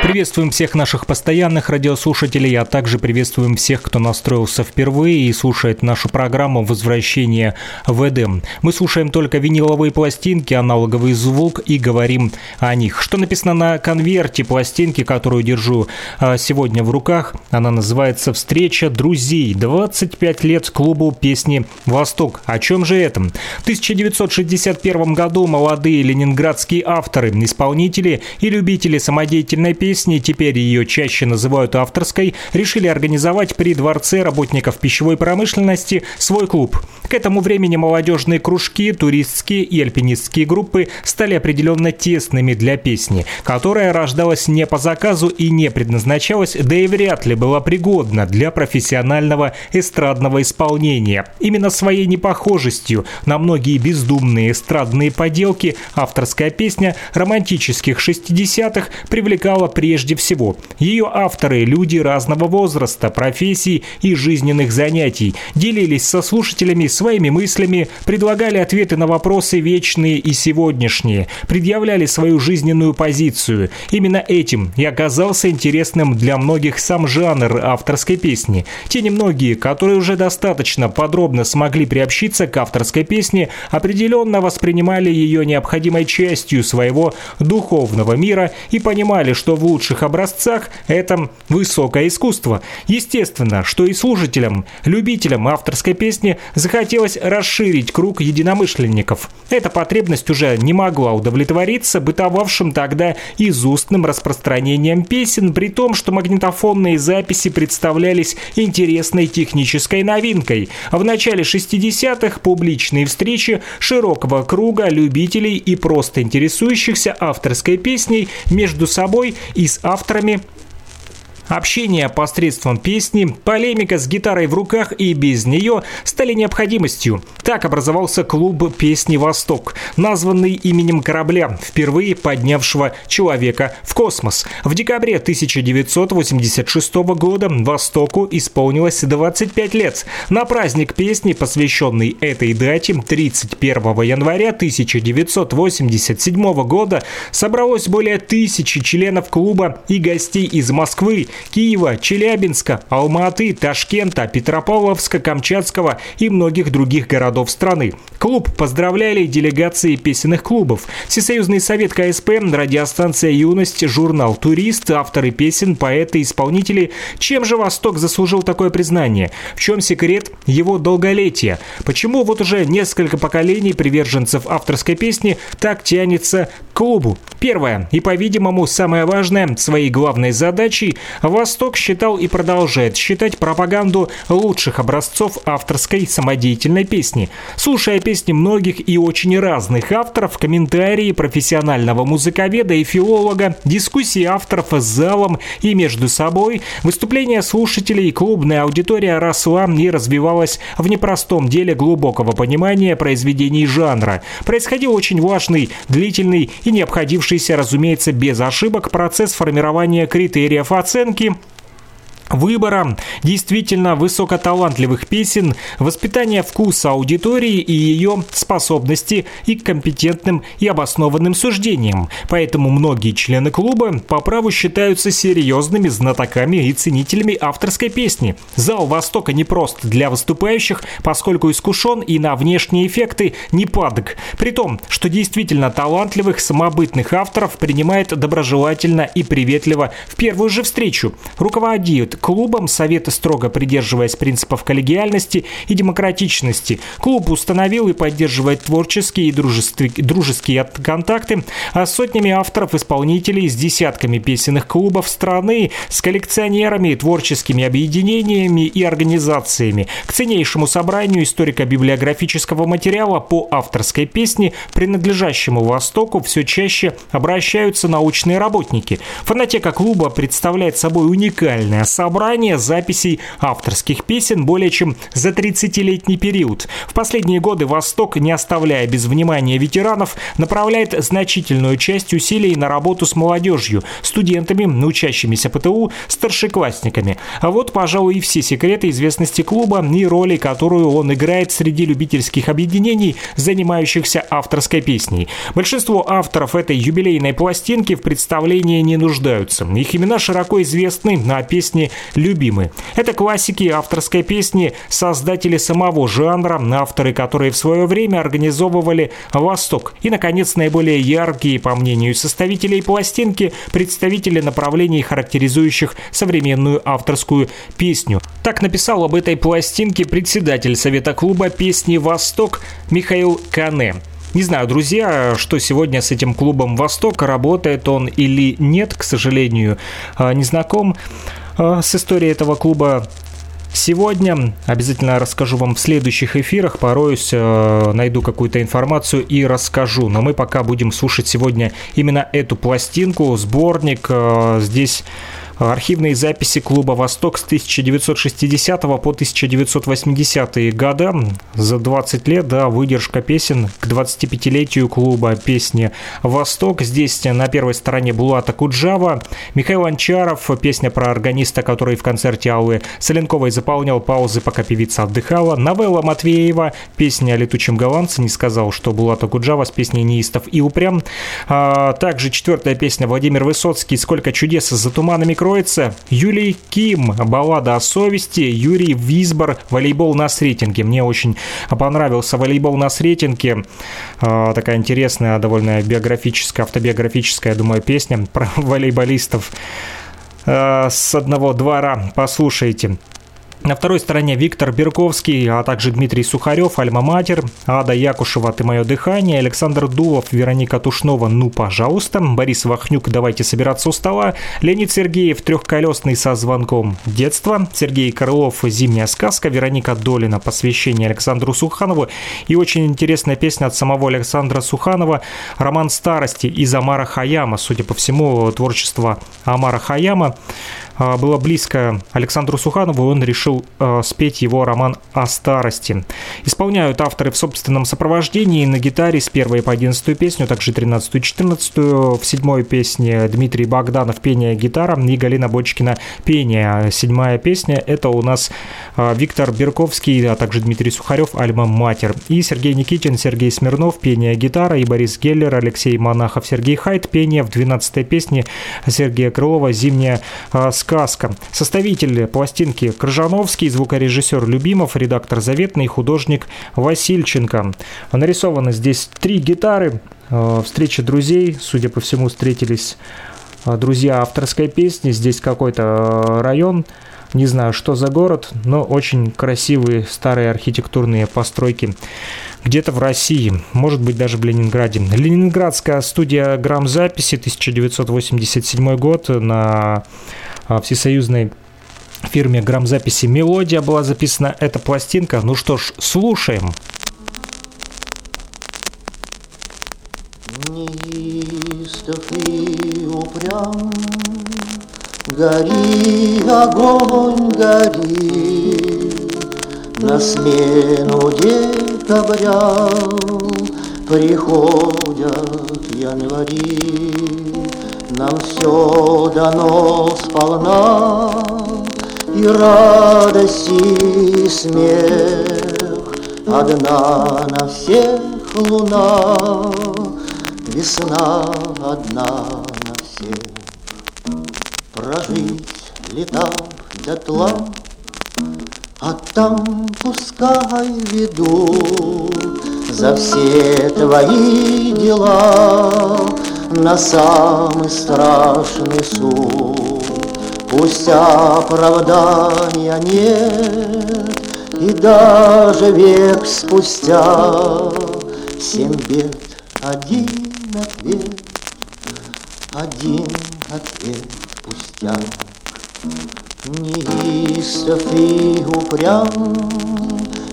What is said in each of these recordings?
Приветствуем всех наших постоянных радиослушателей, а также приветствуем всех, кто настроился впервые и слушает нашу программу «Возвращение в Эдем». Мы слушаем только виниловые пластинки, аналоговый звук и говорим о них. Что написано на конверте пластинки, которую держу а, сегодня в руках? Она называется «Встреча друзей. 25 лет клубу песни «Восток». О чем же это? В 1961 году молодые ленинградские авторы, исполнители и любители самодеятельной песни песни, теперь ее чаще называют авторской, решили организовать при Дворце работников пищевой промышленности свой клуб. К этому времени молодежные кружки, туристские и альпинистские группы стали определенно тесными для песни, которая рождалась не по заказу и не предназначалась, да и вряд ли была пригодна для профессионального эстрадного исполнения. Именно своей непохожестью на многие бездумные эстрадные поделки авторская песня романтических 60-х привлекала прежде всего. Ее авторы – люди разного возраста, профессий и жизненных занятий, делились со слушателями своими мыслями, предлагали ответы на вопросы вечные и сегодняшние, предъявляли свою жизненную позицию. Именно этим и оказался интересным для многих сам жанр авторской песни. Те немногие, которые уже достаточно подробно смогли приобщиться к авторской песне, определенно воспринимали ее необходимой частью своего духовного мира и понимали, что в лучших образцах это высокое искусство. Естественно, что и слушателям, любителям авторской песни захотелось расширить круг единомышленников. Эта потребность уже не могла удовлетвориться бытовавшим тогда изустным распространением песен, при том, что магнитофонные записи представлялись интересной технической новинкой. В начале 60-х публичные встречи широкого круга любителей и просто интересующихся авторской песней между собой и с авторами Общение посредством песни, полемика с гитарой в руках и без нее стали необходимостью. Так образовался клуб «Песни Восток», названный именем корабля, впервые поднявшего человека в космос. В декабре 1986 года Востоку исполнилось 25 лет. На праздник песни, посвященный этой дате, 31 января 1987 года, собралось более тысячи членов клуба и гостей из Москвы, Киева, Челябинска, Алматы, Ташкента, Петропавловска, Камчатского и многих других городов страны. Клуб поздравляли делегации песенных клубов. Всесоюзный совет КСП, радиостанция «Юность», журнал «Турист», авторы песен, поэты, исполнители. Чем же Восток заслужил такое признание? В чем секрет его долголетия? Почему вот уже несколько поколений приверженцев авторской песни так тянется к клубу? Первое и, по-видимому, самое важное, своей главной задачей Восток считал и продолжает считать пропаганду лучших образцов авторской самодеятельной песни. Слушая песни многих и очень разных авторов, комментарии профессионального музыковеда и филолога, дискуссии авторов с залом и между собой, выступления слушателей, клубная аудитория росла и развивалась в непростом деле глубокого понимания произведений жанра. Происходил очень важный, длительный и не обходившийся, разумеется, без ошибок процесс формирования критериев оценки Хельсинки выбора действительно высокоталантливых песен, воспитания вкуса аудитории и ее способности и к компетентным и обоснованным суждениям. Поэтому многие члены клуба по праву считаются серьезными знатоками и ценителями авторской песни. Зал Востока не прост для выступающих, поскольку искушен и на внешние эффекты не падок. При том, что действительно талантливых самобытных авторов принимает доброжелательно и приветливо в первую же встречу. Руководит клубом, Совет, строго придерживаясь принципов коллегиальности и демократичности, клуб установил и поддерживает творческие и дружеские контакты а с сотнями авторов-исполнителей, с десятками песенных клубов страны, с коллекционерами, творческими объединениями и организациями. К ценнейшему собранию историко-библиографического материала по авторской песне, принадлежащему Востоку, все чаще обращаются научные работники. Фонотека клуба представляет собой уникальное собрание собрание записей авторских песен более чем за 30-летний период. В последние годы Восток, не оставляя без внимания ветеранов, направляет значительную часть усилий на работу с молодежью, студентами, учащимися ПТУ, старшеклассниками. А вот, пожалуй, и все секреты известности клуба и роли, которую он играет среди любительских объединений, занимающихся авторской песней. Большинство авторов этой юбилейной пластинки в представлении не нуждаются. Их имена широко известны, а песни любимы. Это классики авторской песни, создатели самого жанра, авторы, которые в свое время организовывали «Восток». И, наконец, наиболее яркие, по мнению составителей пластинки, представители направлений, характеризующих современную авторскую песню. Так написал об этой пластинке председатель Совета клуба песни «Восток» Михаил Кане. Не знаю, друзья, что сегодня с этим клубом «Восток», работает он или нет, к сожалению, а, не знаком. А, с историей этого клуба Сегодня обязательно расскажу вам в следующих эфирах, пороюсь, э, найду какую-то информацию и расскажу. Но мы пока будем слушать сегодня именно эту пластинку, сборник. Э, здесь Архивные записи клуба «Восток» с 1960 по 1980 годы. За 20 лет, да, выдержка песен к 25-летию клуба песни «Восток». Здесь на первой стороне Булата Куджава, Михаил Анчаров, песня про органиста, который в концерте Аллы Соленковой заполнял паузы, пока певица отдыхала. Новелла Матвеева, песня о летучем голландце, не сказал, что Булата Куджава с песней «Неистов и упрям». А, также четвертая песня Владимир Высоцкий «Сколько чудес за туманами крови» откроется Юлий Ким, баллада о совести, Юрий Визбор, волейбол на сретинге. Мне очень понравился волейбол на сретинге. А, такая интересная, довольно биографическая, автобиографическая, я думаю, песня про волейболистов а, с одного двора. Послушайте. На второй стороне Виктор Берковский, а также Дмитрий Сухарев, Альма-Матер, Ада Якушева «Ты мое дыхание», Александр Дулов, Вероника Тушнова «Ну, пожалуйста», Борис Вахнюк «Давайте собираться у стола», Леонид Сергеев «Трехколесный со звонком детства», Сергей Крылов «Зимняя сказка», Вероника Долина «Посвящение Александру Суханову» и очень интересная песня от самого Александра Суханова «Роман старости» из Амара Хаяма. Судя по всему, творчество Амара Хаяма было близко Александру Суханову, он решил а, спеть его роман о старости. Исполняют авторы в собственном сопровождении на гитаре с первой по одиннадцатую песню, также тринадцатую четырнадцатую. В седьмой песне Дмитрий Богданов пение гитара и Галина Бочкина пение. Седьмая песня это у нас а, Виктор Берковский, а также Дмитрий Сухарев «Альма Матер». И Сергей Никитин, Сергей Смирнов пение гитара и Борис Геллер, Алексей Монахов, Сергей Хайт пение в двенадцатой песне Сергея Крылова «Зимняя сказка» сказка. Составитель пластинки Крыжановский, звукорежиссер Любимов, редактор Заветный, художник Васильченко. Нарисованы здесь три гитары. Э, встреча друзей, судя по всему, встретились э, друзья авторской песни. Здесь какой-то э, район, не знаю, что за город, но очень красивые старые архитектурные постройки где-то в России, может быть даже в Ленинграде. Ленинградская студия грамзаписи, 1987 год, на всесоюзной фирме грамзаписи «Мелодия» была записана эта пластинка. Ну что ж, слушаем. Неистов упрям, Гори, огонь, гори, На смену декабря Приходят январи, Нам все дано сполна, И радость, и смех, Одна на всех луна, Весна одна на всех. Прожить лета дотла, А там пускай ведут За все твои дела На самый страшный суд. Пусть оправдания нет, И даже век спустя Семь бед один ответ, один ответ пустяк. Неистов и упрям,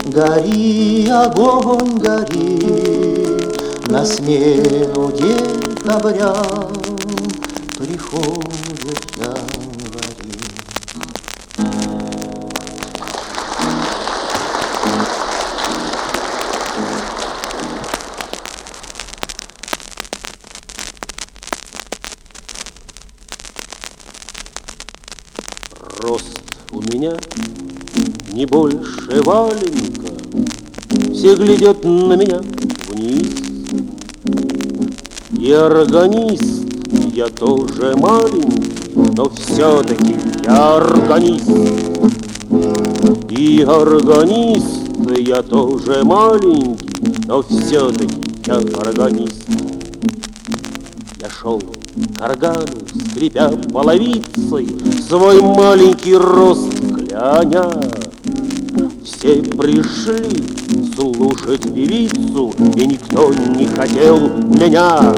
гори, огонь, гори, На смену декабря приходит январи. Рост у меня не больше валенка, Все глядят на меня. И органист я тоже маленький, Но все-таки я органист. И органист я тоже маленький, Но все-таки я органист. Я шел к органу, скрипя половицей, Свой маленький рост кляня. Все пришли слушать певицу, И никто не хотел меня.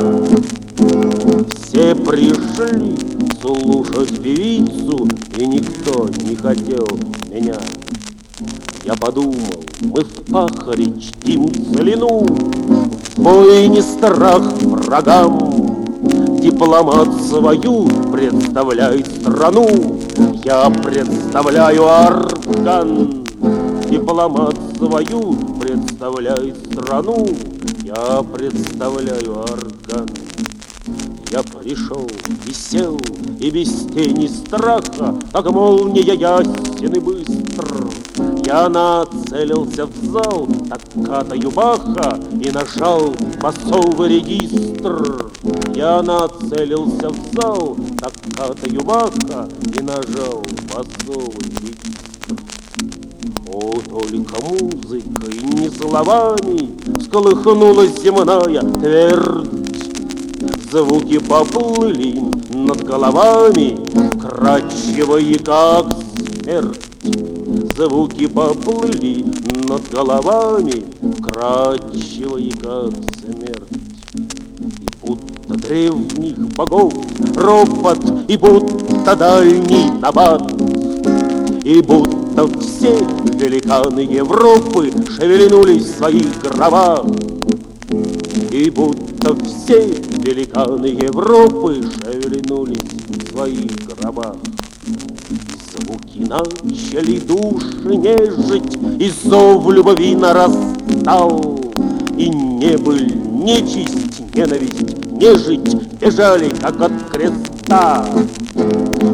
Все пришли слушать певицу, И никто не хотел меня. Я подумал, мы в пахаре чтим целину, В войне страх врагам. Дипломат свою представляет страну, Я представляю орган. Дипломат свою представляет страну, Я представляю орган. Я пришел и сел, и без тени страха, Как молния ясен и быстр. Я нацелился в зал, так катаю Баха, И нажал басовый регистр. Я нацелился в зал, так катаю Баха, И нажал регистр. О, только музыкой, не словами Всколыхнулась земная твердь. Звуки поплыли над головами, Вкрадчивые, как смерть. Звуки поплыли над головами, Вкрадчивые, как смерть. И будто древних богов ропот, И будто дальний набат, И будто все великаны Европы Шевельнулись в своих гробах, И будто все великаны Европы Шевельнулись в своих гробах. Звуки начали души нежить, И зов любви нарастал. И не был нечисть, ненависть, нежить Бежали, как от креста.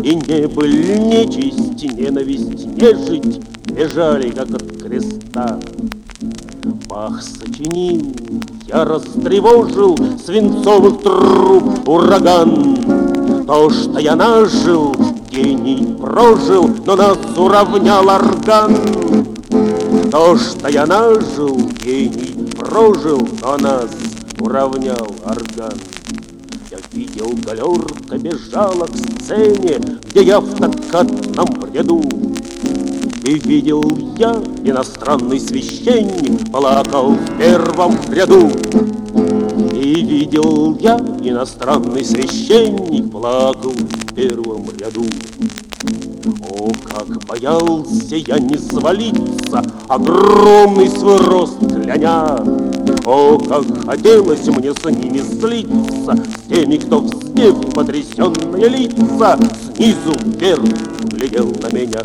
И не был нечисть, ненависть, нежить Бежали, как от креста. Бах сочинил, я растревожил Свинцовых труб ураган. То, что я нажил, гений прожил, Но нас уравнял орган. То, что я нажил, гений прожил, Но нас уравнял орган. Видел, галерка бежала к сцене, Где я в такатном бреду. И видел я, иностранный священник Плакал в первом ряду. И видел я, иностранный священник Плакал в первом ряду. О, как боялся я не свалиться, огромный свой рост кляня. О, как хотелось мне с ними слиться, с теми, кто, вздев потрясенные лица, снизу вверх глядел на меня.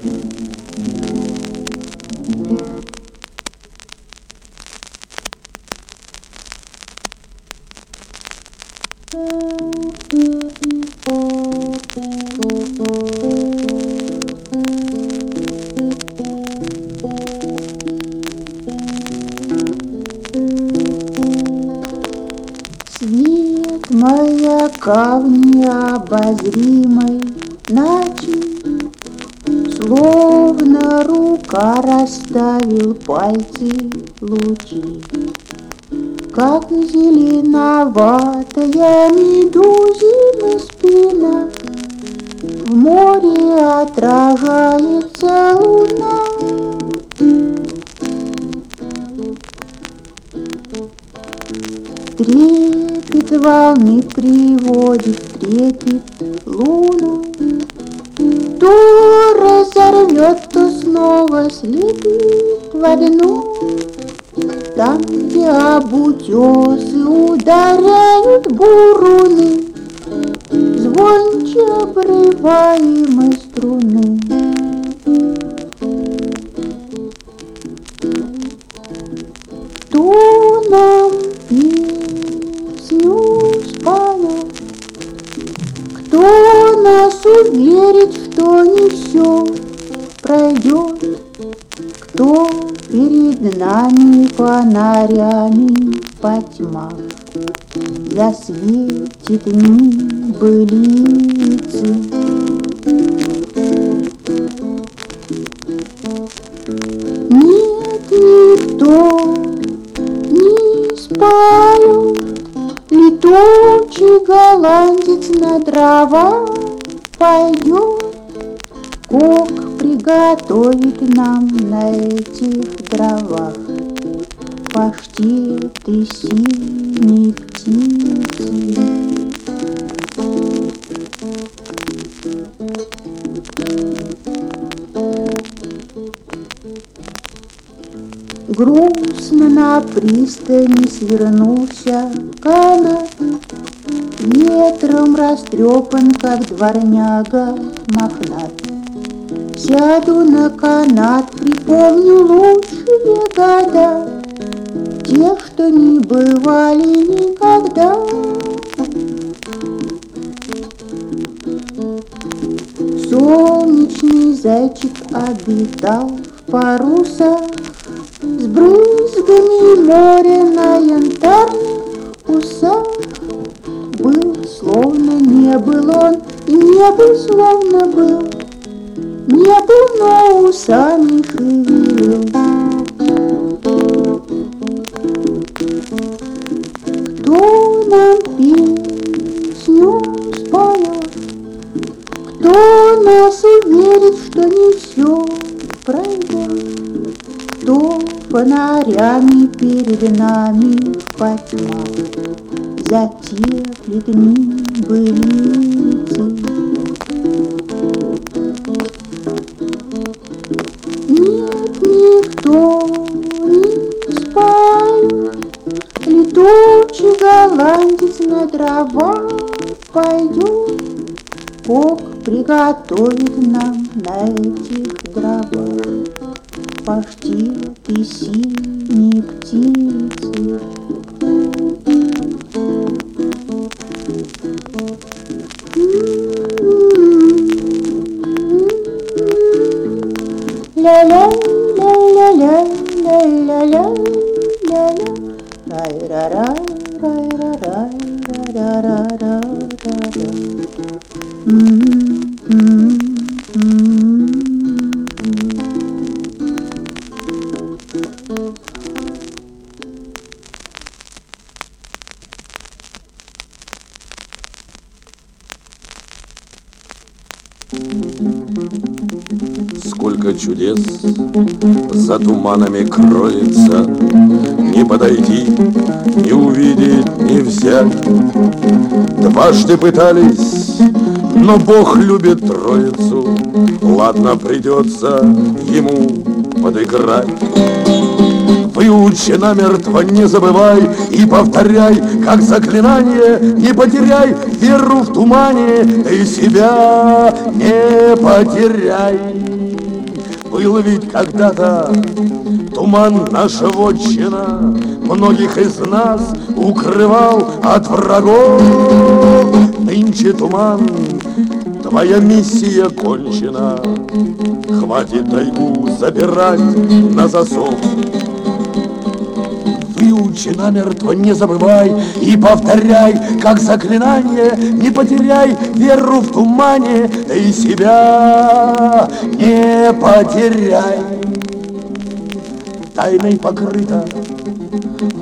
Маяка в необозримой ночи, Словно рука расставил пальцы лучи, Как зеленоватая медузина спина, В море отражается луна. Волны приводит трепет луну, То разорвет, то снова слепит в одну. Там, где об утесы ударяют буруны, Звонче обрываемой фонарями по тьмах Засветит дни былицы? Нет, никто не споет, Летучий голландец на дрова пойдет, Кок приготовит нам на этих дровах Паштеты синей птицы. Грустно на пристани свернулся канат, Ветром растрепан, как дворняга мохнат. Сяду на канат, припомню лучшие года, что не бывали никогда. Солнечный зайчик обитал в парусах С брызгами моря на янтарных усах. Был, словно не был он, и не был, словно был, Не был, но усами шевелил. Фонарями перед нами по тьмах Затеплит дни былицы? Нет, никто не споет, Летучий голландец на дрова пойдет, Бог приготовит туманами кроется. Не подойти, не увидеть, не взять Дважды пытались, но Бог любит троицу. Ладно, придется ему подыграть. Выучи намертво, не забывай и повторяй, как заклинание, не потеряй. Веру в тумане, ты себя не потеряй. Был ведь когда-то туман наша вотчина, многих из нас укрывал от врагов. Нынче туман, твоя миссия кончена, хватит тайгу запирать на засов. Выучи намертво, не забывай и повторяй, как заклинание, не потеряй веру в тумане, ты себя не потеряй. Тайной покрыта,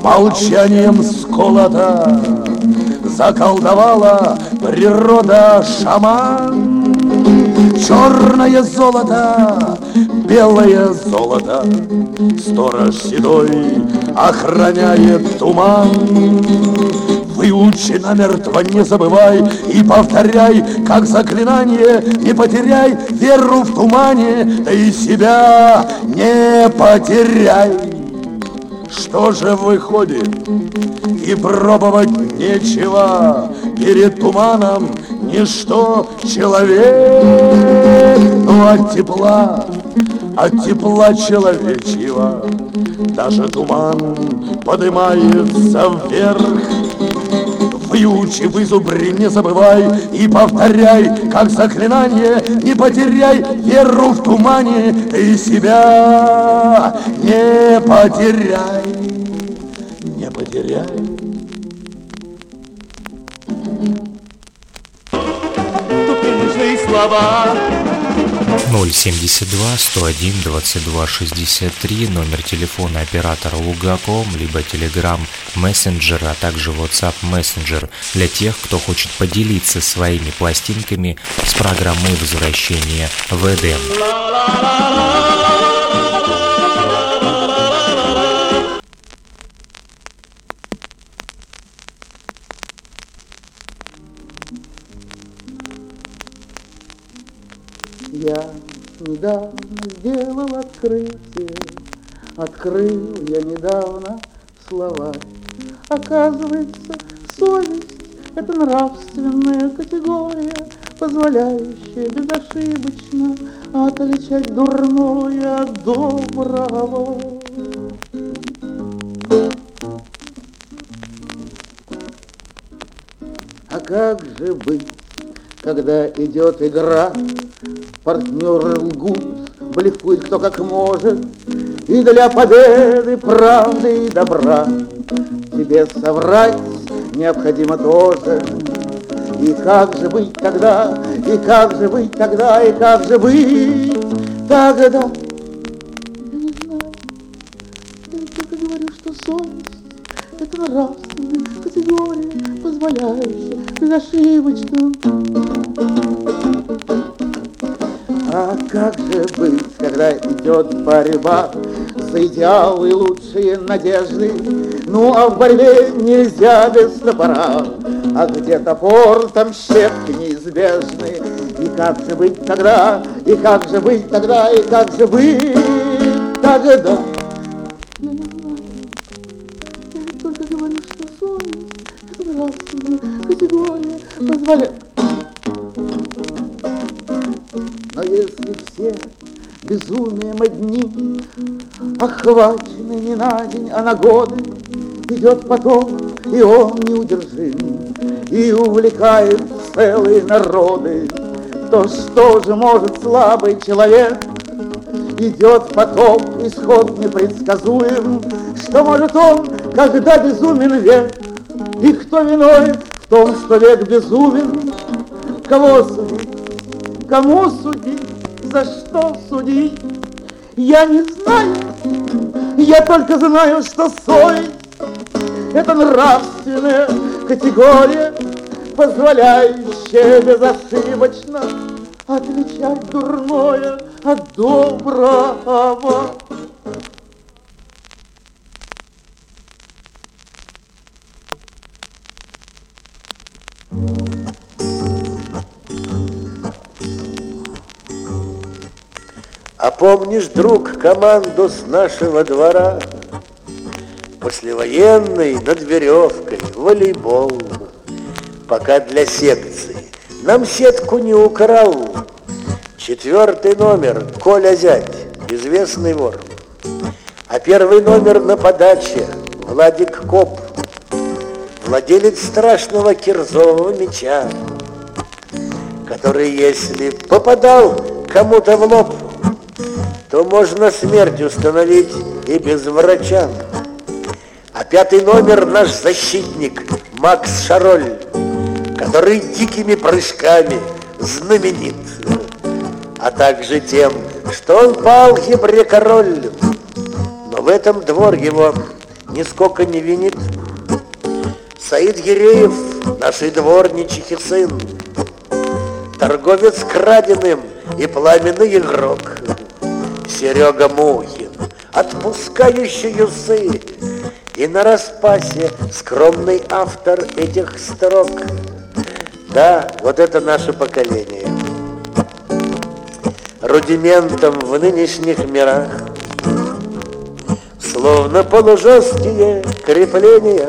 молчанием сколота, заколдовала природа шаман. Черное золото, белое золото, Сторож седой охраняет туман. Выучи намертво, не забывай и повторяй, как заклинание, не потеряй веру в тумане, ты себя не потеряй. Что же выходит? И пробовать нечего перед туманом ничто человек. Но от тепла, от тепла человечьего даже туман поднимается вверх. Выучи в изубре, не забывай и повторяй, как заклинание, не потеряй веру в тумане, ты себя не потеряй, 072 101 22 63 номер телефона оператора Лугаком, либо Telegram Messenger, а также WhatsApp Messenger для тех, кто хочет поделиться своими пластинками с программой возвращения в Эдем. Открыл я недавно словарь. Оказывается, совесть — это нравственная категория, Позволяющая безошибочно отличать дурное от доброго. А как же быть, когда идет игра, партнеры лгут, блефует кто как может, И для победы, правды и добра Тебе соврать необходимо тоже. И как же быть тогда, и как же быть тогда, и как же быть тогда? Я не знаю, я только говорю, что совесть — это нравственная категория, позволяющая безошибочно а как же быть, когда идет борьба за идеалы лучшие надежды? Ну, а в борьбе нельзя без топора, а где топор, там щепки неизбежны. И как же быть тогда, и как же быть тогда, и как же быть тогда? Только говорю, что совесть — это нравственная категория, позволяет но если все безумием одним Охвачены не на день, а на годы, Идет потом, и он неудержим, И увлекает целые народы, То что же может слабый человек? Идет потоп, исход непредсказуем, Что может он, когда безумен век? И кто виновен в том, что век безумен? Кого судить? Кому судить, за что судить, я не знаю. Я только знаю, что совесть — это нравственная категория, позволяющая безошибочно отличать дурное от доброго. А помнишь, друг, команду с нашего двора? Послевоенный над веревкой, волейбол. Пока для секции нам сетку не украл. Четвертый номер, Коля Зять, известный вор. А первый номер на подаче, Владик Коп, владелец страшного кирзового меча, который, если попадал кому-то в лоб, то можно смерть установить и без врача. А пятый номер наш защитник Макс Шароль, который дикими прыжками знаменит, а также тем, что он по алгебре король. Но в этом двор его нисколько не винит. Саид Гиреев, нашей дворничихи сын, торговец краденым и пламенный игрок. Серега Мухин, отпускающий усы, и на распасе скромный автор этих строк. Да, вот это наше поколение. Рудиментом в нынешних мирах, Словно полужесткие крепления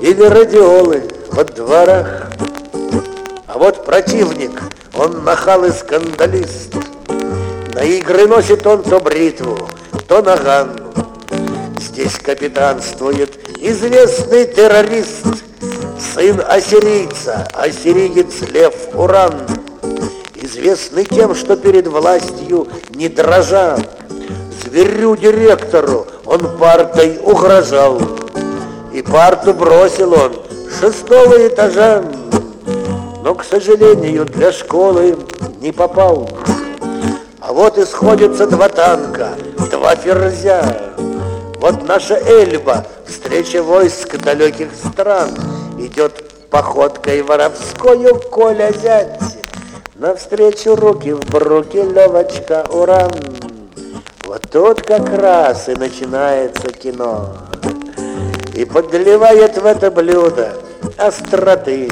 Или радиолы во дворах. А вот противник, он нахал и скандалист, На игры носит он то бритву, то наган. Здесь капитанствует известный террорист, Сын ассирийца, ассириец Лев Уран, Известный тем, что перед властью не дрожа, Зверю-директору он партой угрожал, И парту бросил он шестого этажа, Но, к сожалению, для школы не попал. А вот и сходятся два танка, два ферзя. Вот наша Эльба, встреча войск далеких стран, Идет походкой воровскою Коля зять. Навстречу руки в бруки Левочка Уран. Вот тут как раз и начинается кино. И подливает в это блюдо остроты.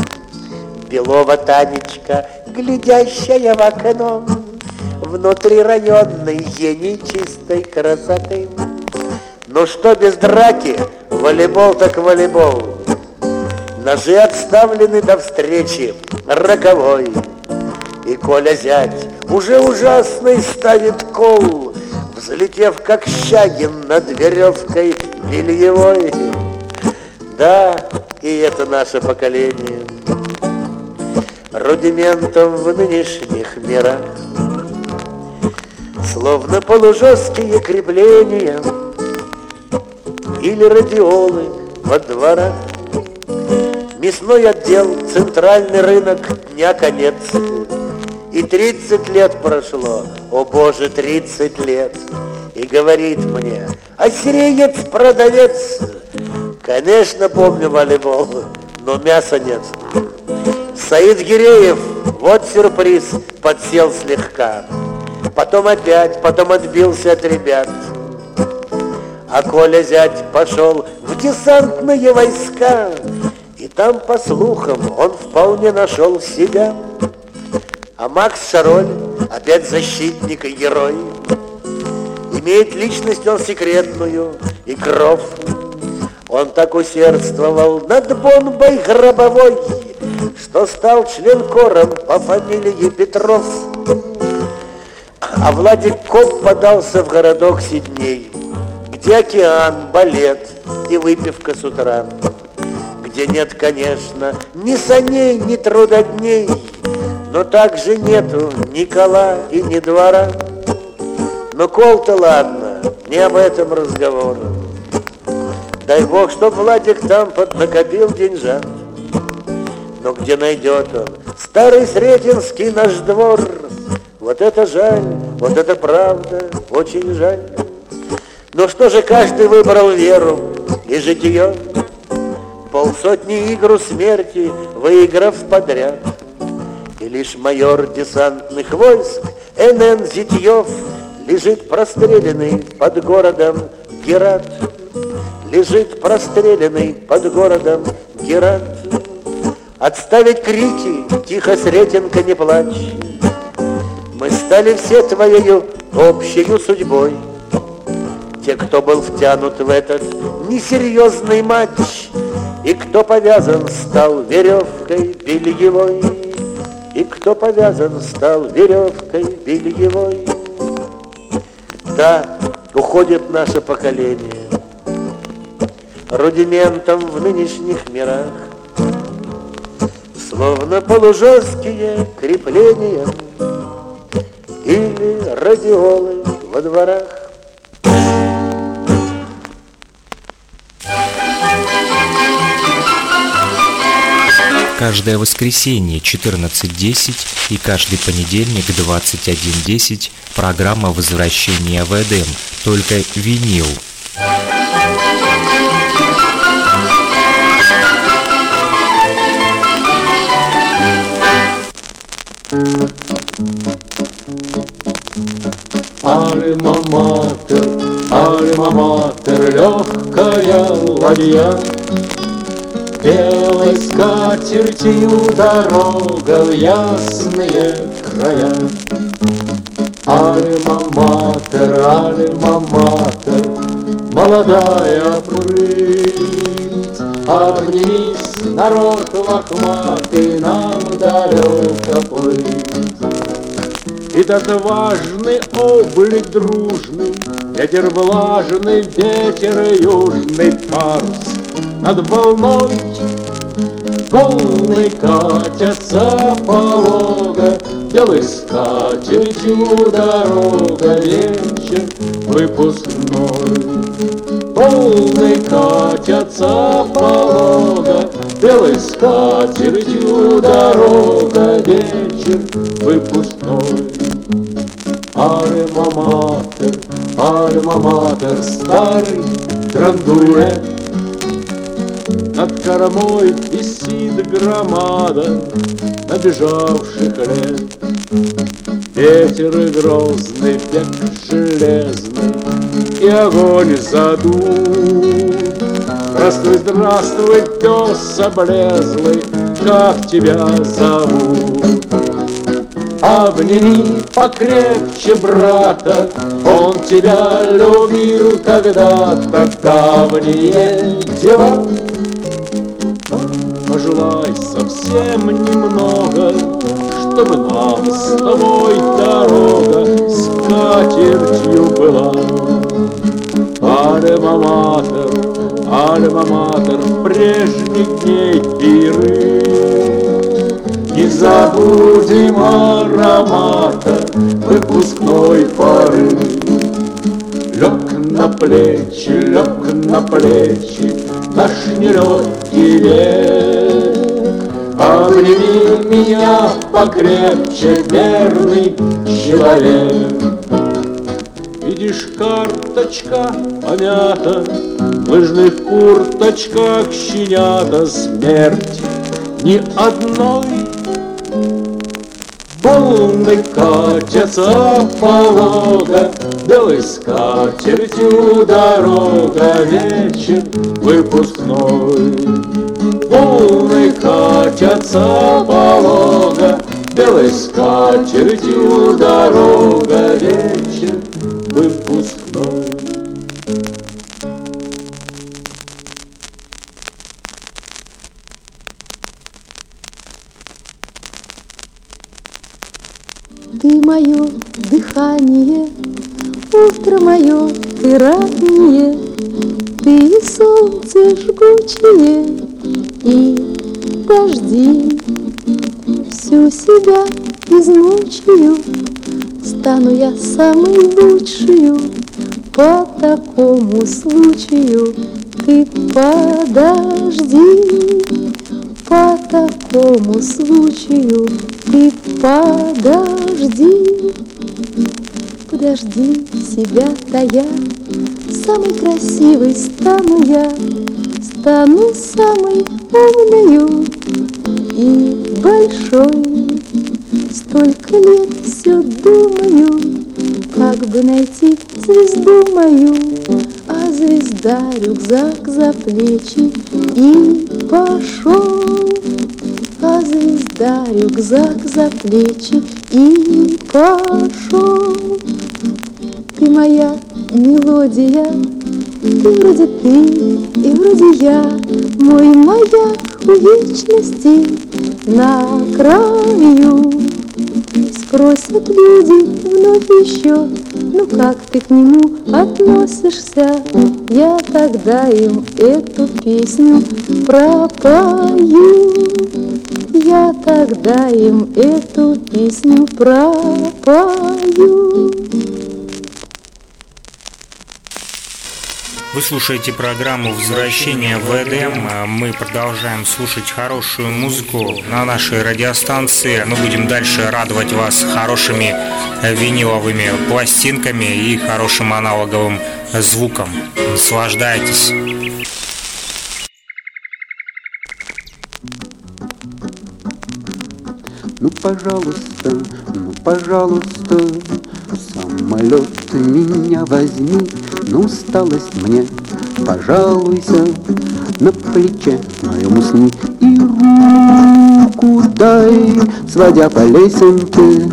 Белова Танечка, глядящая в окно, Внутри районной гений чистой красоты. Ну что без драки, волейбол так волейбол. Ножи отставлены до встречи роковой. И Коля зять уже ужасный ставит кол, Взлетев как Щагин над веревкой бельевой. Да, и это наше поколение Рудиментом в нынешних мирах Словно полужесткие крепления Или радиолы во дворах. Мясной отдел, центральный рынок, дня конец. И тридцать лет прошло, о боже, тридцать лет. И говорит мне, ассириец-продавец Конечно, помню волейбол, но мяса нет. Саид Гиреев, вот сюрприз, подсел слегка Потом опять, потом отбился от ребят. А Коля зять пошел в десантные войска, И там, по слухам, он вполне нашел себя. А Макс Шароль, опять защитник и герой, Имеет личность он секретную и кров. Он так усердствовал над бомбой гробовой, Что стал член-кором по фамилии Петров. А Владик Коп подался в городок Сидней, Где океан, балет и выпивка с утра, Где нет, конечно, ни саней, ни трудодней, Но также нету ни кола и ни двора. Но кол-то ладно, не об этом разговор. Дай бог, чтоб Владик там поднакопил деньжат. Но где найдет он старый Сретенский наш двор? Вот это жаль, вот это правда, очень жаль. Но что же каждый выбрал веру и житие? Полсотни игру смерти, выиграв подряд. И лишь майор десантных войск Н.Н. Зитьев Лежит простреленный под городом Герат. Лежит простреленный под городом Герат. Отставить крики, тихо, Сретенка, не плачь. Мы стали все твоею общею судьбой. Те, кто был втянут в этот несерьезный матч, И кто повязан стал веревкой бельевой, И кто повязан стал веревкой бельевой. Да, уходит наше поколение Рудиментом в нынешних мирах, Словно полужесткие крепления Или радиолы во дворах. Каждое воскресенье 14.10 и каждый понедельник 21.10 программа «Возвращение в Эдем», только винил. Альма-матер, альма-матер, легкая ладья, Белой скатертью дорога в ясные края. Альма-матер, альма-матер, молодая прыть, Обнись, народ лохматый, нам далеко плыть. Этот важный облик дружный, Ветер влажный, ветер южный, парус над волной Волны катятся полога, Белой скатертью дорога, Вечер выпускной. Волны катятся полога, Белой скатертью дорога, Вечер выпускной. Альма-матер, альма-матер, старый драндуэт, над кормой висит громада набежавших лет. Ветер грозный, век железный, и огонь задул. Здравствуй, здравствуй, пес облезлый, как тебя зовут? Обними покрепче брата, он тебя любил когда-то, давние дела пожелай совсем немного, Чтобы нам с тобой дорога с катертью была. Альма-матер, альма-матер, прежних дней пиры. Не забудем аромата выпускной поры. Лег на плечи, лег на плечи наш нелегкий век. Обними меня покрепче, верный человек. Видишь, карточка помята, В лыжных курточках щенята смерть Ни одной Волны катятся полога, Белой скатертью дорога, Вечер выпускной. Волны катятся полога, Белой скатертью дорога, Вечер выпускной. Мое дыхание, утро мое, ты раннее, Ты и солнце жгучее, и дожди. Всю себя измучаю, стану я самой лучшую, По такому случаю ты подожди. По такому случаю ты подожди, подожди себя тая, Самой красивой стану я, стану самой умною и большой. Столько лет все думаю, как бы найти звезду мою. А звезда рюкзак за плечи и пошел. А звезда рюкзак за плечи и пошел. Ты моя мелодия, ты вроде ты и вроде я, мой маяк у вечности на краю. Спросят люди вновь еще, ну как ты к нему относишься? Я тогда им эту песню пропою. Я тогда им эту песню пропою. Вы слушаете программу «Возвращение в Эдем». Мы продолжаем слушать хорошую музыку на нашей радиостанции. Мы будем дальше радовать вас хорошими виниловыми пластинками и хорошим аналоговым звуком. Наслаждайтесь. Пожалуйста, ну, пожалуйста, самолет меня возьми, на усталость мне пожалуйся, на плече моем усни и руку дай, сводя по лесенке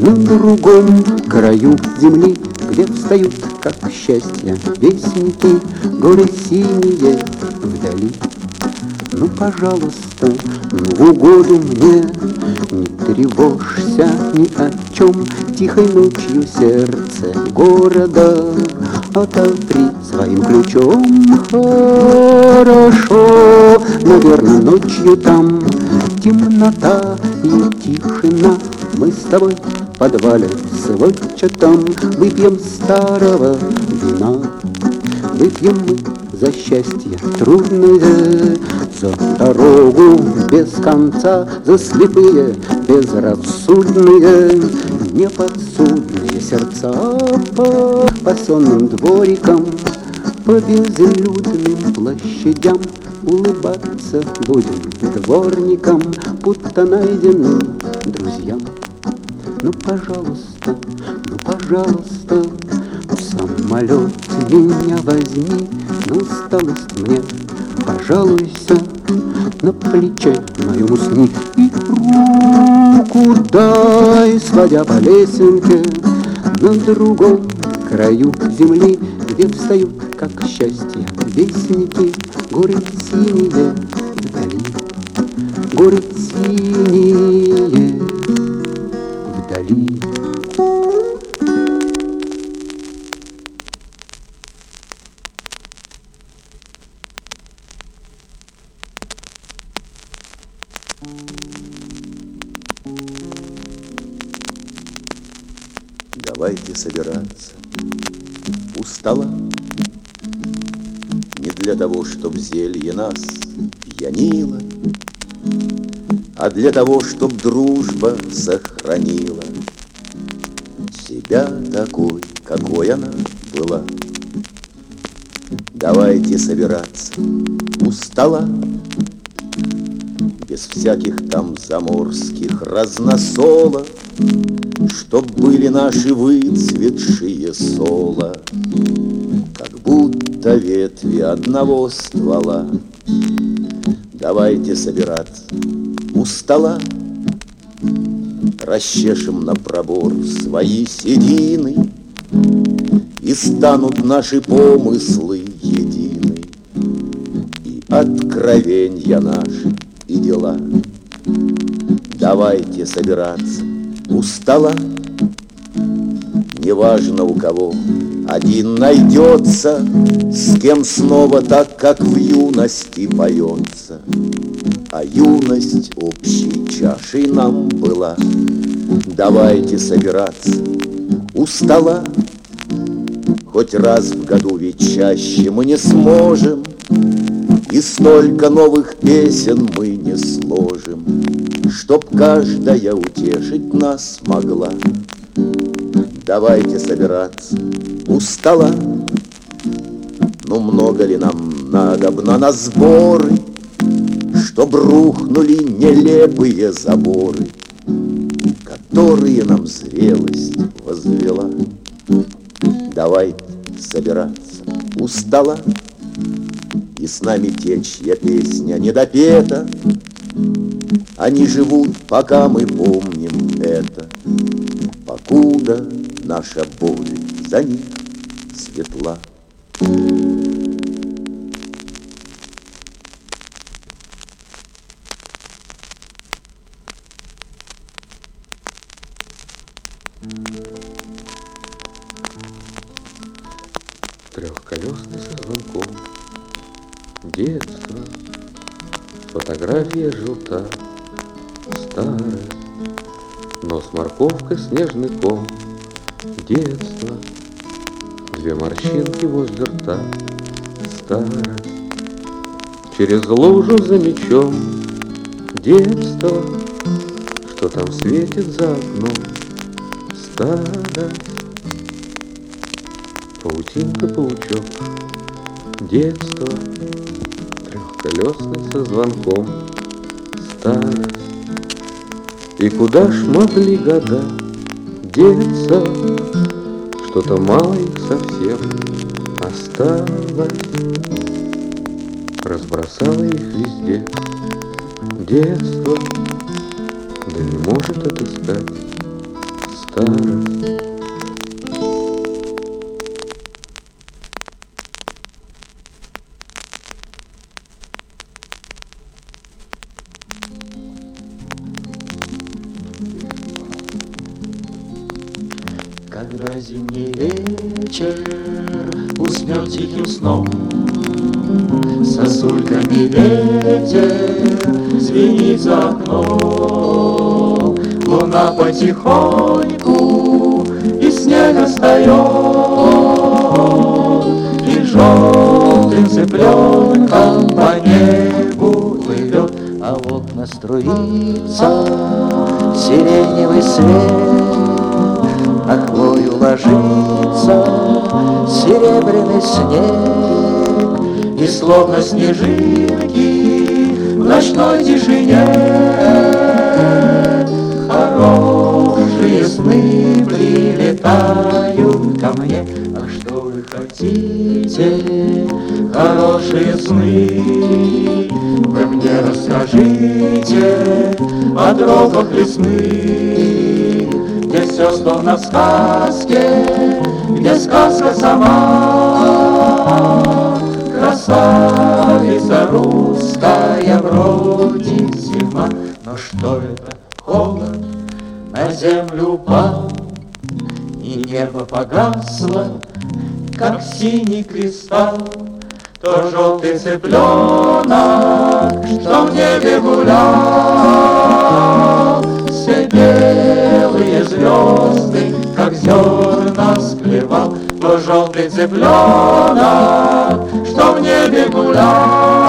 на другом краю земли, где встают, как счастье, вестники, горы синие вдали. Ну, пожалуйста, ну, в угоду мне Не тревожься ни о чем Тихой ночью сердце города Отопри своим ключом. Хорошо, наверное, ночью там Темнота и тишина. Мы с тобой в подвале сводчатом Выпьем старого вина. Выпьем мы за счастье трудное, За дорогу без конца, за слепые, безрассудные, Неподсудные сердца по, по дворикам, По безлюдным площадям Улыбаться будем дворникам, Будто найденным друзьям. Ну, пожалуйста, ну, пожалуйста, в самолет меня возьми, на усталость мне пожалуйся, на плече моем усни и руку дай, сводя по лесенке на другом краю земли, где встают, как счастье, вестники, горы синие вдали, горы синие вдали. Собираться. Устала? Не для того, чтоб зелье нас пьянило, А для того, чтоб дружба сохранила Себя такой, какой она была. Давайте собираться. Устала? Без всяких там заморских разносолов, Чтоб были наши выцветшие сола, Как будто ветви одного ствола. Давайте собираться у стола, Расчешем на пробор свои седины, И станут наши помыслы едины, И откровенья наши, и дела. Давайте собираться у стола, Неважно у кого, один найдется, С кем снова так, как в юности поется. А юность общей чашей нам была. Давайте собираться у стола, Хоть раз в году ведь чаще мы не сможем, И столько новых песен мы не сложим, Чтоб каждая утешить нас могла. Давайте собираться у стола, Ну много ли нам надобно на сборы, Чтоб рухнули нелепые заборы, которые нам зрелость возвела. Давай собираться у стола И с нами те, чья песня недопета Они живут, пока мы помним это Покуда наша боль за них светла. Трехколесный морковкой снежный ком Детство. Две морщинки возле рта Старость. Через лужу за мечом Детство. Что там светит за окном Старость. Паутинка, паучок Детство. Трехколесный со звонком Старость И куда ж могли года деться Что-то мало их совсем осталось. Разбросала их везде. Детство. Да не может отыскать старость потихоньку из снега встает, И желтым цыпленком по небу плывет, А в окна струится сиреневый свет, на хвою ложится серебряный снег, И словно снежинки в ночной тишине прилетают ко мне. А что вы хотите, хорошие сны? Вы мне расскажите о тропах лесных, где все словно в сказке, где сказка сама. Красавица русская, вроде зима, но что это кристалл. То желтый цыпленок, что в небе гулял, все белые звезды, как зерна склевал, то желтый цыпленок, что в небе гулял,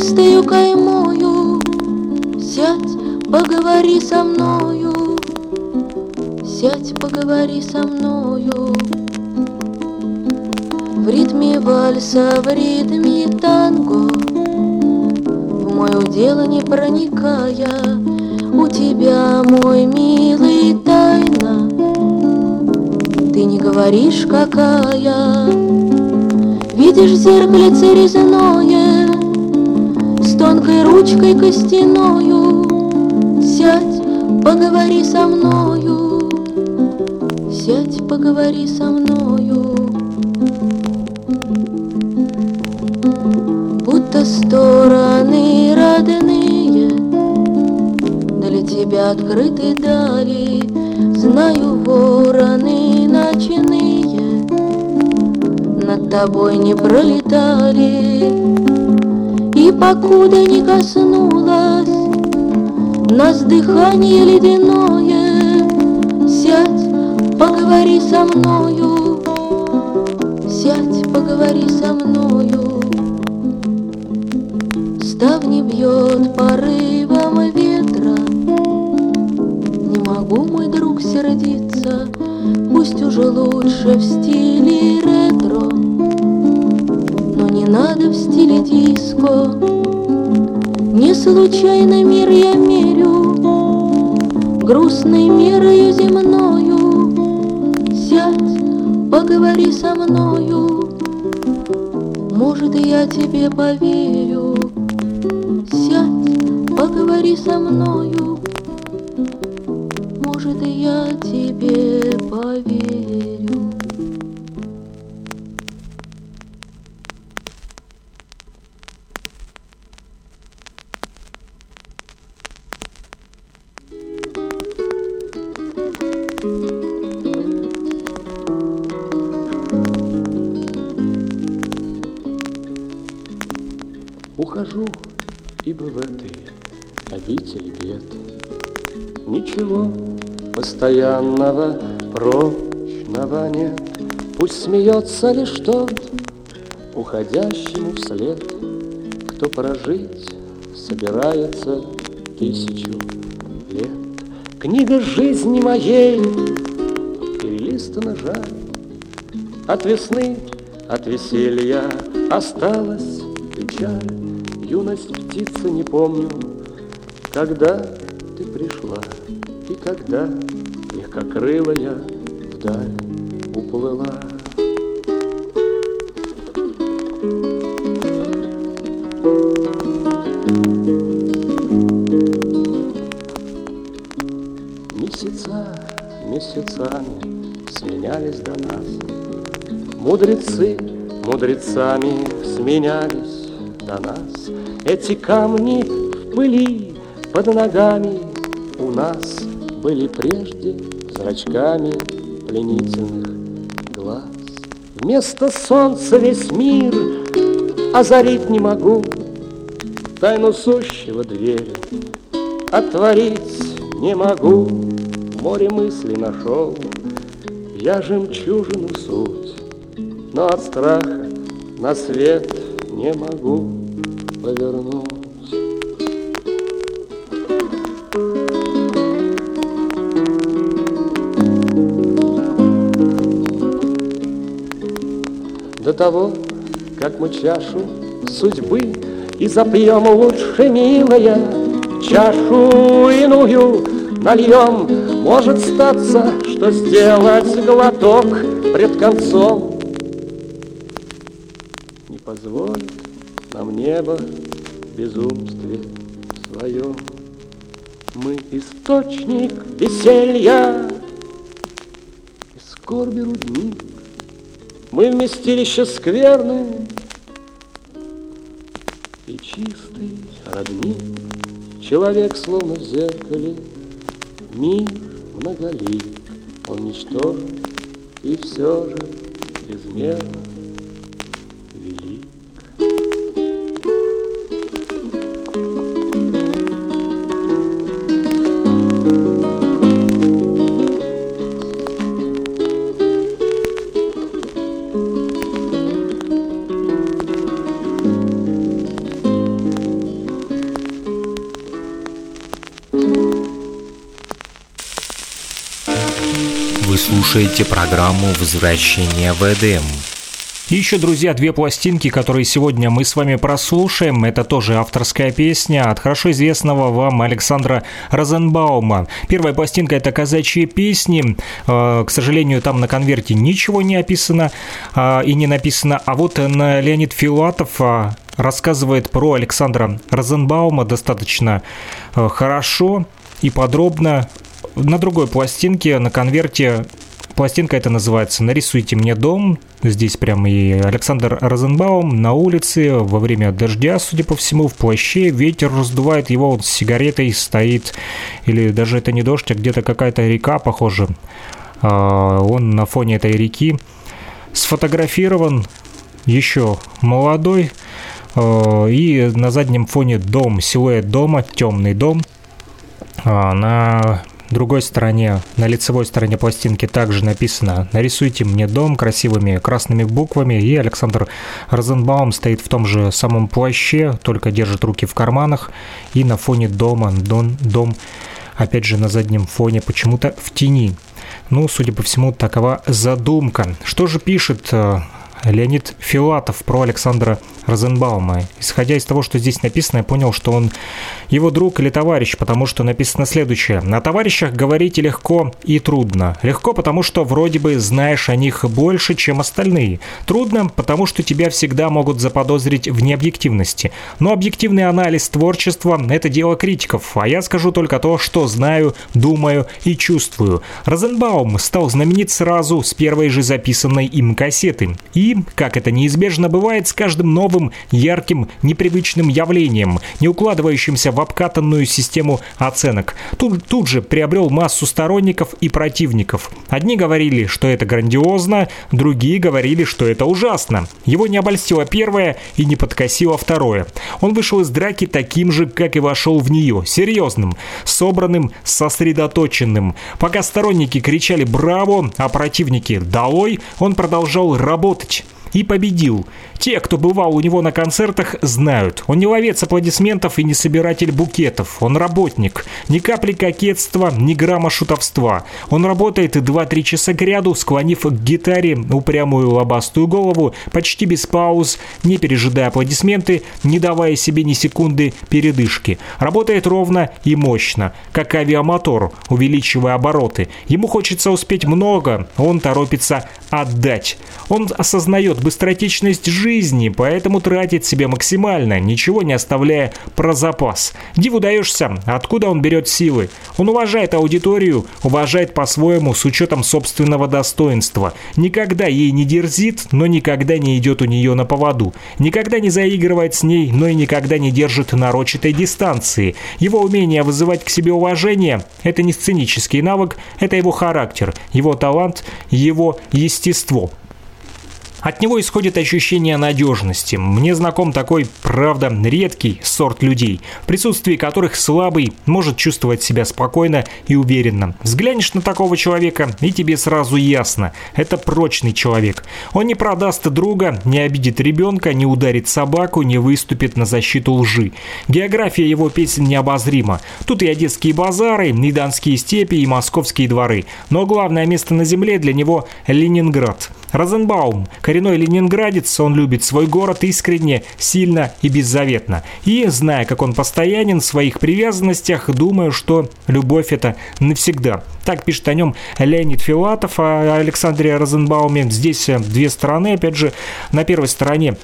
золотистою каймою. Сядь, поговори со мною. Сядь, поговори со мною. В ритме вальса, в ритме танго. В мое дело не проникая. У тебя, мой милый, тайна. Ты не говоришь, какая. Видишь зеркальце резное С тонкой ручкой костяною. Сядь, поговори со мною. Сядь, поговори со мною. Будто стороны родные Для тебя открытой дали. Знаю вороны ночные Над тобой не пролетали И покуда не коснулась Нас дыхание ледяное Сядь, поговори со мною Сядь, поговори со мною. Ставни бьет порывом ветра Не могу, мой друг, сердиться Пусть уже лучше в стиле ретро Надо в стиле диско. Не случайно мир я мерю Грустной мерою земною. Сядь, поговори со мною Может, я тебе поверю. Сядь, поговори со мною смеется лишь тот, уходящему вслед, Кто прожить собирается тысячу лет. Книга жизни моей перелистана жаль, От весны, от веселья осталась печаль. Юность птицы не помню, когда ты пришла и когда легкокрылая вдаль Мудрецы мудрецами сменялись до нас. Эти камни в пыли под ногами у нас были прежде зрачками пленительных глаз. Вместо солнца весь мир озарить не могу, Тайну сущего двери отворить не могу. В море мыслей нашел я жемчужину суть, Но от страха на свет не могу повернуть. До того, как мы чашу судьбы И запьем лучше, милая, Чашу иную нальем, Может статься, что сделать глоток Пред концом позволит нам небо в безумстве своем. Мы источник веселья и скорби рудник. Мы вместилище скверны и чистый родник. Человек словно в зеркале, мир многолик. Он ничтожен и все же безмерно слушаете программу «Возвращение в Эдем». И еще, друзья, две пластинки, которые сегодня мы с вами прослушаем. Это тоже авторская песня от хорошо известного вам Александра Розенбаума. Первая пластинка – это «Казачьи песни». Э, К сожалению, там на конверте ничего не описано э, и не написано. А вот Леонид Филатов э, рассказывает про Александра Розенбаума достаточно хорошо и подробно. На другой пластинке на конверте Пластинка это называется «Нарисуйте мне дом». Здесь прям и Александр Розенбаум на улице во время дождя, судя по всему, в плаще. Ветер раздувает его, он с сигаретой стоит. Или даже это не дождь, а где-то какая-то река, похоже. А, он на фоне этой реки сфотографирован еще молодой. А, и на заднем фоне дом, силуэт дома, темный дом. А, на другой стороне, на лицевой стороне пластинки также написано «Нарисуйте мне дом» красивыми красными буквами, и Александр Розенбаум стоит в том же самом плаще, только держит руки в карманах, и на фоне дома, дом, дом опять же на заднем фоне почему-то в тени. Ну, судя по всему, такова задумка. Что же пишет э, Леонид Филатов про Александра Розенбаума. Исходя из того, что здесь написано, я понял, что он его друг или товарищ, потому что написано следующее. На товарищах говорить легко и трудно. Легко, потому что вроде бы знаешь о них больше, чем остальные. Трудно, потому что тебя всегда могут заподозрить в необъективности. Но объективный анализ творчества – это дело критиков, а я скажу только то, что знаю, думаю и чувствую. Розенбаум стал знаменит сразу с первой же записанной им кассеты. И, как это неизбежно бывает, с каждым новым ярким, непривычным явлением, не укладывающимся в обкатанную систему оценок. Тут, тут же приобрел массу сторонников и противников. Одни говорили, что это грандиозно, другие говорили, что это ужасно. Его не обольстило первое и не подкосило второе. Он вышел из драки таким же, как и вошел в нее, серьезным, собранным, сосредоточенным. Пока сторонники кричали «Браво!», а противники «Долой!», он продолжал работать и победил. Те, кто бывал у него на концертах, знают. Он не ловец аплодисментов и не собиратель букетов. Он работник. Ни капли кокетства, ни грамма шутовства. Он работает 2-3 часа к ряду, склонив к гитаре упрямую лобастую голову, почти без пауз, не пережидая аплодисменты, не давая себе ни секунды передышки. Работает ровно и мощно, как авиамотор, увеличивая обороты. Ему хочется успеть много, он торопится отдать. Он осознает быстротечность жизни, поэтому тратит себе максимально, ничего не оставляя про запас. Диву даешься, откуда он берет силы. Он уважает аудиторию, уважает по-своему с учетом собственного достоинства. Никогда ей не дерзит, но никогда не идет у нее на поводу. Никогда не заигрывает с ней, но и никогда не держит нарочатой дистанции. Его умение вызывать к себе уважение – это не сценический навык, это его характер, его талант, его естество. От него исходит ощущение надежности. Мне знаком такой, правда, редкий сорт людей, в присутствии которых слабый может чувствовать себя спокойно и уверенно. Взглянешь на такого человека, и тебе сразу ясно – это прочный человек. Он не продаст друга, не обидит ребенка, не ударит собаку, не выступит на защиту лжи. География его песен необозрима. Тут и одесские базары, и донские степи, и московские дворы. Но главное место на земле для него – Ленинград. Розенбаум – коренной ленинградец, он любит свой город искренне, сильно и беззаветно. И, зная, как он постоянен в своих привязанностях, думаю, что любовь это навсегда. Так пишет о нем Леонид Филатов о Александре Розенбауме. Здесь две стороны, опять же, на первой стороне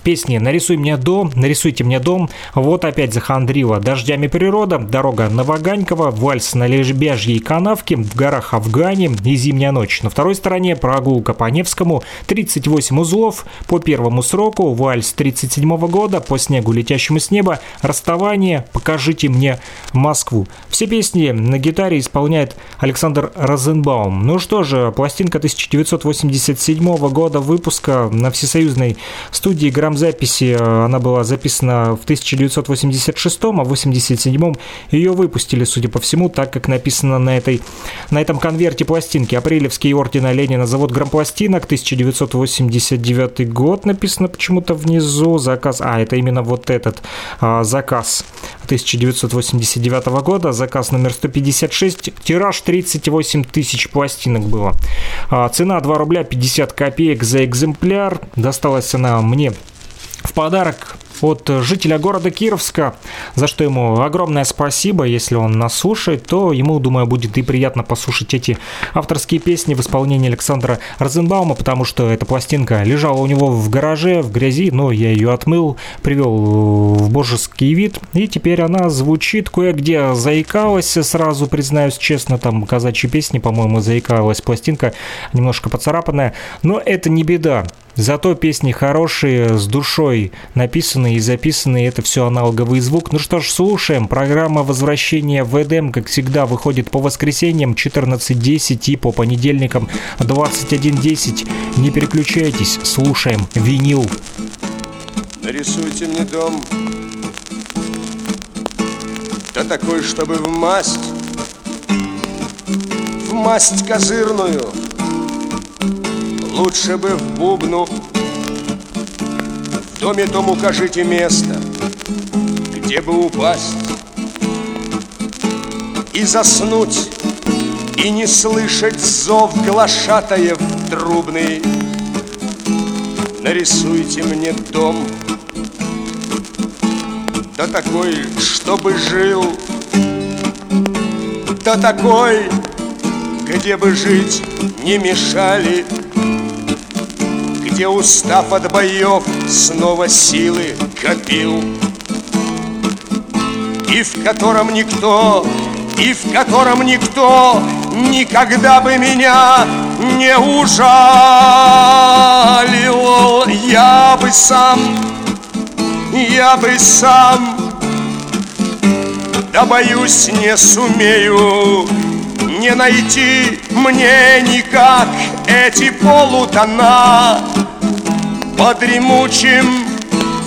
песни «Нарисуй мне дом», «Нарисуйте мне дом», вот опять захандрила «Дождями природа», «Дорога Новоганькова», «Вальс на лежбяжьей канавке», «В горах Афгане» и «Зимняя ночь». На второй стороне прогулка по Невскому, 38 узлов по первому сроку, «Вальс» 37 года, по снегу, летящему с неба, «Расставание», «Покажите мне Москву». Все песни на гитаре исполняет Александр Розенбаум. Ну что же, пластинка 1987 года выпуска на всесоюзной студии «Грамм записи э, она была записана в 1986, а в 1987 ее выпустили, судя по всему, так как написано на, этой, на этом конверте пластинки. Апрелевский ордена Ленина завод грампластинок, 1989 год написано почему-то внизу. Заказ, а, это именно вот этот а, заказ 1989 года, заказ номер 156, тираж 38 тысяч пластинок было. А, цена 2 рубля 50 копеек за экземпляр. Досталась она мне в подарок от жителя города Кировска, за что ему огромное спасибо. Если он нас слушает, то ему, думаю, будет и приятно послушать эти авторские песни в исполнении Александра Розенбаума, потому что эта пластинка лежала у него в гараже, в грязи, но я ее отмыл, привел в божеский вид, и теперь она звучит кое-где заикалась, сразу признаюсь честно, там казачьи песни, по-моему, заикалась пластинка, немножко поцарапанная, но это не беда. Зато песни хорошие, с душой написанные и записанные, это все аналоговый звук. Ну что ж, слушаем. Программа возвращения в Эдем, как всегда, выходит по воскресеньям 14.10 и по понедельникам 21.10. Не переключайтесь, слушаем винил. Нарисуйте мне дом, да такой, чтобы в масть, в масть козырную, лучше бы в бубну. В доме том укажите место, где бы упасть и заснуть, и не слышать зов глашатаев трубный. Нарисуйте мне дом, да такой, чтобы жил, да такой, где бы жить не мешали где, устав от боев, снова силы копил. И в котором никто, и в котором никто никогда бы меня не ужалил. Я бы сам, я бы сам, да боюсь не сумею не найти мне никак эти полутона. По дремучим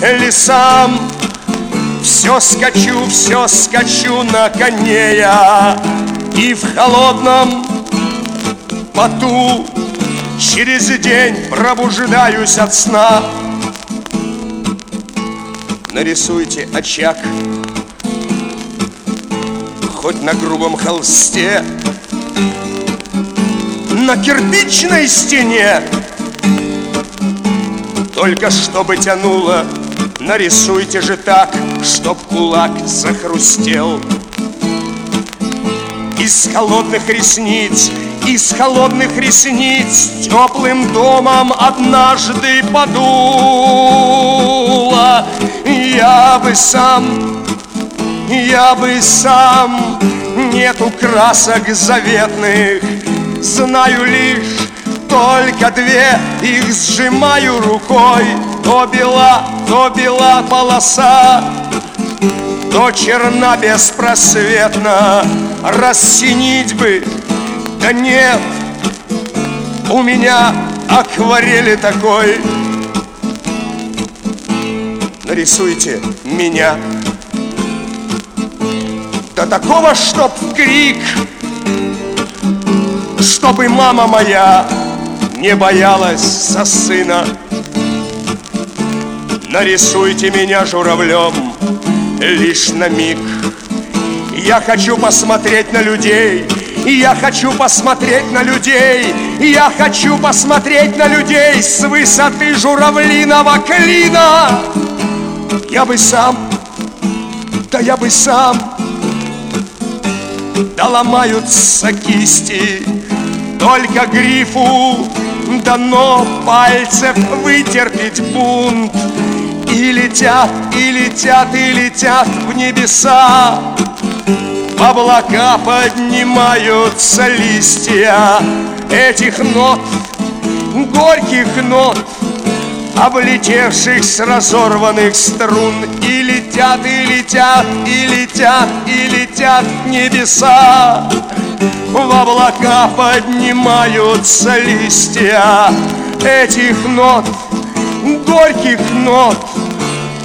лесам. Все скачу, все скачу на коне я И в холодном поту Через день пробуждаюсь от сна. Нарисуйте очаг Хоть на грубом холсте На кирпичной стене только чтобы тянуло, нарисуйте же так, чтоб кулак захрустел. Из холодных ресниц, из холодных ресниц Теплым домом однажды подуло Я бы сам, я бы сам Нету красок заветных Знаю лишь только две Их сжимаю рукой. То бела, то бела полоса То черна беспросветно Рассинить бы, да нет У меня акварели такой. Нарисуйте меня. До такого, чтоб крик Чтобы мама моя не боялась со сына. Нарисуйте меня журавлем лишь на миг. Я хочу посмотреть на людей, я хочу посмотреть на людей, я хочу посмотреть на людей с высоты журавлиного клина. Я бы сам, да я бы сам, да ломаются кисти, только грифу дано пальцев вытерпеть бунт. И летят, и летят, и летят в небеса. В облака поднимаются листья Этих нот, горьких нот Облетевших с разорванных струн. И летят, и летят, и летят, и летят в небеса в облака поднимаются листья Этих нот, горьких нот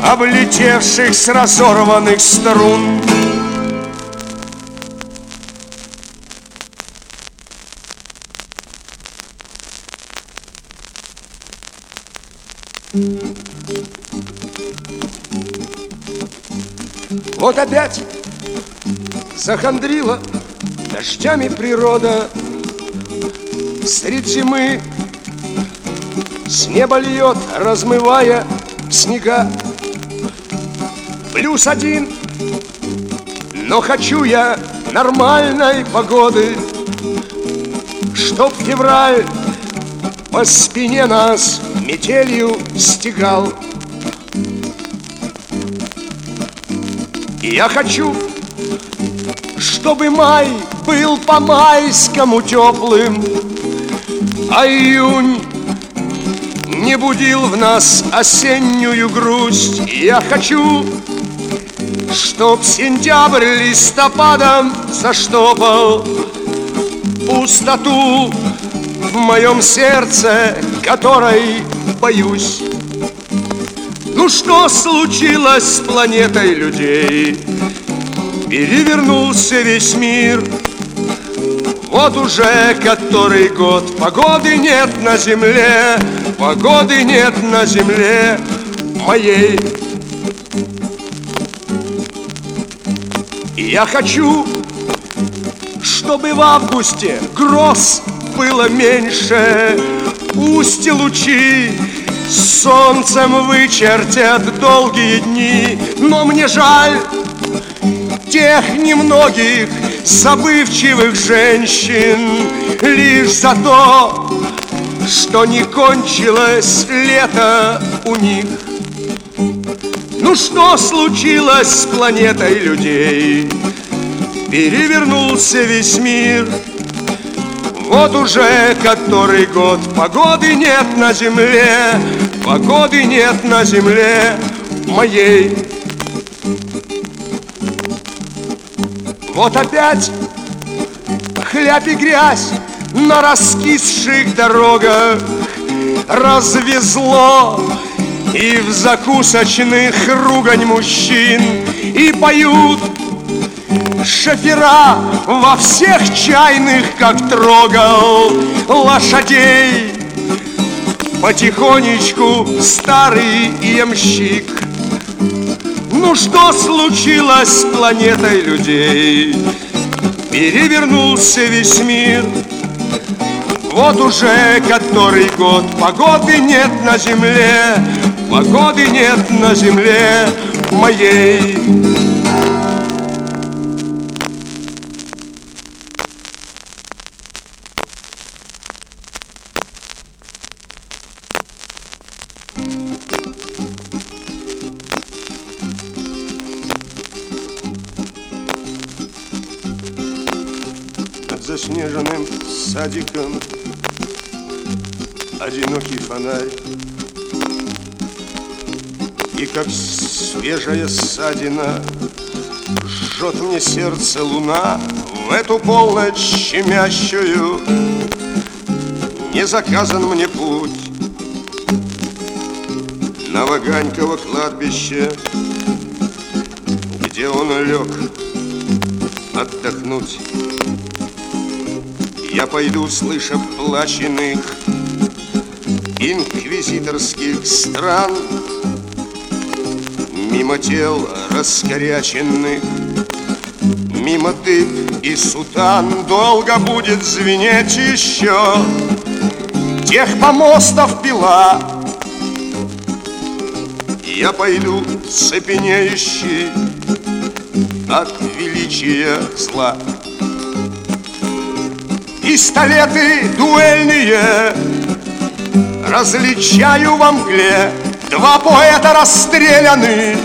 Облетевших с разорванных струн. Вот опять захандрила Дождями природа. Средь зимы С неба льет, размывая снега. Плюс один Но хочу я нормальной погоды Чтоб февраль по спине нас метелью стегал. И я хочу, чтобы май был по-майскому теплым А июнь не будил в нас осеннюю грусть Я хочу, чтоб сентябрь листопадом заштопал Пустоту в моем сердце, которой боюсь Ну что случилось с планетой людей? Перевернулся весь мир. Вот уже который год Погоды нет на земле Погоды нет на земле моей. И я хочу, чтобы в августе гроз было меньше. Пусть лучи солнцем вычертят долгие дни Но мне жаль тех немногих забывчивых женщин Лишь за то, что не кончилось лето у них. Ну что случилось с планетой людей? Перевернулся весь мир. Вот уже который год. Погоды нет на земле Погоды нет на земле моей Вот опять хляб и грязь на раскисших дорогах Развезло и в закусочных ругань мужчин И поют шофера во всех чайных, как трогал лошадей. Потихонечку старый ямщик Ну что случилось с планетой людей? Перевернулся весь мир. Вот уже который год. Погоды нет на земле. Погоды нет на земле моей заснеженным садиком. Одинокий фонарь. И как свежая ссадина Жжет мне сердце луна В эту полночь щемящую. Не заказан мне путь На Ваганьково кладбище Где он лег отдохнуть Я пойду, слыша плаченных Инквизиторских стран Мимо тел раскоряченных Мимо дыб и сутан. Долго будет звенеть еще Тех помостов пила. Я пойду цепенеющий От величия зла Пистолеты дуэльные. Различаю во мгле Два поэта расстреляны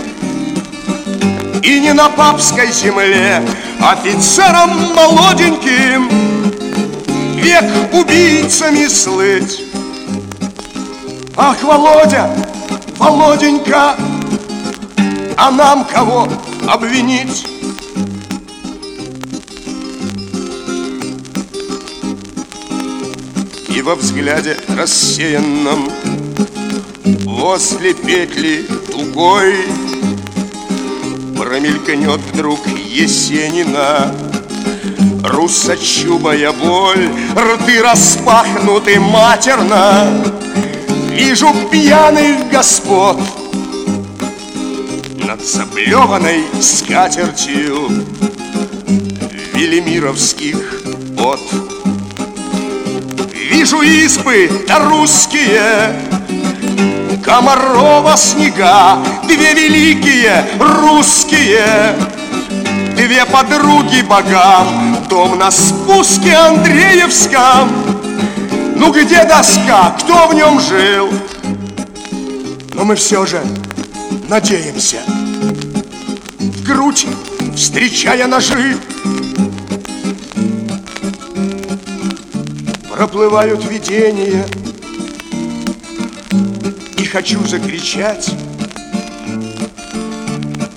И не на папской земле Офицером молоденьким Век убийцами слыть. Ах, Володя, Володенька А нам кого обвинить? Во взгляде рассеянном Возле петли тугой Промелькнет вдруг Есенина. Русочубая боль Рты распахнуты матерно. Вижу пьяных господ Над заплеванной скатертью Велимировских от Вижу избы да русские Комарова снега, две великие русские, Две подруги богам, дом на спуске Андреевском. Ну где доска, кто в нем жил? Но мы все же надеемся. В грудь, встречая ножи, Проплывают видения. И хочу закричать.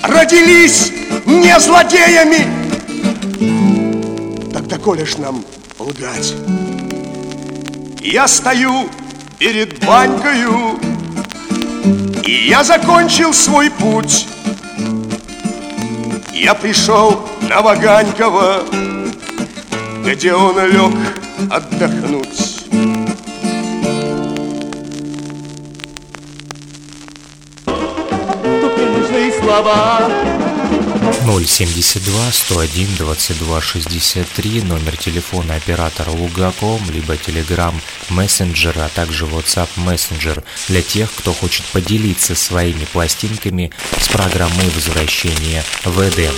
Родились не злодеями. Тогда коли ж нам лгать? Я стою перед банькою И я закончил свой путь. Я пришел на Ваганькова Где он лег отдохнуть. Слова. 072 101 22 63 номер телефона оператора Лугаком, либо Telegram Messenger, а также WhatsApp Messenger для тех, кто хочет поделиться своими пластинками с программой возвращения в Эдем.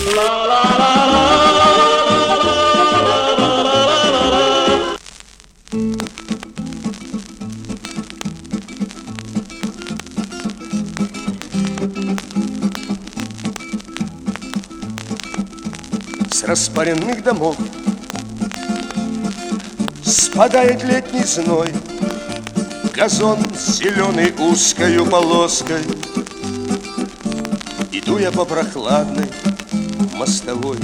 Распаренных домов. Спадает летний зной Газон зеленый узкою полоской. Иду я по прохладной мостовой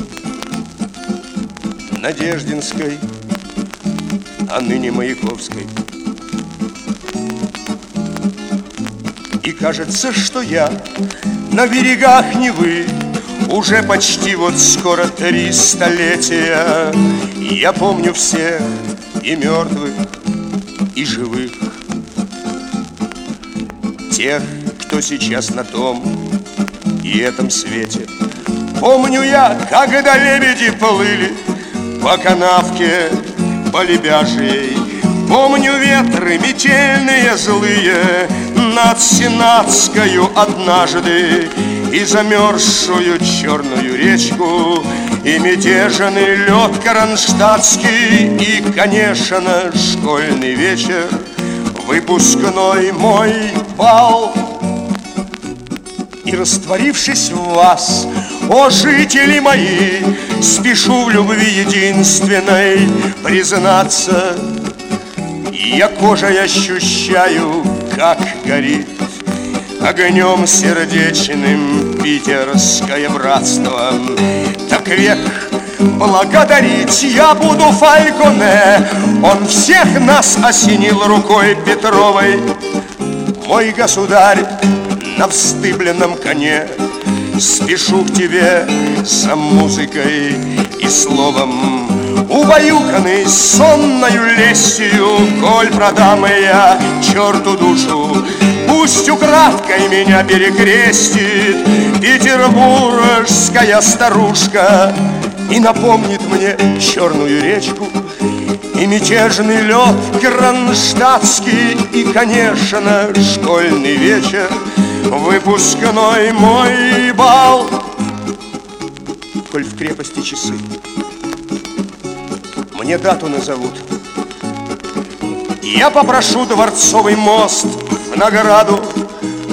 Надеждинской, а ныне Маяковской. И кажется, что я на берегах Невы уже почти вот скоро три столетия. Я помню всех и мертвых, и живых. Тех, кто сейчас на том и этом свете. Помню я, когда лебеди плыли По канавке, по лебяжьей Помню ветры метельные злые Над Сенатскою однажды и замерзшую черную речку, И мятежный лед кронштадтский, И, конечно, школьный вечер, Выпускной мой бал. И растворившись в вас, о жители мои, Спешу в любви единственной признаться, Я кожей ощущаю, как горит Огнем сердечным питерское братство. Так век благодарить я буду Фальконе Он всех нас осенил рукой Петровой. Мой государь на встыбленном коне Спешу к тебе за музыкой и словом Убаюканный сонною лестью Коль продам я черту душу. Пусть украдкой меня перекрестит Петербургская старушка И напомнит мне черную речку И мятежный лед кронштадтский И, конечно, школьный вечер Выпускной мой бал. Коль в крепости часы Мне дату назовут. Я попрошу дворцовый мост в награду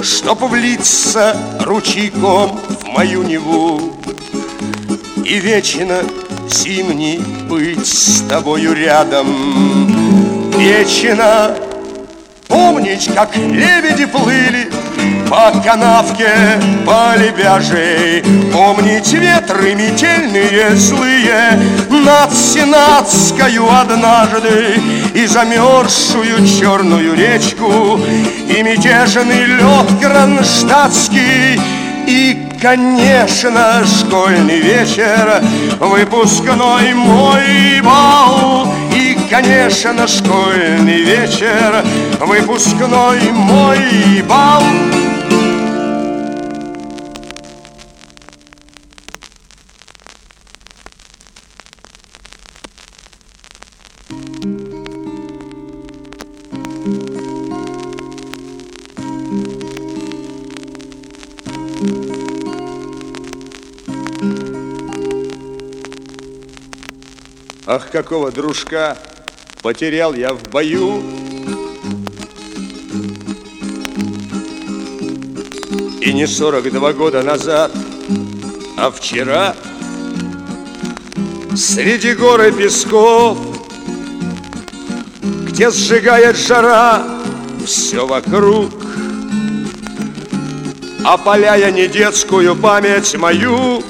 Чтоб влиться ручейком в мою Неву. И вечно зимний быть с тобою рядом. Вечно помнить, как лебеди плыли по канавке, по лебяжей. Помнить ветры метельные злые Над Сенатскою однажды И замерзшую черную речку И мятежный лед кронштадтский. И, конечно, школьный вечер Выпускной мой бал. И, конечно, школьный вечер Выпускной мой бал Ах, какого дружка потерял я в бою. И не 42 года назад, а вчера Среди гор и песков Где сжигает жара все вокруг Опаляя не детскую память мою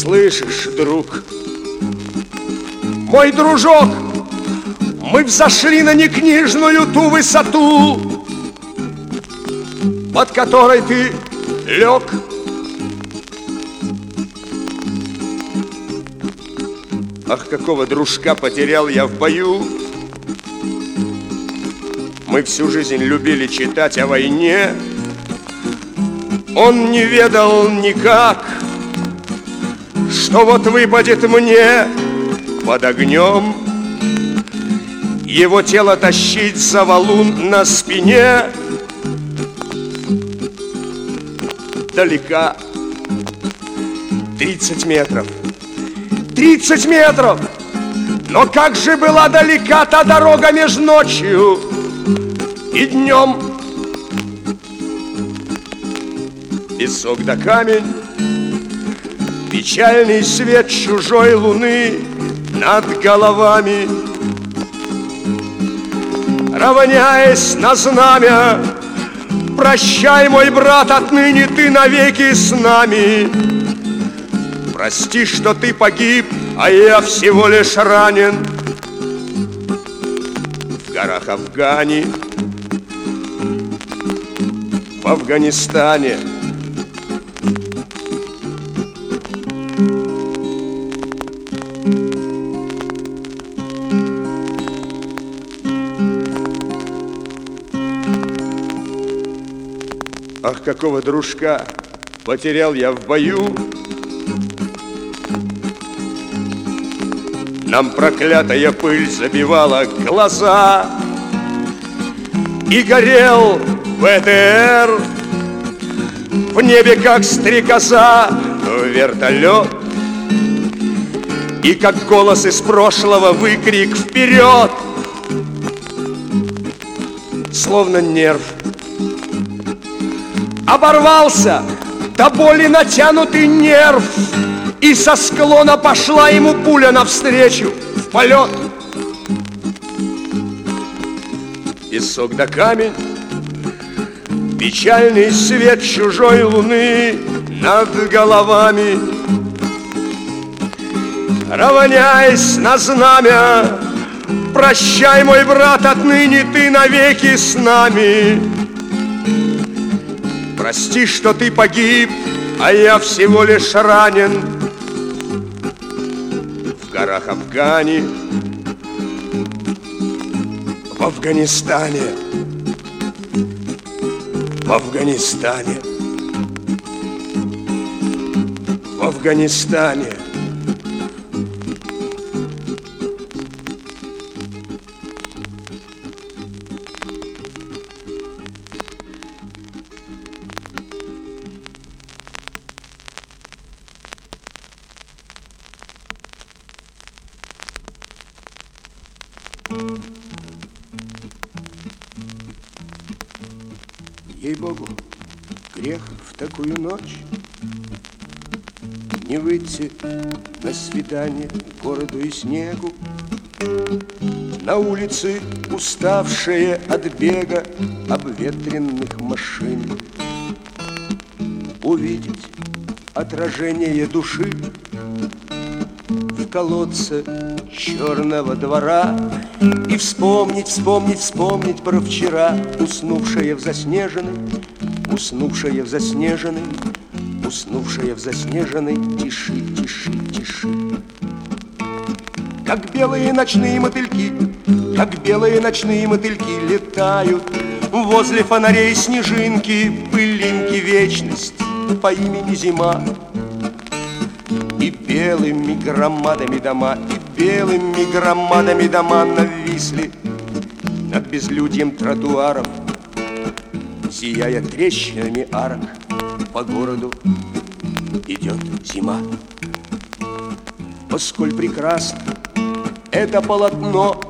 Слышишь, друг, мой дружок, мы взошли на некнижную ту высоту, под которой ты лег. Ах, какого дружка потерял я в бою. Мы всю жизнь любили читать о войне. Он не ведал никак, что вот выпадет мне под огнем. Его тело тащить за валун на спине. Далека 30 метров. 30 метров! Но как же была далека та дорога между ночью и днем? Песок да камень Печальный свет чужой луны над головами. Равняясь на знамя Прощай, мой брат, отныне ты навеки с нами. Прости, что ты погиб, а я всего лишь ранен В горах Афгани В Афганистане какого дружка. Потерял я в бою. Нам проклятая пыль забивала глаза И горел ВТР. В небе, как стрекоза, вертолет. И как голос из прошлого выкрик вперед. Словно нерв Оборвался. До боли натянутый нерв. И со склона пошла ему пуля навстречу. В полет. Песок да камень. Печальный свет чужой луны над головами. Равняясь на знамя Прощай, мой брат, отныне ты навеки с нами Прости, что ты погиб, а я всего лишь ранен. В горах Афгани, в Афганистане В Афганистане В Афганистане Ей-богу, грех в такую ночь Не выйти на свидание городу и снегу. На улице уставшие от бега обветренных машин Увидеть отражение души В колодце черного двора. И вспомнить, вспомнить, вспомнить про вчера Уснувшая в заснеженной, уснувшая в заснеженной Уснувшая в заснеженной. Тиши, тиши, тиши. Как белые ночные мотыльки, как белые ночные мотыльки летают Возле фонарей снежинки, пылинки вечность по имени Зима. И белыми громадами дома, белыми громадами дома нависли Над безлюдьем тротуаров, сияя трещинами арок По городу идет зима. Посколь прекрасно это полотно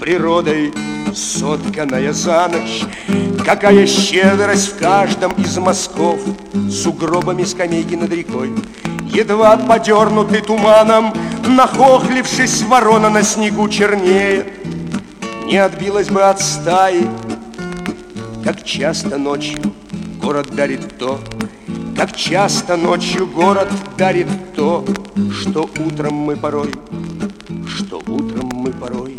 Природой сотканная за ночь Какая щедрость в каждом из мазков угробами скамейки над рекой Едва подернутый туманом Нахохлившись, ворона на снегу чернеет. Не отбилась бы от стаи Как часто ночью город дарит то Как часто ночью город дарит то Что утром мы порой Что утром мы порой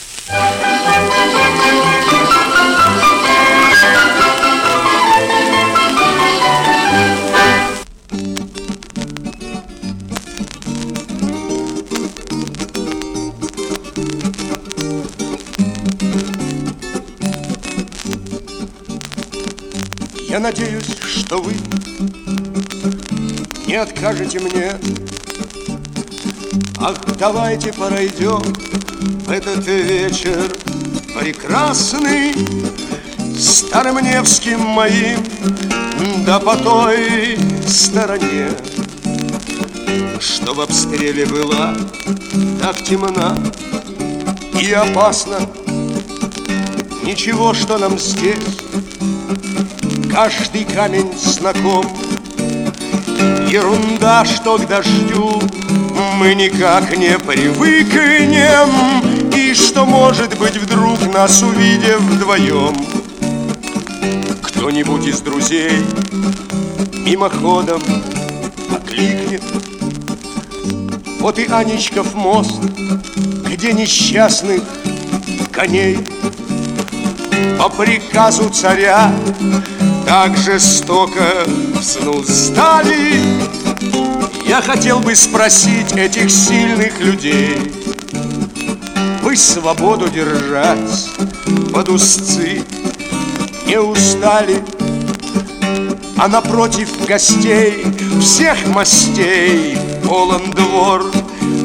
Откажете мне. Ах, давайте пройдем в этот вечер прекрасный Старым Невским моим, да по той стороне, Что в обстреле была так темна и опасна. Ничего, что нам здесь каждый камень знаком. Ерунда, что к дождю мы никак не привыкнем, И что, может быть, вдруг нас увидев вдвоем, Кто-нибудь из друзей мимоходом окликнет. Вот и Анечков мост, где несчастных коней по приказу царя так жестоко взнуздали. Я хотел бы спросить этих сильных людей, Вы свободу держать под узцы не устали, А напротив гостей всех мастей. Полон двор,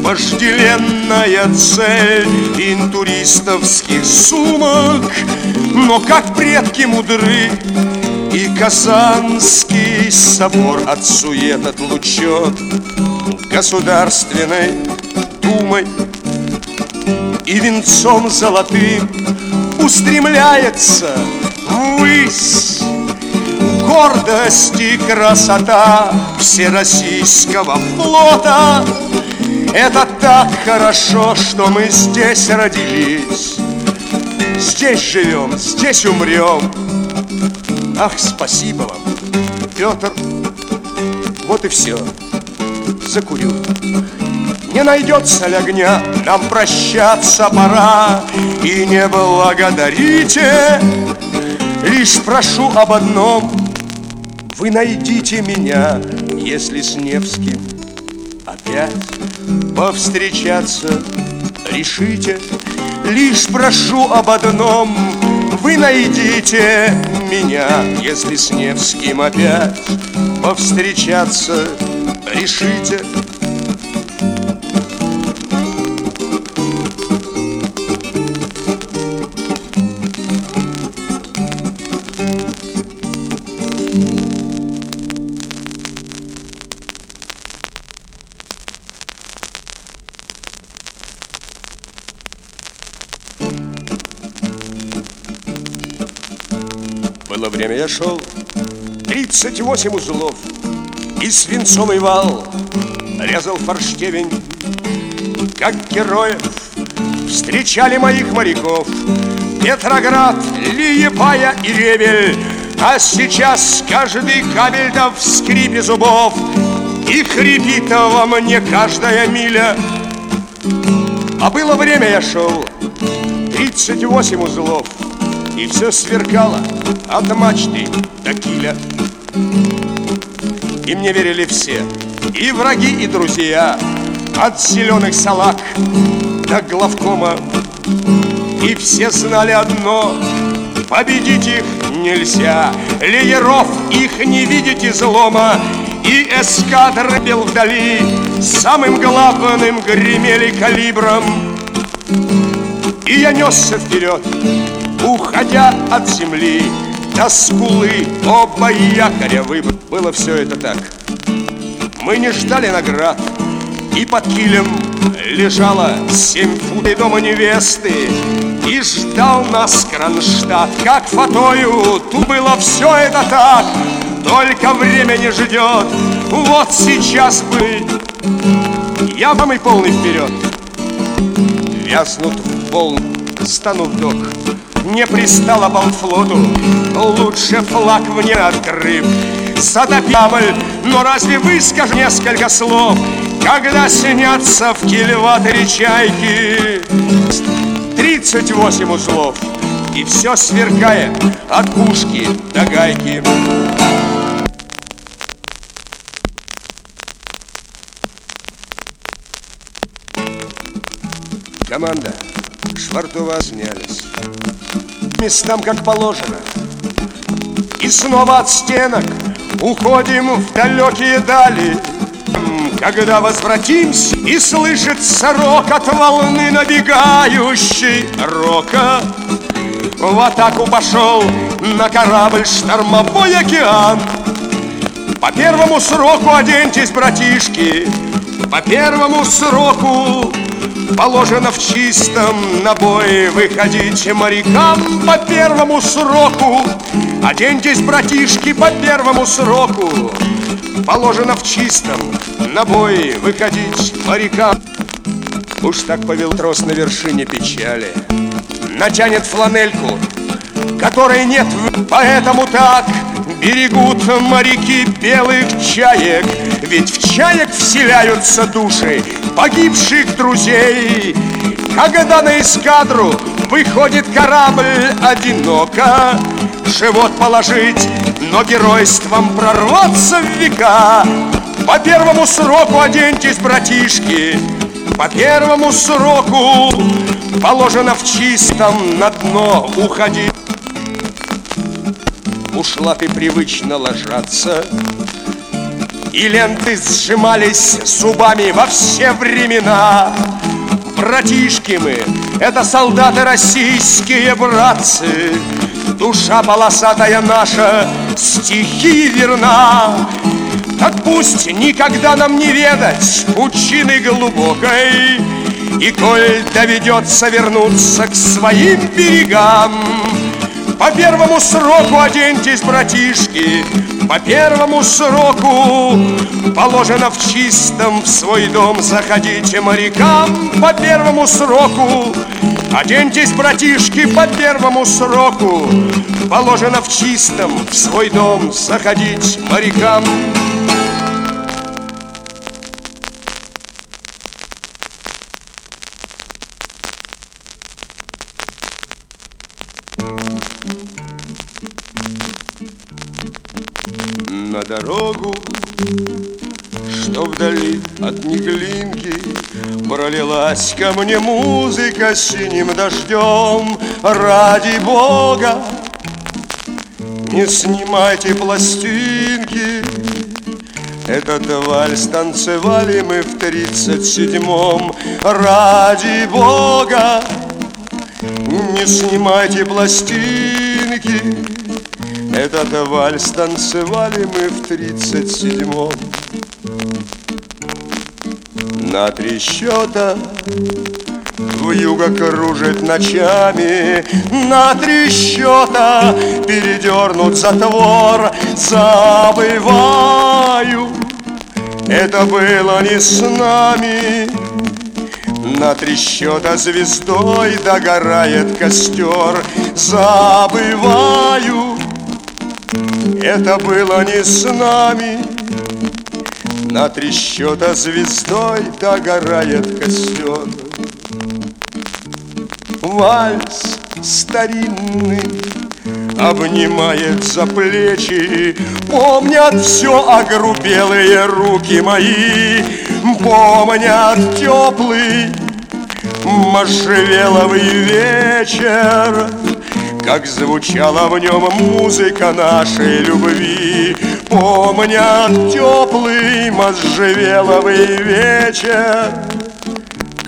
Вожделенная цель интуристовских сумок, Но как предки мудры, и Казанский собор от сует отлучен Государственной думой. И венцом золотым устремляется ввысь Гордость и красота Всероссийского флота. Это так хорошо, что мы здесь родились. Здесь живем, здесь умрем Ах, спасибо вам, Петр. Вот и все. Закурю. Не найдется ли огня, нам прощаться пора. И не благодарите, лишь прошу об одном. Вы найдите меня, если с Невским опять повстречаться решите. Лишь прошу об одном, вы найдите меня, если с Невским опять повстречаться решите. Было время, я шел 38 узлов И свинцовый вал резал форштевень. Как героев встречали моих моряков Петроград, Лиепая и Ревель. А сейчас каждый кабель да в скрипе зубов И хрипит во мне каждая миля. А было время, я шел. 38 узлов и все сверкало от мачты до киля. И мне верили все, и враги, и друзья, От зеленых салак до главкома. И все знали одно, победить их нельзя Лееров их не видеть излома И эскадры бел вдали Самым главным гремели калибром И я несся вперед, уходя от земли До скулы оба якоря выбор Было все это так. Мы не ждали наград И под килем лежала семь футов дома невесты И ждал нас Кронштадт, как фотою Тут было все это так, только время не ждет Вот сейчас бы я вам и полный вперед Вязнут в волн, стану в док Не пристало полфлоту Лучше флаг мне открыв Затопябль, но разве выскажу несколько слов? Когда снятся в кильваторе чайки? 38 узлов И все сверкает от пушки до гайки. Команда, Швартова снялись Местам как положено. И снова от стенок Уходим в далекие дали. Когда возвратимся И слышится рок от волны набегающей. Рока В атаку пошел на корабль штормовой океан. По первому сроку оденьтесь, братишки По первому сроку Положено в чистом на бой выходить морякам по первому сроку. Оденьтесь, братишки, по первому сроку. Положено в чистом на бой выходить морякам. Уж так повел трос на вершине печали. Натянет фланельку, которой нет, поэтому так берегут моряки белых чаек. Ведь в чаек вселяются души погибших друзей. Когда на эскадру выходит корабль одиноко, Живот положить, но геройством прорваться в века. По первому сроку оденьтесь, братишки, по первому сроку Положено в чистом на дно уходить. Ушла ты привычно ложаться. И ленты сжимались зубами во все времена. Братишки мы, это солдаты российские братцы. Душа полосатая наша стихи верна. Так пусть никогда нам не ведать пучины глубокой И коль доведется вернуться к своим берегам По первому сроку оденьтесь, братишки. По первому сроку Положено в чистом в свой дом. Заходите морякам по первому сроку. Оденьтесь, братишки, по первому сроку. Положено в чистом в свой дом. Заходить морякам от Неглинки Пролилась ко мне музыка синим дождем. Ради Бога, не снимайте пластинки. Этот вальс танцевали мы в тридцать седьмом. Ради Бога, не снимайте пластинки. Этот вальс танцевали мы в тридцать седьмом На три счета в юго кружит ночами На три счета передернут затвор. Забываю, это было не с нами. На три счета звездой догорает костер. Забываю, это было не с нами На три счета звездой догорает костер Вальс старинный Обнимает за плечи Помнят все огрубелые руки мои Помнят теплый можжевеловый вечер Как звучала в нем музыка нашей любви. Помнят теплый можжевеловый вечер.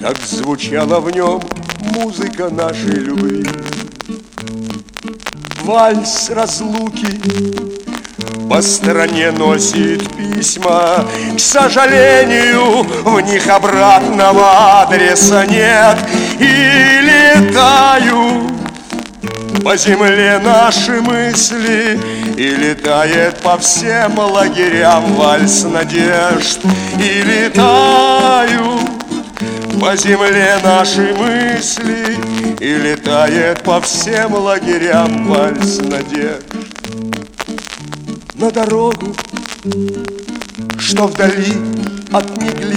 Как звучала в нем музыка нашей любви. Вальс разлуки по стране носит письма. К сожалению, в них обратного адреса нет. И летают по земле наши мысли И летает по всем лагерям вальс надежд. И летают по земле наши мысли И летает по всем лагерям вальс надежд. На дорогу, что вдали от Неглинки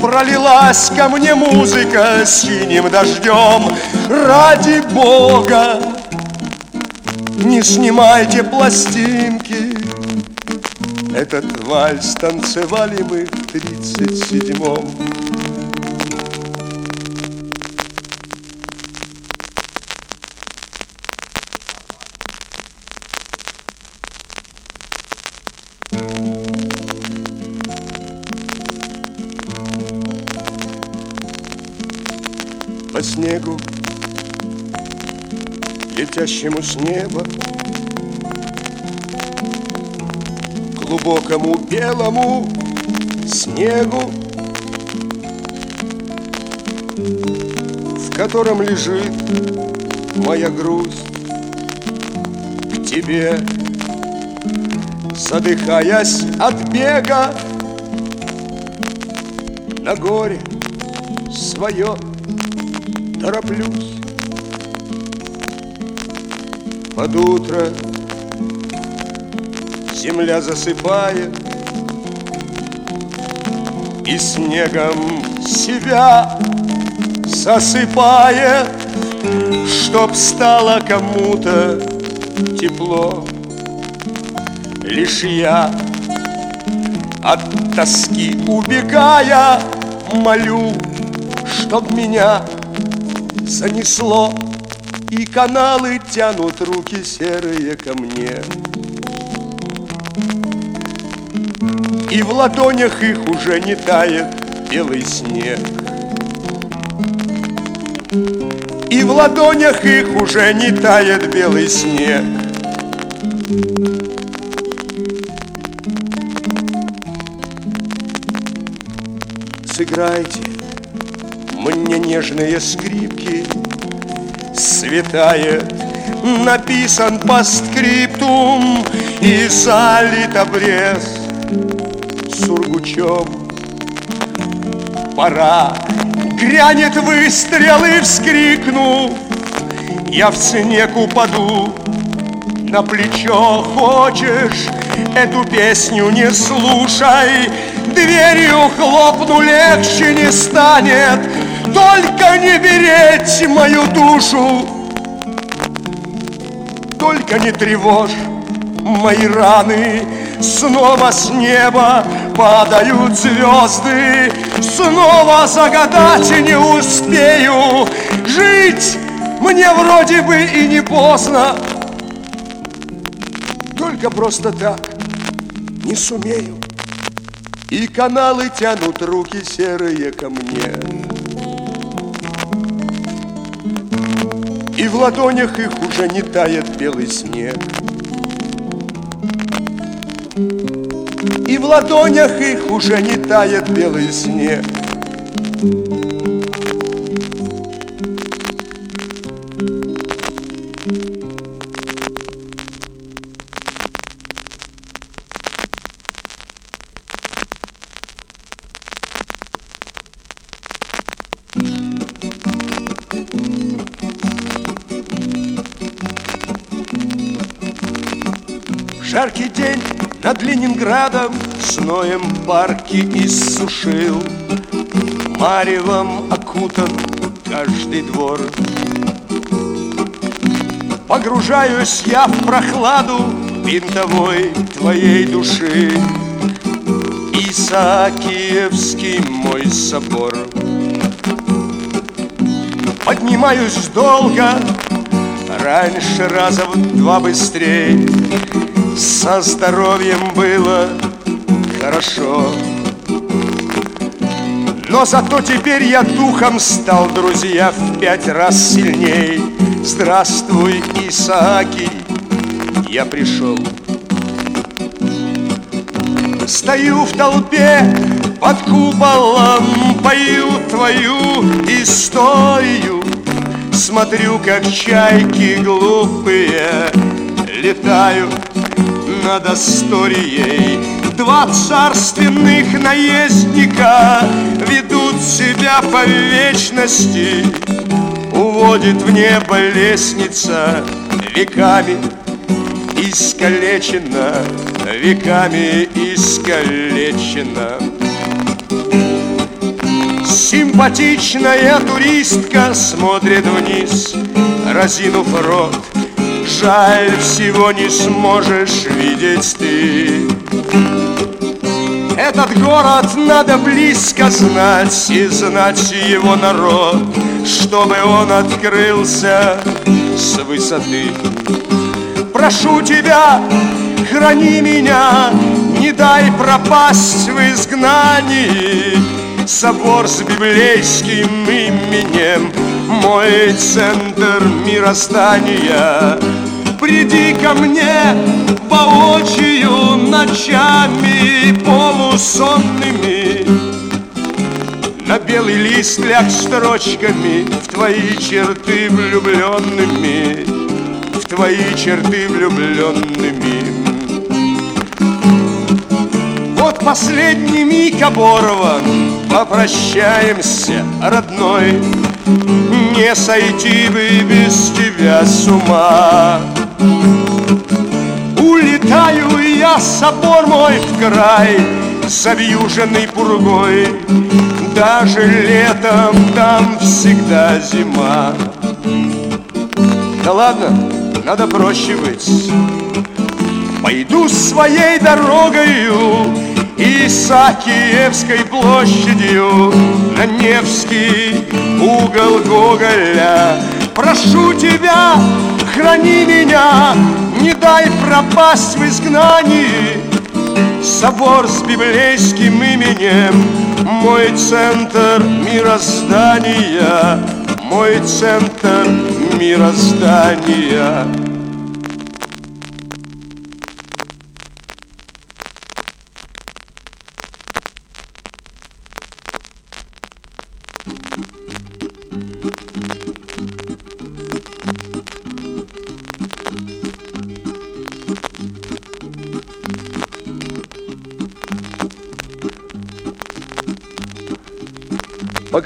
Пролилась ко мне музыка синим дождем. Ради Бога, не снимайте пластинки. Этот вальс танцевали мы в тридцать седьмом снегу, летящему с неба Глубокому белому снегу В котором лежит моя грусть К тебе, задыхаясь от бега На горе свое тороплюсь. Под утро земля засыпает И снегом себя засыпает Чтоб стало кому-то тепло. Лишь я от тоски убегая Молю, чтоб меня занесло И каналы тянут руки серые ко мне. И в ладонях их уже не тает белый снег. И в ладонях их уже не тает белый снег. Сыграйте мне нежные скрипки. Светает, написан по скриптум И залит обрез сургучом. Пора, грянет выстрел и вскрикну. Я в снег упаду на плечо. Хочешь эту песню не слушай? Дверью хлопну легче не станет Только не беречь мою душу. Только не тревожь мои раны. Снова с неба падают звезды. Снова загадать не успею. Жить мне вроде бы и не поздно. Только просто так не сумею. И каналы тянут руки серые ко мне И в ладонях их уже не тает белый снег. И в ладонях их уже не тает белый снег над Ленинградом Сноем парки иссушил. Маревом окутан каждый двор. Погружаюсь я в прохладу Винтовой твоей души. Исаакиевский мой собор. Поднимаюсь долго раньше раза в два быстрее Со здоровьем было хорошо но зато теперь я духом стал, друзья, в пять раз сильней. Здравствуй, Исааки, я пришел. Стою в толпе под куполом, пою твою историю. Смотрю, как чайки глупые летают над историей. Два царственных наездника ведут себя по вечности. Уводит в небо лестница веками искалечена, веками искалечена. Симпатичная туристка смотрит вниз, разинув рот. Жаль, всего не сможешь видеть ты. Этот город надо близко знать И знать его народ Чтобы он открылся с высоты. Прошу тебя, храни меня Не дай пропасть в изгнании. Собор с библейским именем Мой центр мироздания Приди ко мне воочию ночами полусонными. На белый лист ляг строчками В твои черты влюбленными В твои черты влюбленными. Вот последний миг оборван Попрощаемся, родной. Не сойти бы без тебя с ума Улетаю я, собор мой в край Завьюженный пургой. Даже летом там всегда зима. Да ладно, надо проще быть. Пойду своей дорогою Исаакиевской площадью На Невский угол Гоголя Прошу тебя, храни меня не дай пропасть в изгнании. Собор с библейским именем Мой центр мироздания Мой центр мироздания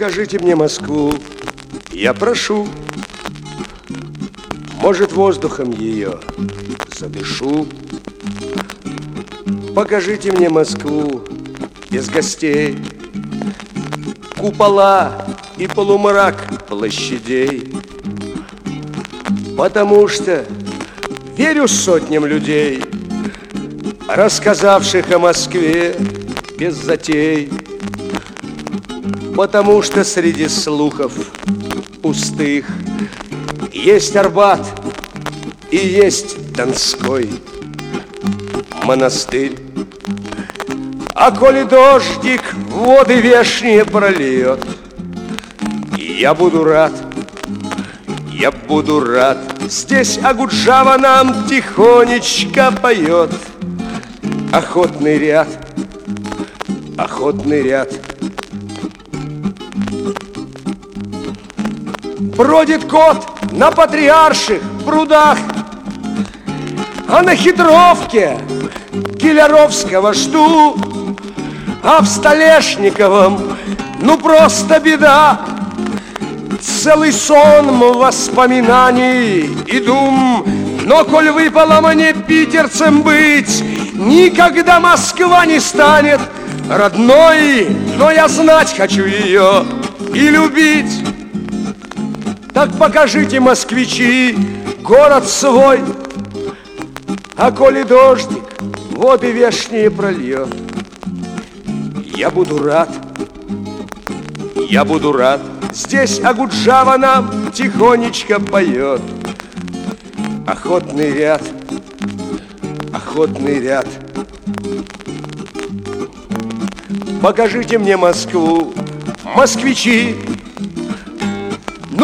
Покажите мне Москву, я прошу. Может, воздухом ее задышу. Покажите мне Москву без гостей, Купола и полумрак площадей. Потому что верю сотням людей, Рассказавших о Москве без затей. Потому что среди слухов пустых Есть Арбат и есть Донской монастырь. А коли дождик воды вешние прольет, Я буду рад, я буду рад. Здесь Агуджава нам тихонечко поет. Охотный ряд, охотный ряд — Бродит кот на патриарших прудах, А на хитровке Киляровского жду, А в Столешниковом ну просто беда. Целый сон воспоминаний и дум, Но коль выпало мне питерцем быть, Никогда Москва не станет родной, Но я знать хочу ее и любить. Так покажите, москвичи, город свой. А коли дождик воды вешние прольет, Я буду рад, я буду рад. Здесь Агуджава нам тихонечко поет. Охотный ряд, охотный ряд. Покажите мне Москву, москвичи.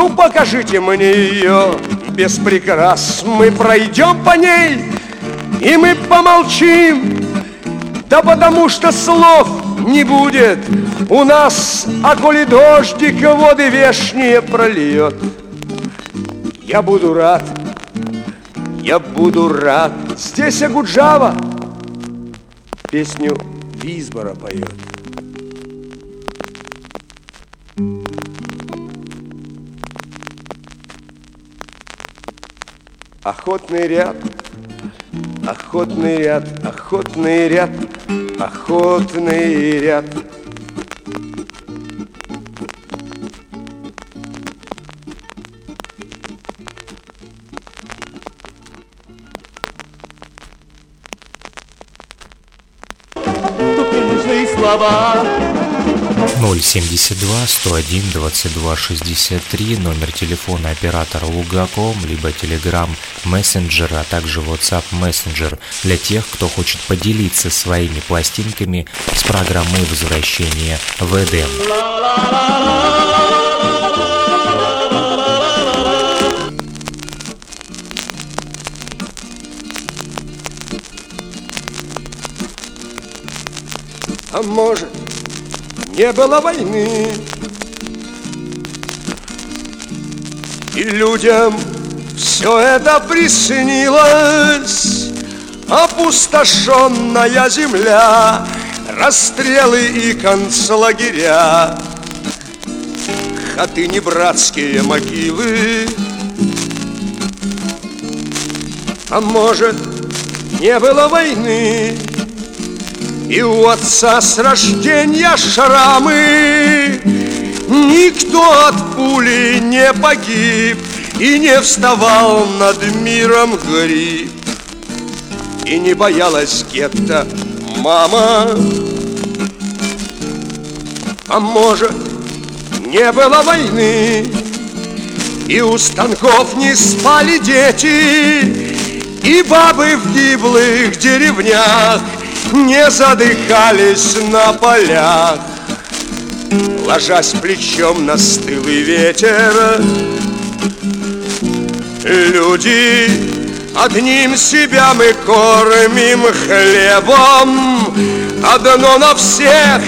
Ну, покажите мне ее без прикрас. Мы пройдем по ней, и мы помолчим. Да потому что слов не будет у нас, а коли дождик воды вешние прольет. Я буду рад, я буду рад. Здесь Агуджава песню Визбора поет. Охотный ряд, охотный ряд, охотный ряд, охотный ряд. Тут нужны слова 072 101 22 63 номер телефона оператора Лугаком, либо Telegram Messenger, а также WhatsApp Messenger для тех, кто хочет поделиться своими пластинками с программой возвращения в Эдем. А может, не было войны. И людям все это приснилось, Опустошенная земля, Расстрелы и концлагеря, Хаты не братские могилы. А может, не было войны, и у отца с рождения шрамы. Никто от пули не погиб И не вставал над миром гриб. И не боялась гетто мама. А может, не было войны И у станков не спали дети И бабы в гиблых деревнях не задыхались на полях, Ложась плечом на стылый ветер. Люди, одним себя мы кормим хлебом, Одно на всех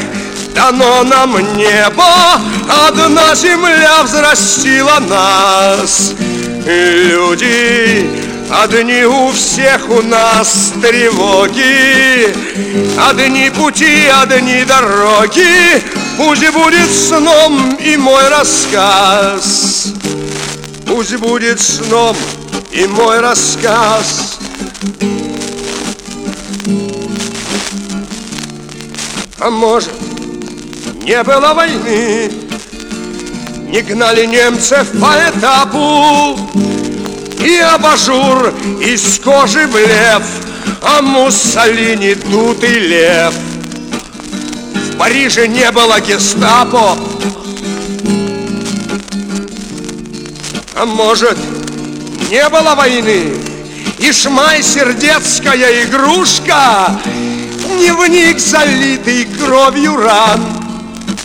дано нам небо, Одна земля взрастила нас. Люди, Одни у всех у нас тревоги, Одни пути, одни дороги, Пусть будет сном и мой рассказ. Пусть будет сном и мой рассказ. А может, не было войны, Не гнали немцев по этапу, и абажур из кожи блев, А Муссолини дутый лев. В Париже не было гестапо, А может, не было войны, И шмай сердецкая игрушка, Дневник, залитый кровью ран,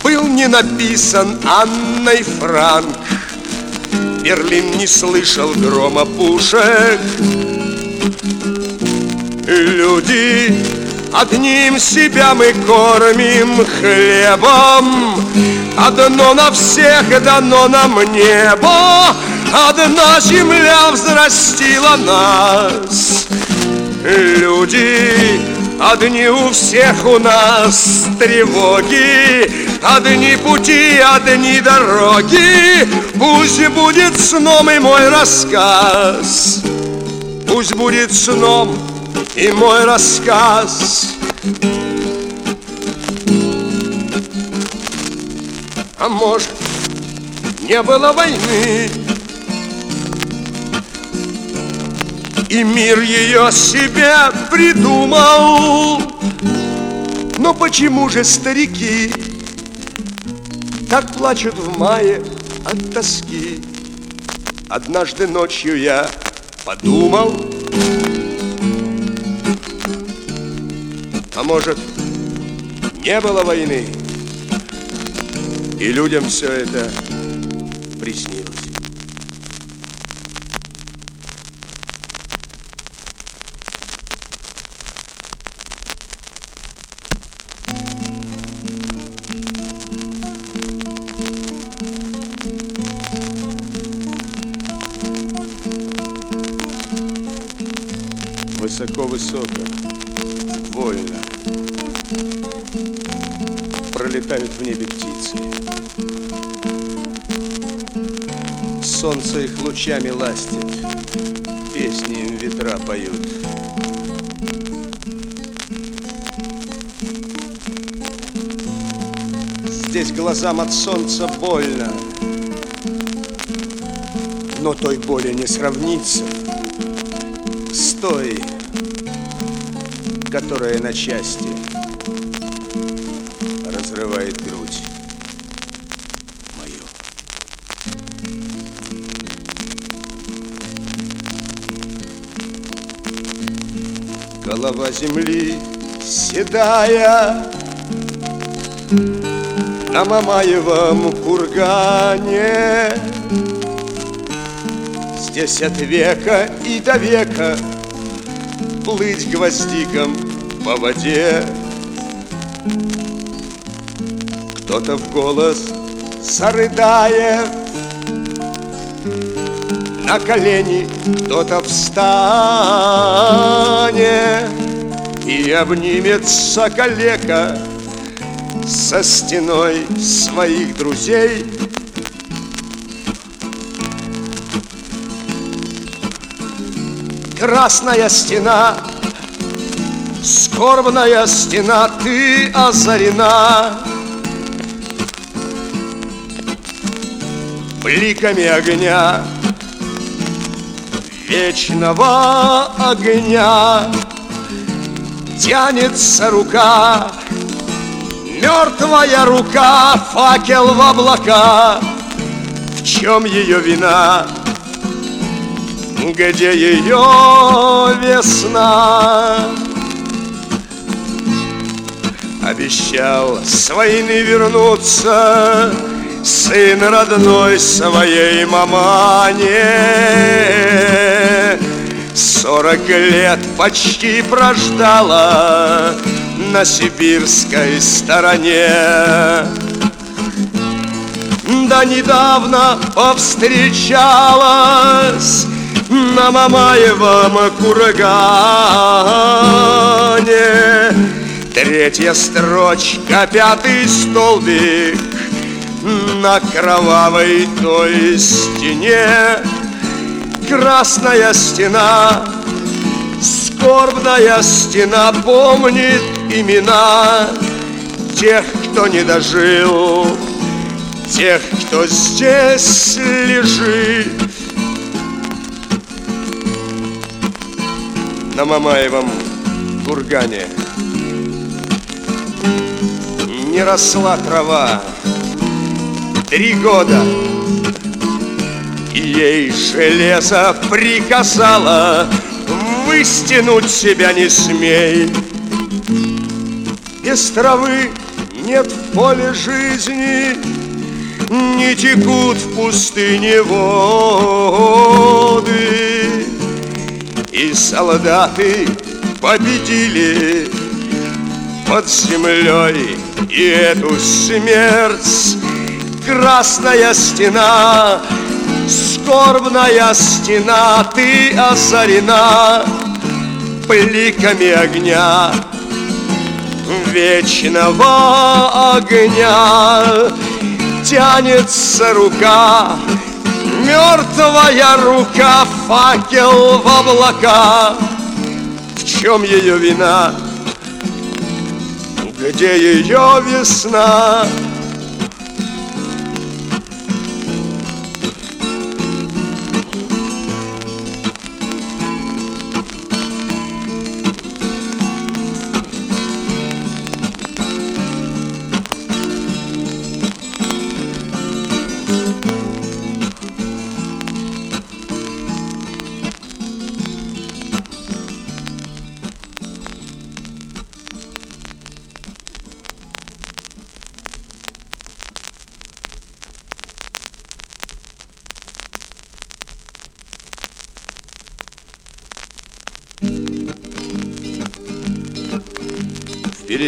Был не написан Анной Франк. Берлин не слышал грома пушек. Люди, одним себя мы кормим хлебом, Одно на всех дано нам небо, Одна земля взрастила нас. Люди, Одни у всех у нас тревоги, Одни пути, одни дороги. Пусть будет сном и мой рассказ. Пусть будет сном и мой рассказ. А может, не было войны, И мир ее себе придумал Но почему же старики Так плачут в мае от тоски Однажды ночью я подумал, а может, не было войны, и людям все это приснилось. Солнце их лучами ластит. Песни им ветра поют. Здесь глазам от солнца больно. Но той боли не сравнится. С той, которая на части земли седая На Мамаевом кургане. Здесь от века и до века Плыть гвоздиком по воде. Кто-то в голос зарыдает На колени кто-то встанет И обнимется калека Со стеной своих друзей. Красная стена, скорбная стена, ты озарена. Бликами огня, вечного огня Тянется рука, мертвая рука, факел в облака В чем ее вина? где ее весна. Обещал с войны вернуться Сын родной своей мамане Сорок лет почти прождала На сибирской стороне Да недавно повстречалась на Мамаевом кургане. Третья строчка, пятый столбик на кровавой той стене. Красная стена, скорбная стена помнит имена тех, кто не дожил, тех, кто здесь лежит. на Мамаевом кургане. Не росла трава три года, ей железо приказало Выстянуть себя не смей. Без травы нет в поле жизни, Не текут в пустыне воды. И солдаты победили под землей И эту смерть Красная стена, скорбная стена Ты озарена бликами огня Вечного огня Тянется рука Мертвая рука, факел в облака В чем ее вина? Где ее весна?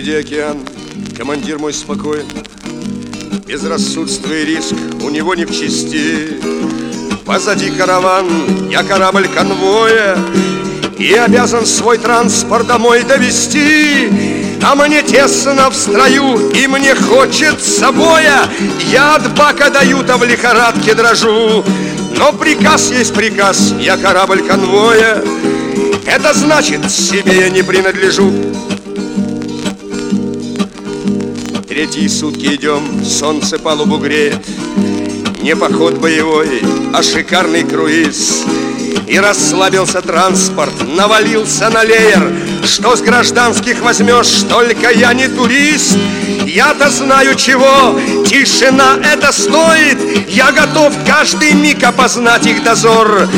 Впереди океан, командир мой спокоен Безрассудство и риск у него не в чести. Позади караван, я корабль конвоя И обязан свой транспорт домой довести. А мне тесно в строю, и мне хочется боя. Я от бака даю-то в лихорадке дрожу. Но приказ есть приказ, я корабль конвоя. Это значит, себе я не принадлежу Третьи сутки идем, солнце палубу греет. Не поход боевой, а шикарный круиз. И расслабился транспорт, навалился на леер. Что с гражданских возьмешь, только я не турист. Я-то знаю чего, тишина это стоит. Я готов каждый миг опознать их дозор.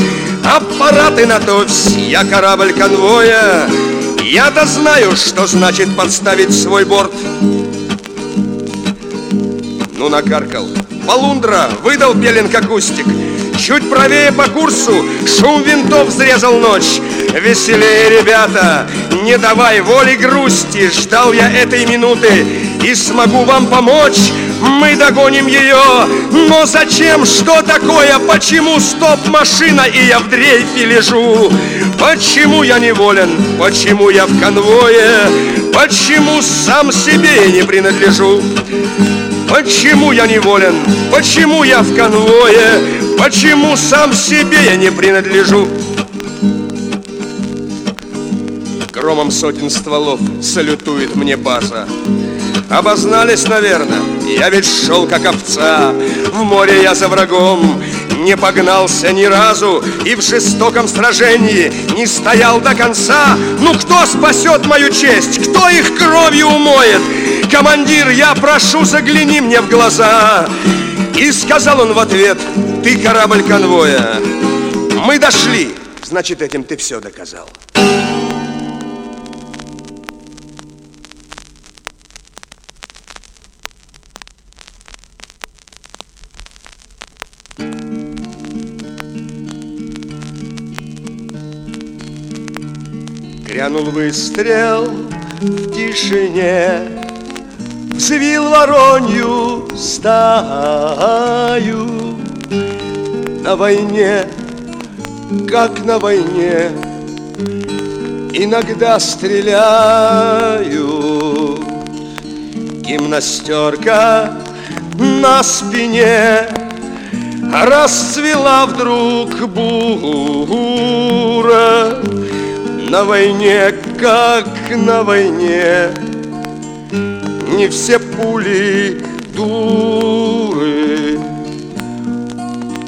Аппараты на товсь, я корабль конвоя. Я-то знаю, что значит подставить свой борт ну накаркал. Полундра выдал пелинг акустик. Чуть правее по курсу шум винтов взрезал ночь. Веселее, ребята, не давай воли грусти. Ждал я этой минуты и смогу вам помочь. Мы догоним ее, но зачем, что такое, почему стоп-машина и я в дрейфе лежу? Почему я неволен, почему я в конвое, почему сам себе не принадлежу? Почему я неволен? Почему я в конвое? Почему сам себе я не принадлежу? Громом сотен стволов салютует мне база Обознались, наверное, я ведь шел как овца В море я за врагом не погнался ни разу И в жестоком сражении не стоял до конца Ну кто спасет мою честь? Кто их кровью умоет? Командир, я прошу, загляни мне в глаза! И сказал он в ответ, ты корабль конвоя. Мы дошли, значит этим ты все доказал Грянул выстрел в тишине Взвил воронью стаю. На войне, как на войне Иногда стреляют Гимнастерка на спине Расцвела вдруг бура. На войне, как на войне Не все пули дуры.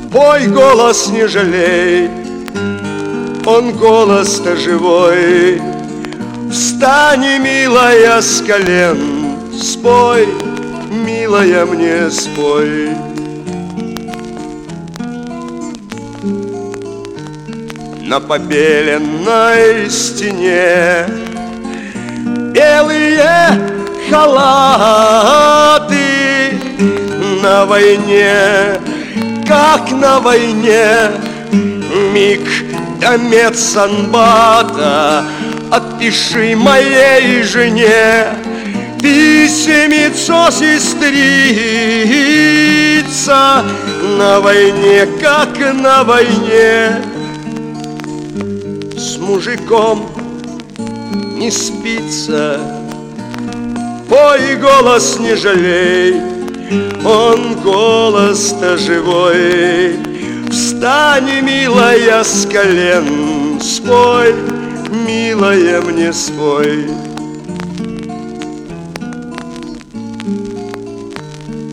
Бой голос не жалей Он голос-то живой. Встань, милая, с колен Спой, милая, мне спой. На побеленной стене Белые халаты на войне, как на войне Миг до медсанбата Отпиши моей жене Писемицо сестрица На войне, как на войне с мужиком не спится. Пой голос не жалей, он голос-то живой. Встань, милая, с колен, спой, милая, мне спой.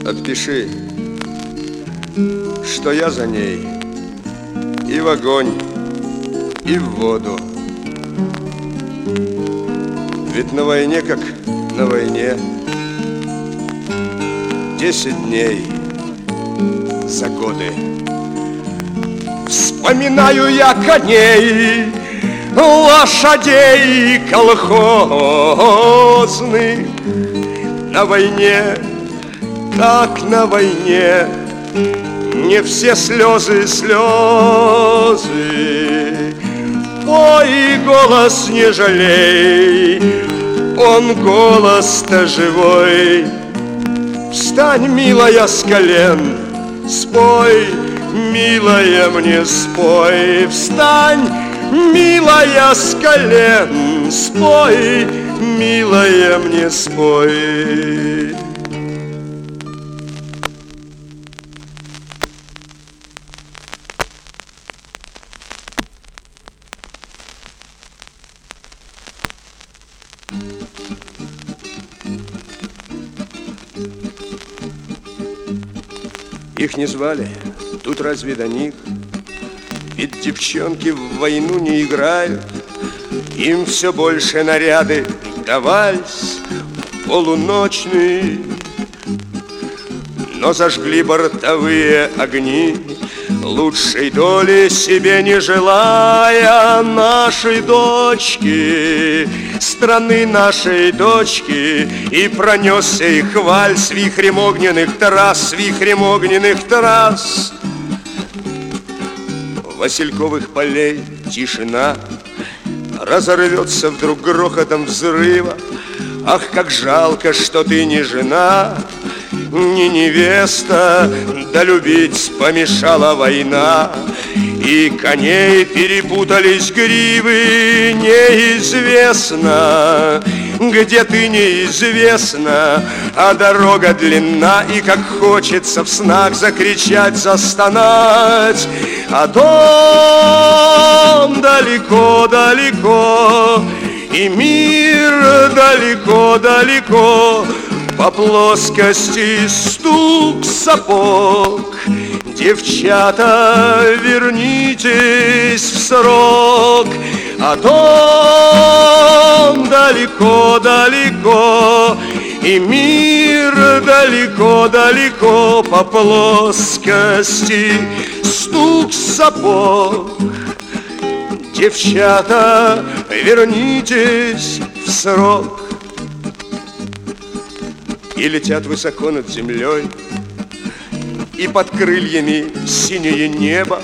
Отпиши, что я за ней и в огонь, и в воду. Ведь на войне, как на войне, Десять дней за годы. Вспоминаю я коней, лошадей колхозных. На войне, как на войне, не все слезы слезы. Пой голос не жалей он голос-то живой. Встань, милая, с колен, спой, милая, мне спой. Встань, милая, с колен, спой, милая, мне спой. Не звали, тут разве до них? Ведь девчонки в войну не играют, Им все больше наряды давались полуночный. Но зажгли бортовые огни, Лучшей доли себе не желая нашей дочки, Страны нашей дочки, И пронесся их вальс вихрем огненных трасс, Вихрем огненных трасс. Васильковых полей тишина, Разорвется вдруг грохотом взрыва, Ах, как жалко, что ты не жена, не невеста, да любить помешала война. И коней перепутались гривы, неизвестно, где ты неизвестно, а дорога длинна, и как хочется в снах закричать, застонать, а дом далеко-далеко, и мир далеко-далеко, по плоскости стук сапог. Девчата, вернитесь в срок, а дом далеко-далеко, и мир далеко-далеко по плоскости стук сапог. Девчата, вернитесь в срок. И летят высоко над землей, И под крыльями синее небо.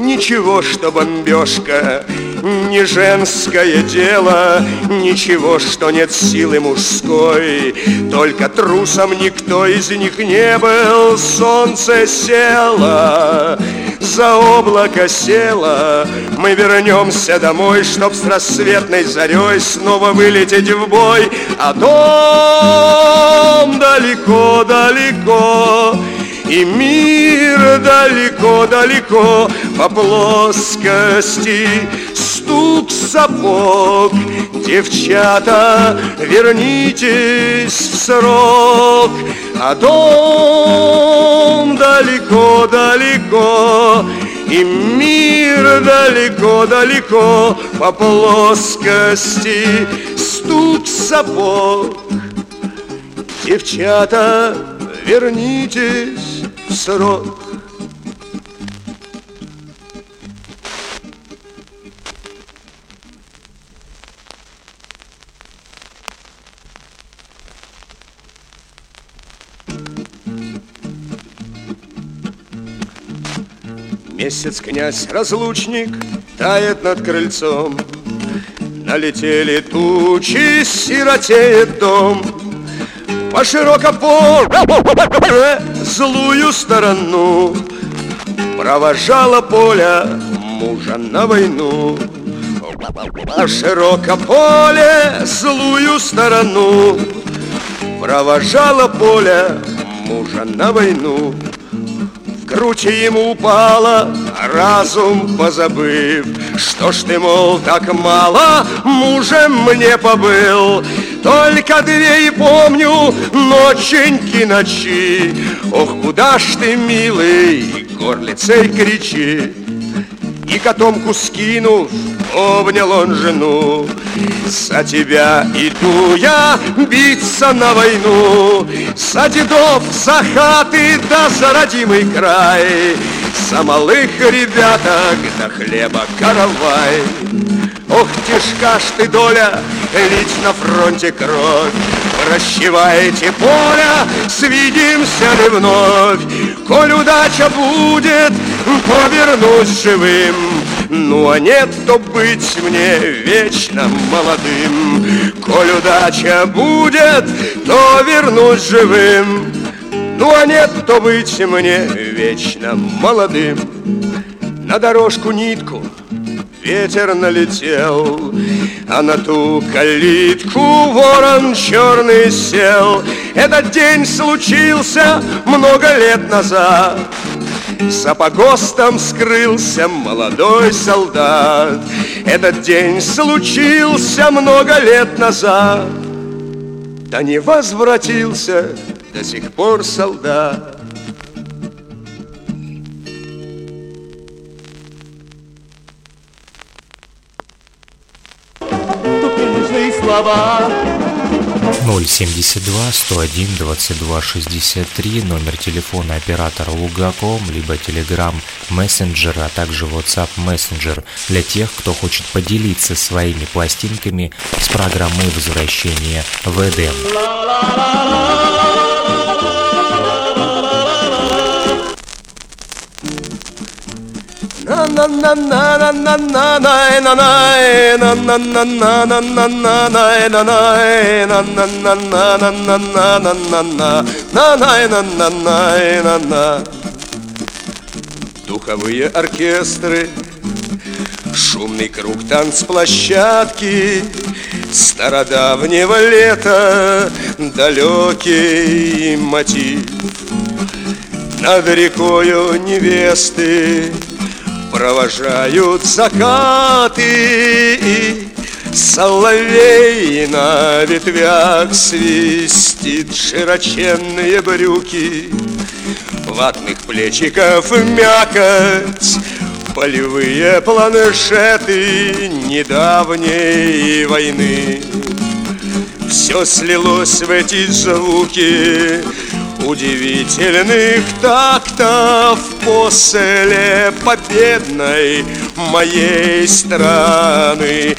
Ничего, что бомбежка не женское дело, Ничего, что нет силы мужской, Только трусом никто из них не был. Солнце село, за облако село, Мы вернемся домой, Чтоб с рассветной зарей Снова вылететь в бой, А дом далеко-далеко, и мир далеко-далеко по плоскости стук сапог. Девчата, вернитесь в срок, а дом далеко-далеко, и мир далеко-далеко по плоскости стук сапог. Девчата, вернитесь в срок. Месяц князь-разлучник тает над крыльцом, Налетели тучи, сиротеет дом. По широкополе злую сторону Провожала поля мужа на войну. По широкополе злую сторону Провожала поля мужа на войну. В грудь ему упала, разум позабыв. Что ж ты, мол, так мало мужем мне побыл только две и помню ноченьки ночи. Ох, куда ж ты, милый, горлицей кричи. И котомку скинув, обнял он жену. За тебя иду я биться на войну. За дедов, за хаты, да за родимый край. За малых ребяток, да хлеба каравай Ох, тяжка ж ты доля, лить на фронте кровь. Прощевайте поля, свидимся ли вновь. Коль удача будет, повернусь живым. Ну а нет, то быть мне вечно молодым Коль удача будет, то вернусь живым Ну а нет, то быть мне вечно молодым На дорожку нитку ветер налетел, а на ту калитку ворон черный сел. Этот день случился много лет назад. За погостом скрылся молодой солдат. Этот день случился много лет назад. Да не возвратился до сих пор солдат. Слова. 072 101 22 63 номер телефона оператора Лугаком, либо Telegram Messenger, а также WhatsApp Messenger для тех, кто хочет поделиться своими пластинками с программой возвращения в Эдем. Духовые оркестры, шумный круг танцплощадки, Стародавнего лета далекий мотив. Над рекою невесты Провожают закаты и Соловей на ветвях свистит широченные брюки. Ватных плечиков мякоть Полевые планшеты недавней войны. Все слилось в эти звуки удивительных тактов после победной моей страны.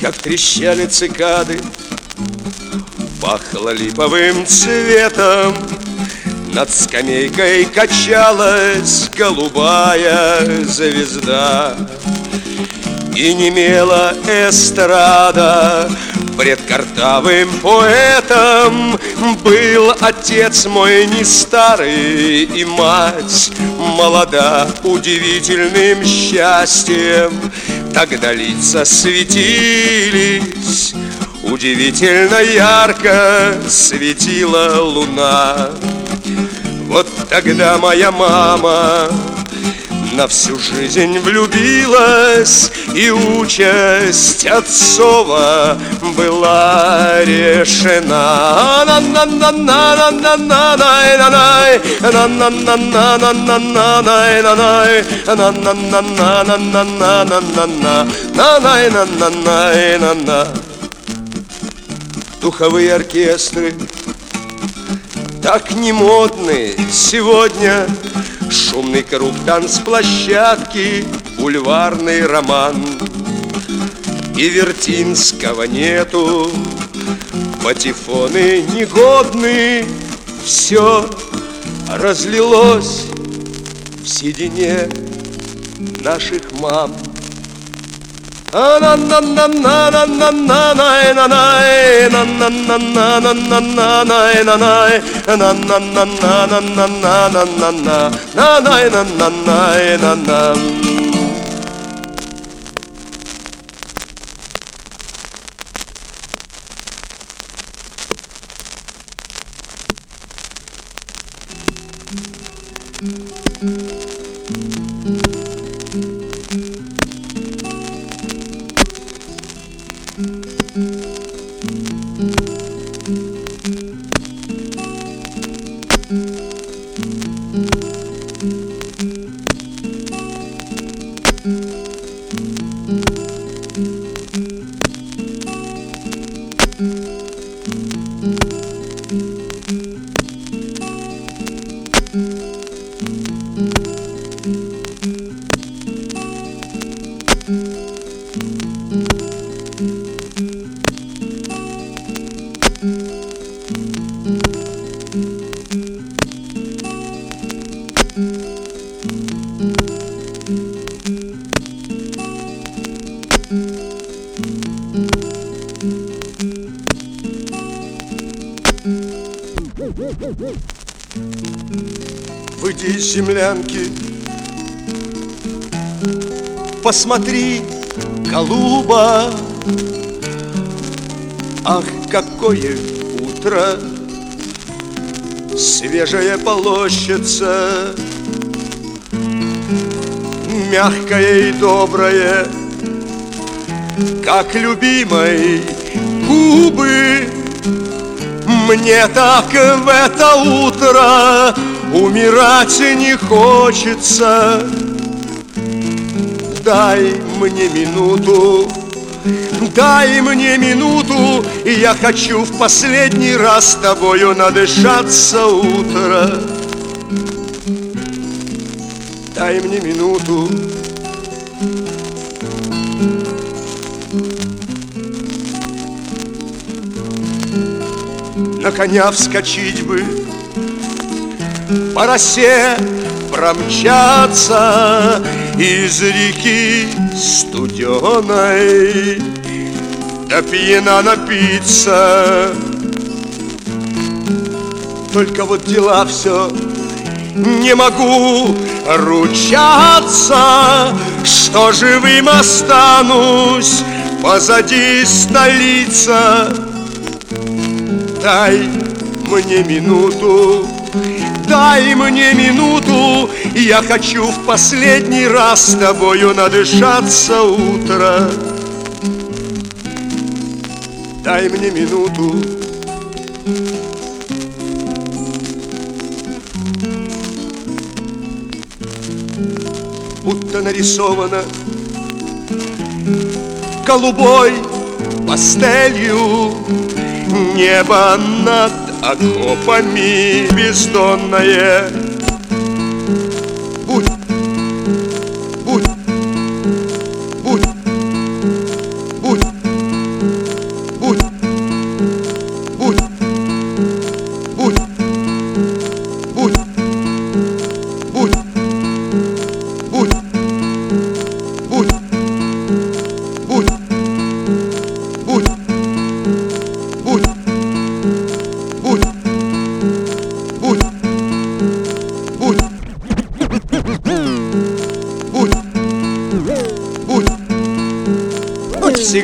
Как трещали цикады, пахло липовым цветом, над скамейкой качалась голубая звезда. И немела эстрада. Пред картавым поэтом Был отец мой не старый И мать молода Удивительным счастьем. Тогда лица светились Удивительно ярко светила луна вот тогда моя мама на всю жизнь влюбилась И участь отцова была решена. Духовые оркестры так не модны сегодня Шумный круг танцплощадки, бульварный роман. И Вертинского нету, патефоны негодны Все разлилось в седине наших мам na na na na na посмотри, голуба, Ах, какое утро, свежая полощица, Мягкое и доброе, как любимой губы. Мне так в это утро умирать не хочется. Дай мне минуту, дай мне минуту, и я хочу в последний раз с тобою надышаться утро. Дай мне минуту, на коня вскочить бы, по росе промчаться из реки студеной, да пьяна напиться. Только вот дела все не могу ручаться, что живым останусь позади столица. Дай мне минуту, дай мне минуту, я хочу в последний раз с тобою надышаться утро. Дай мне минуту. Будто нарисовано голубой пастелью Небо над окопами бездонное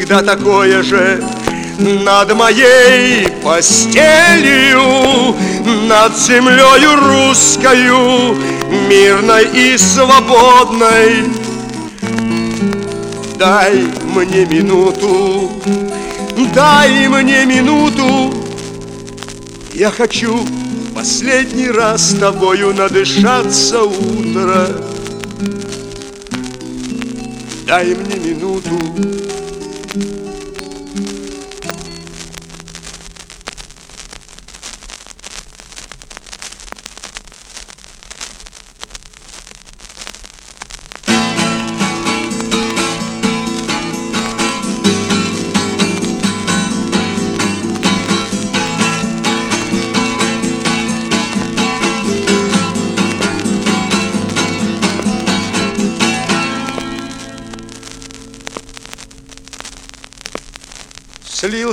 всегда такое же над моей постелью, над землею русскою, мирной и свободной. Дай мне минуту, дай мне минуту, я хочу последний раз с тобою надышаться утро. Дай мне минуту.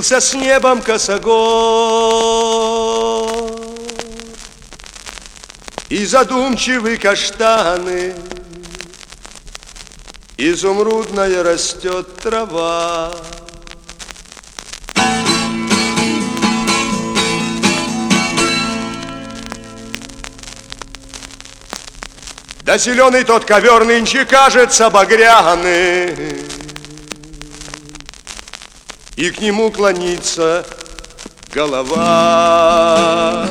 Слился с небом косогор. И задумчивы каштаны. Изумрудная растет трава. Да зеленый тот ковер нынче кажется багряный и к нему клонится голова.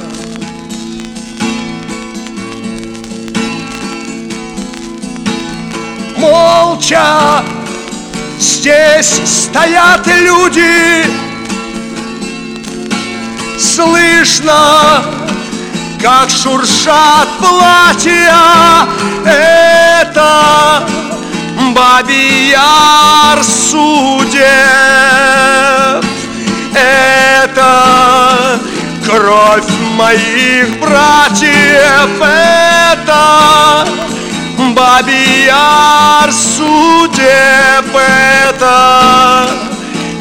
Молча здесь стоят люди, слышно, как шуршат платья. Это Бабий Яр судеб Это кровь моих братьев. Это Бабий Яр судеб Это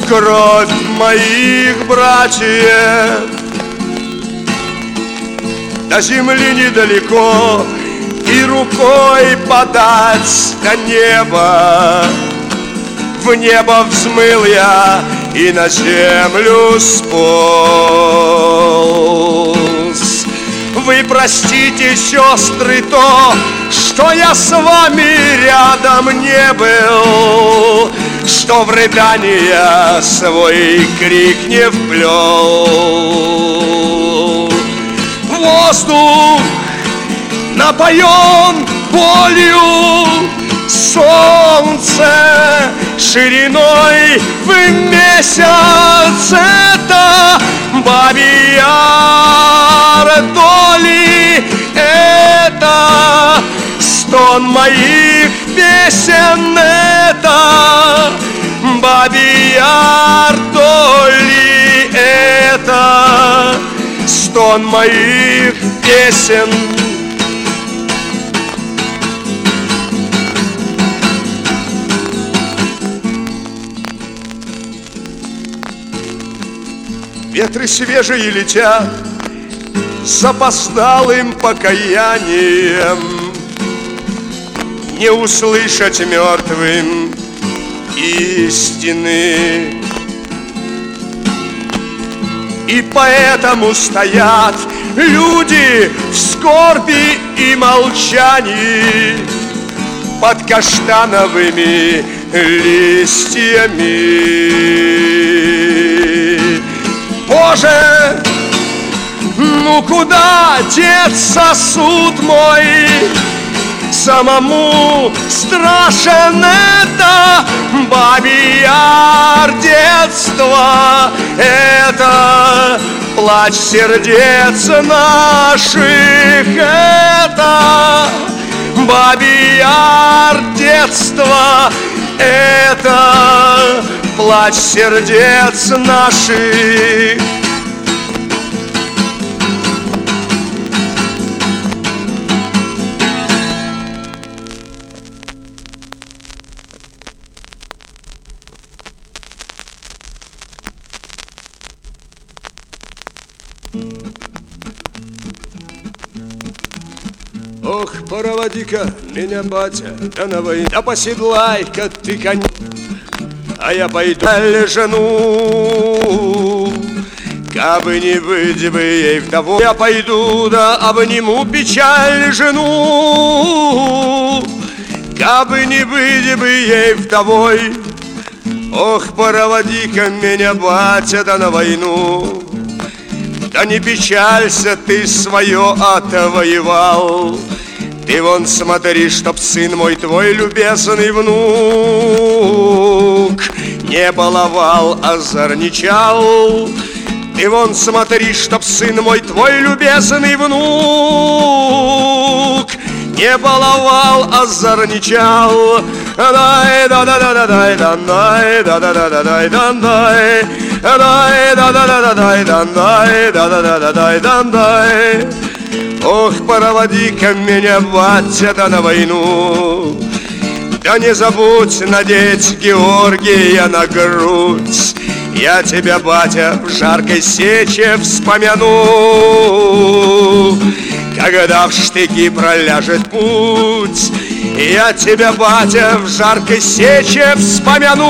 кровь моих братьев. До земли недалеко И рукой подать до неба В небо взмыл я и на землю сполз. Вы простите, сестры, то, что я с вами рядом не был Что в рыдания свой крик не вплел. Воздух напоен болью. Солнце шириной в месяц Это бабьяр доли Это стон моих песен Это бабьяр доли Это стон моих песен Ветры свежие летят с опосталым покаянием. Не услышать мертвым истины. И поэтому стоят люди в скорби и молчании Под каштановыми листьями Боже, ну куда деться суд мой? Самому страшен это бабьяр детства Это плач сердец наших. Это бабьяр детства Это плач сердец наших. Проводи-ка меня, батя, да на войну, да поседлай-ка ты конь а я пойду жену. Кабы не быть бы ей вдову, я пойду да обниму печаль жену. Кабы не быть бы ей вдовой, Ох, проводи-ка меня, батя, да на войну. Да не печалься, ты свое отвоевал. Ты вон смотри, чтоб сын мой твой любезный внук Не баловал, а зарничал Ты вон смотри, чтоб сын мой твой любезный внук Не баловал, а зарничал Дай да да да да дай да дай да да да да дай да дай дай да да да да дай да дай да да да да дай да дай Ох, проводи-ка меня, батя, на войну. Да не забудь надеть Георгия на грудь. Я тебя, батя, в жаркой сече вспомяну. Когда в штыки проляжет путь Я тебя, батя, в жаркой сече вспомяну.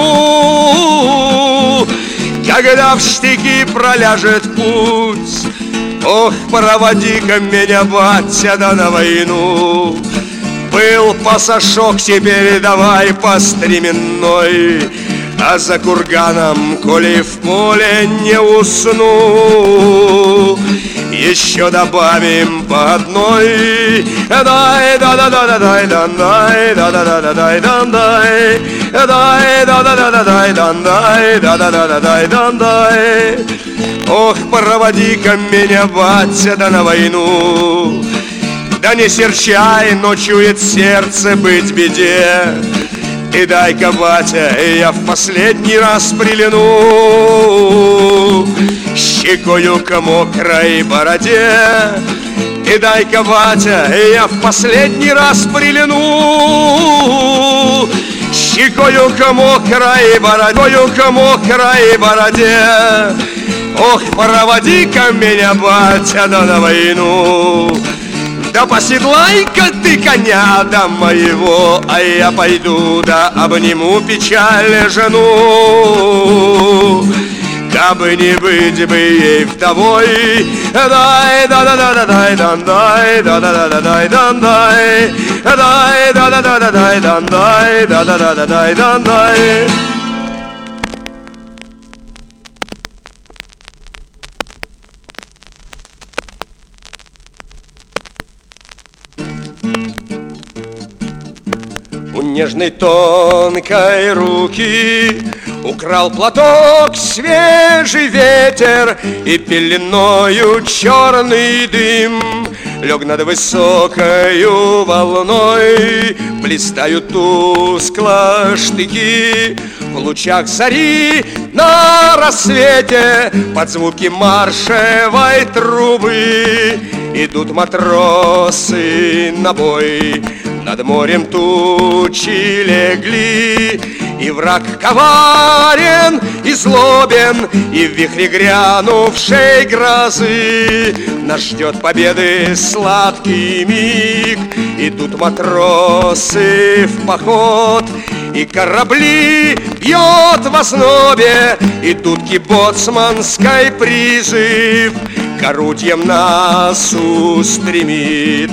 Когда в штыки проляжет путь Ох, проводи-ка меня, батя, да на войну. Был пасашок, теперь давай по стременной А за курганом, коли в поле не усну Еще добавим по одной Дай, да, да, да, да, дай, да, дай, да, да, да, да, дай, да, дай, дай, да, да, да, да, дай, да, дай, да, да, да, да, дай, да, дай. Ох, проводи-ка меня, батя, да на войну Да не серчай, но чует сердце быть беде И дай-ка, батя, я в последний раз приляну Щекою к мокрой бороде. И дай-ка, батя, я в последний раз приляну Щекою к мокрой бороде, к мокрой бороде. Ох, проводи-ка меня, батя, на войну да поседлай-ка ты коня до моего, а я пойду да обниму печаль жену. Кабы не быть бы ей вдовой, дай да да да да дай дан дай да да да да дай дан дай дай да да да да дай дан дай да да да да дай дан дай нежной тонкой руки Украл платок свежий ветер И пеленою черный дым. Лег над высокою волной Блистают тускло штыки. В лучах зари на рассвете Под звуки маршевой трубы Идут матросы на бой над морем тучи легли, И враг коварен и злобен, И в вихре грянувшей грозы Нас ждет победы сладкий миг. Идут матросы в поход, И корабли бьет в основе, И дудки боцманской призыв К орудиям нас устремит.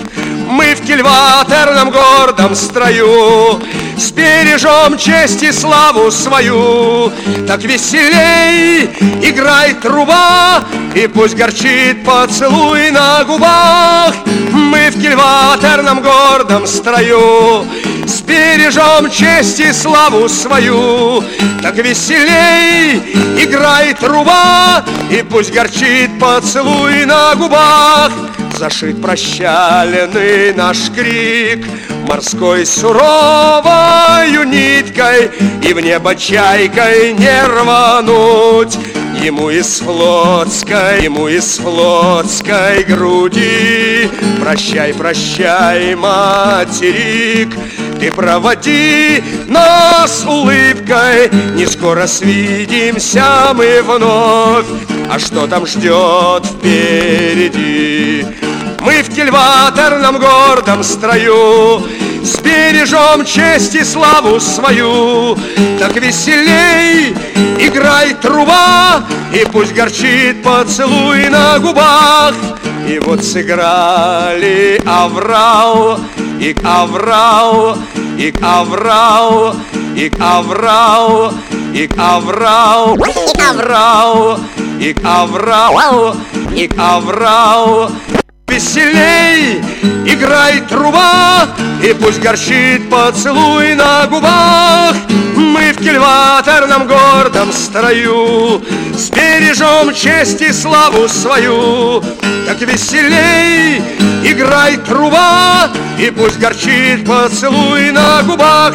Мы в кильватерном гордом строю Сбережем честь и славу свою. Так веселей играй труба И пусть горчит поцелуй на губах. Мы в кильватерном гордом строю Сбережем честь и славу свою. Так веселей играй труба И пусть горчит поцелуй на губах Зашит прощальный наш крик Морской суровою ниткой И в небо чайкой не рвануть Ему из флотской, ему из флотской груди. Прощай, прощай, материк Ты проводи нас улыбкой. Не скоро свидимся мы вновь. А что там ждет впереди? Мы в кильваторном гордом строю Сбережем честь и славу свою. Так веселей играй труба И пусть горчит поцелуй на губах. И вот сыграли аврал и аврал, и аврал, и аврал, и аврал, и аврал, и аврал, и аврал. Веселей. Играй труба И пусть горчит поцелуй на губах. Мы в кильваторном гордом строю Сбережем честь и славу свою. Так веселей играй труба И пусть горчит поцелуй на губах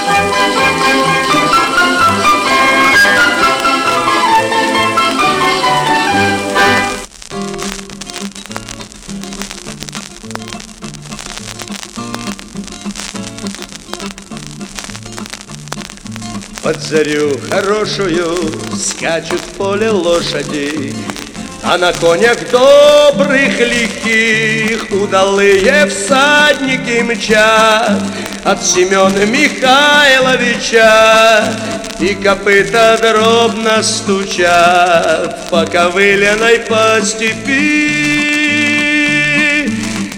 Под зарю хорошую скачут в поле лошади, А на конях добрых лихих удалые всадники мчат От Семена Михайловича И копыта дробно стучат По ковыляной по степи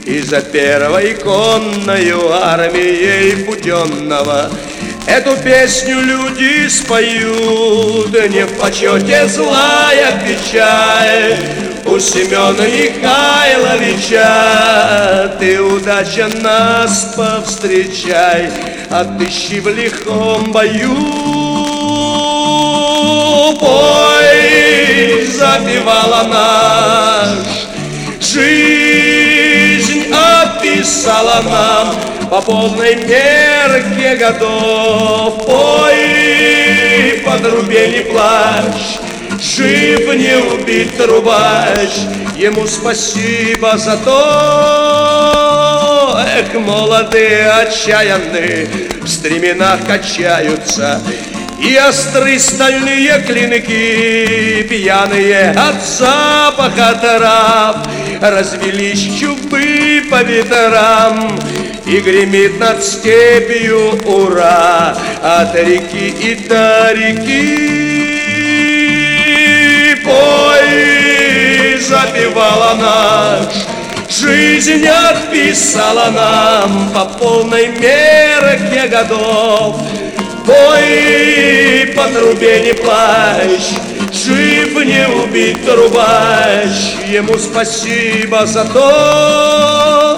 И за первой конною армией Буденного Эту песню люди споют, не в почете злая печаль. У Семена Михайловича ты удача нас повстречай, Отыщи в лихом бою. Бой запевала наш, жизнь описала нам, по полной мерке годов Пой, по трубе не плачь, Жив не убит трубач, ему спасибо за то. Эх, молодые, отчаянные, в стременах качаются, и острые стальные клинки, пьяные от запаха трав, Развелись чубы по ветрам, и гремит над степью ура От реки и до реки Пой, запевала наш Жизнь отписала нам по полной мерке годов Пой, по трубе не плачь, жив не убит трубач, ему спасибо за то.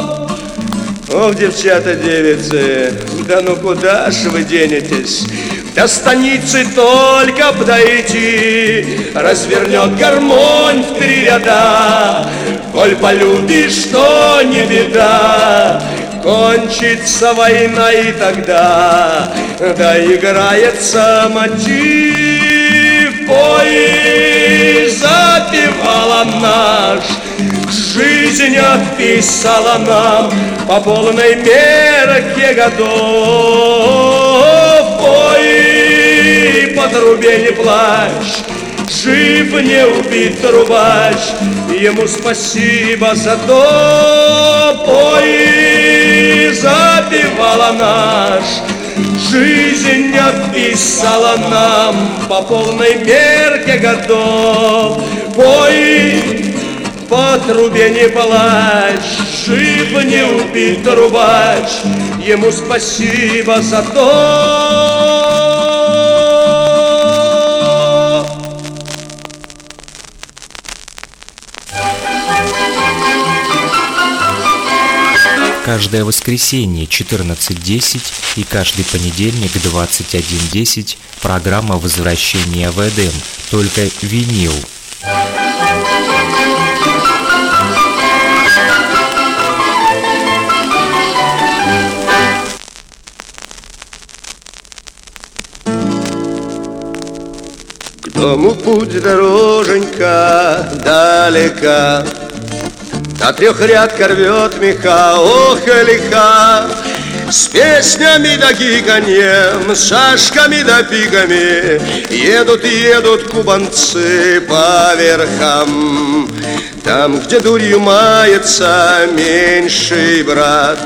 Ох, девчата, девицы, да ну куда ж вы денетесь? До станицы только подойти, Развернет гармонь в три ряда. Коль полюбишь, то не беда, Кончится война и тогда Доиграется мотив Пой, запевала наш Жизнь отписала нам По полной мерке годов. Пой, по трубе не плачь Жив не убит трубач Ему спасибо за то. Пой, запевала наш Жизнь отписала нам По полной мерке годов. Пой, по трубе не плачь Жив не убит трубач Ему спасибо за то. Каждое воскресенье 14.10 и каждый понедельник 21.10 программа «Возвращение в Эдем», только винил. Дому путь дороженька далека, на трехрядка рвет меха, ох, лиха, С песнями да гиганьем, с шашками да пигами Едут, едут кубанцы по верхам. Там, где дурью мается меньший брат,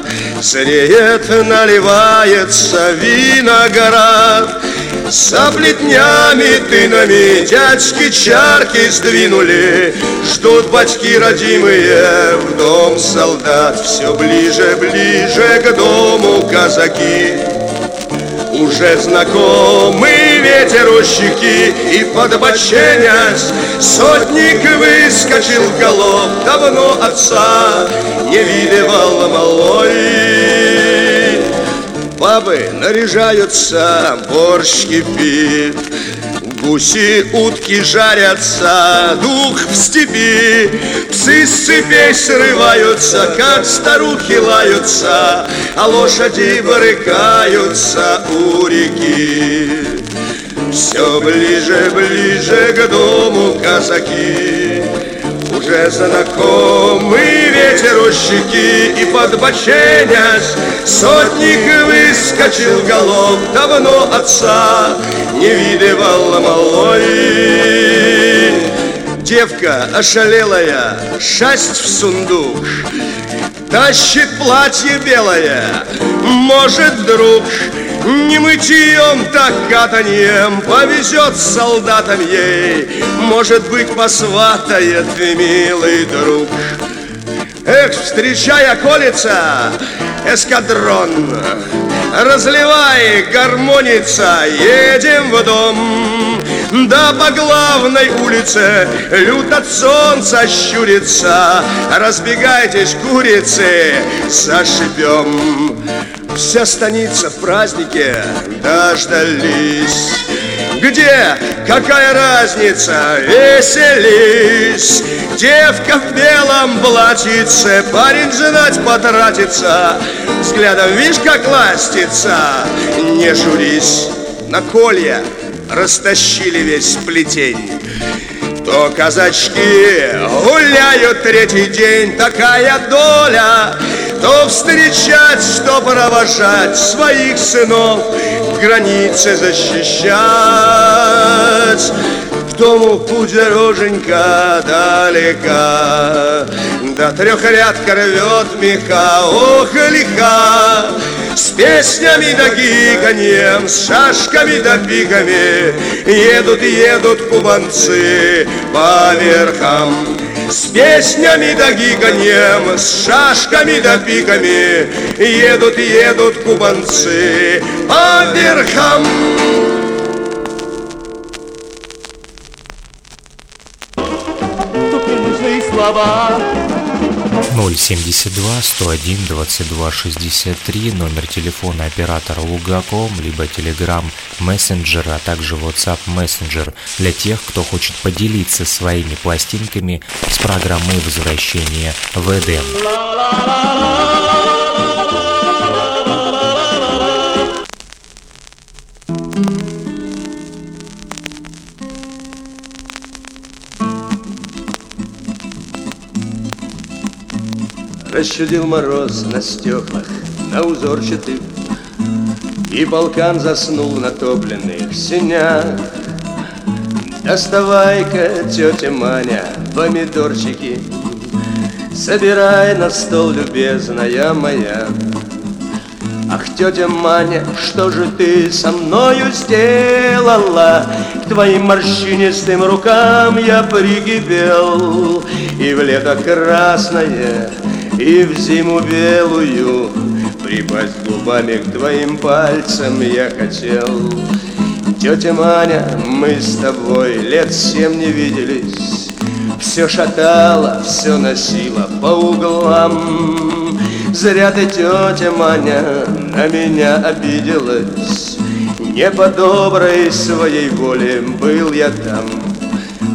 Зреет, наливается виноград, за плетнями тынами дядьки чарки сдвинули Ждут батьки родимые в дом солдат. Все ближе, ближе к дому казаки уже знакомый ветер у щеки И подбоченясь Сотник выскочил голов Давно отца не видывал малой. Бабы наряжаются, борщ кипит, Гуси, утки жарятся, дух в степи, Псы с цепей срываются, как старухи лаются, А лошади брыкаются у реки. Все ближе, ближе к дому казаки, уже знакомый ветер у щеки И подбоченясь Сотник выскочил голов Давно отца не видывал малой Девка ошалелая Шасть в сундук. Тащит платье белое Может, друг не мытьем, так катаньем Повезет солдатам ей. Может быть, посватает милый друг. Эх, встречая колется эскадрон. Разливай, гармоница, едем в дом Да по главной улице лют от солнца щурится Разбегайтесь, курицы, зашибем Вся станица в празднике дождались где? Какая разница? Веселись! Девка в белом платьице, парень женать потратится, Взглядом видишь, как ластится, не журись. На колья растащили весь плетень. то казачки гуляют третий день, такая доля, то встречать, что провожать своих сынов, границы защищать. К дому путь дороженька далека, до трехрядка рвет меха, ох, лиха, с песнями да гиканьем, с шашками да пиками Едут, едут кубанцы по верхам. С песнями да гиканьем, с шашками да пиками Едут, едут кубанцы по верхам. Тупенные слова 072 101 22 63 номер телефона оператора Лугаком, либо Telegram Messenger, а также WhatsApp Messenger для тех, кто хочет поделиться своими пластинками с программой возвращения в Эдем. Расчудил мороз на стеклах, на узорчатых, И полкан заснул в натопленных сенях. Доставай-ка, тетя Маня, помидорчики, Собирай на стол, любезная моя. Ах, тетя Маня, что же ты со мною сделала? К твоим морщинистым рукам я прикипел, И в лето красное и в зиму белую Припасть губами к твоим пальцам я хотел. Тетя Маня, мы с тобой лет семь не виделись. Все шатало, все носило по углам. Зря ты, тетя Маня, на меня обиделась. Не по доброй своей воле был я там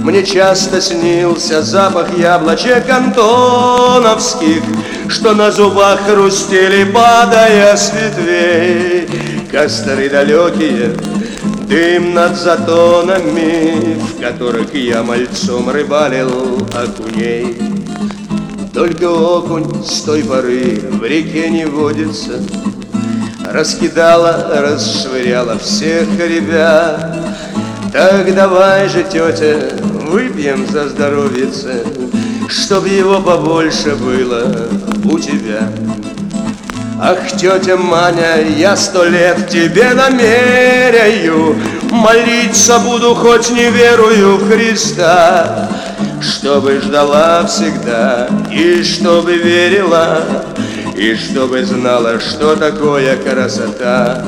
мне часто снился запах яблочек антоновских, Что на зубах хрустели, падая с ветвей. Костры далекие, дым над затонами, В которых я мальцом рыбалил окуней. Только окунь с той поры в реке не водится, Раскидала, расшвыряла всех ребят, так давай же, тетя, выпьем за здоровье, Чтоб его побольше было у тебя. Ах, тетя Маня, я сто лет тебе намеряю, Молиться буду, хоть не верую в Христа, Чтобы ждала всегда и чтобы верила, И чтобы знала, что такое красота.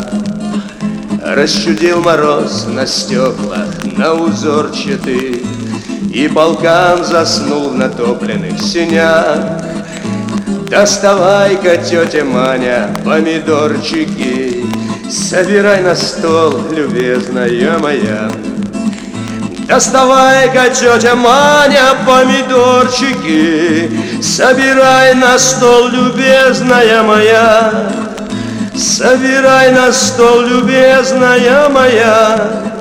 Расчудил мороз на стеклах, на узорчатых, И полкан заснул в натопленных сенях. Доставай-ка, тетя Маня, помидорчики, Собирай на стол, любезная моя. Доставай-ка, тетя Маня, помидорчики, Собирай на стол, любезная моя. Собирай на стол, любезная моя.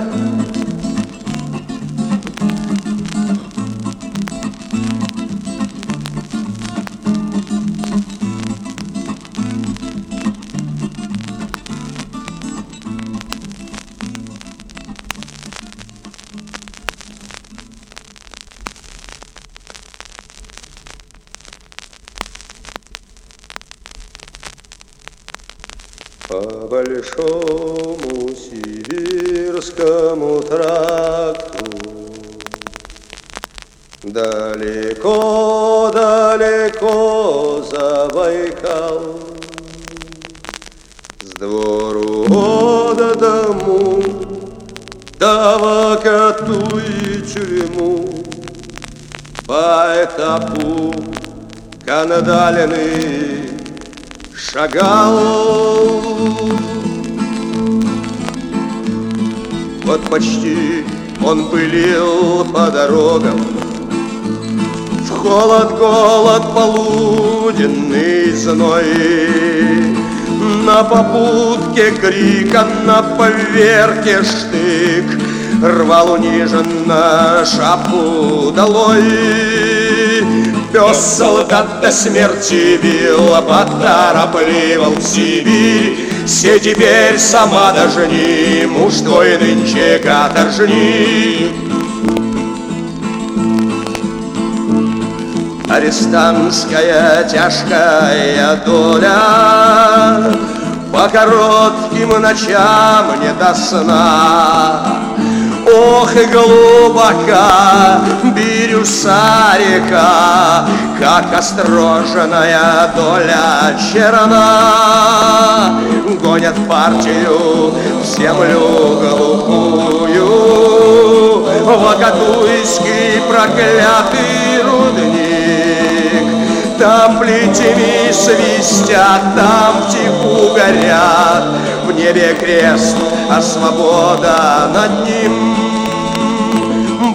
Кандаленный шагал. Вот почти он пылил по дорогам, В холод, голод, полуденный зной. На попутке крик, а на поверке штык, Рвал униженно шапку долой Пес солдат до смерти бил, поторопливал в Сибирь Все теперь сама дожни, муж твой нынче каторжник Арестантская тяжкая доля. По коротким ночам не до сна Ох, и глубока бирюса река, Как остроженная доля черна. Гонят партию в землю голубую, Вакатуйский проклятый рудник. Там плетями свистят, там втиху горят, В небе крест, а свобода над ним.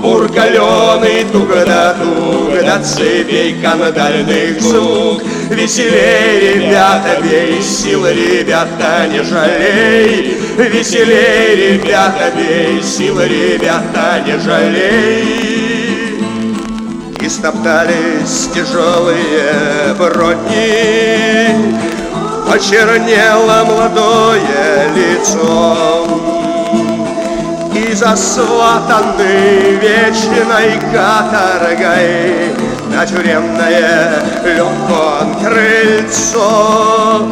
Бургаленый тугда-тугда цепей кандальных звук. Веселей, ребята, бей, сил, ребята, не жалей. Веселей, ребята, бей, сил, ребята, не жалей. И стоптались тяжелые бродни. Почернело молодое лицо и засватаны вечной каторгой На тюремное легкое крыльцо.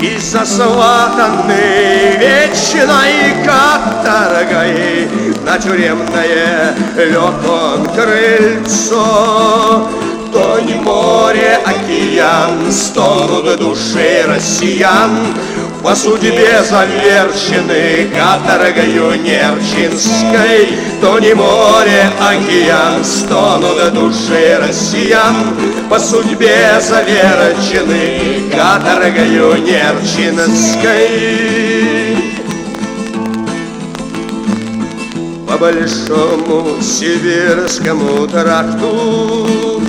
И засватаны вечной каторгой На тюремное легкое крыльцо. То не море, океан, стонут души россиян, по судьбе заверчены каторгою Нерчинской, То не море, океан, стонут души россиян, По судьбе заверчены каторгою Нерчинской. По большому сибирскому тракту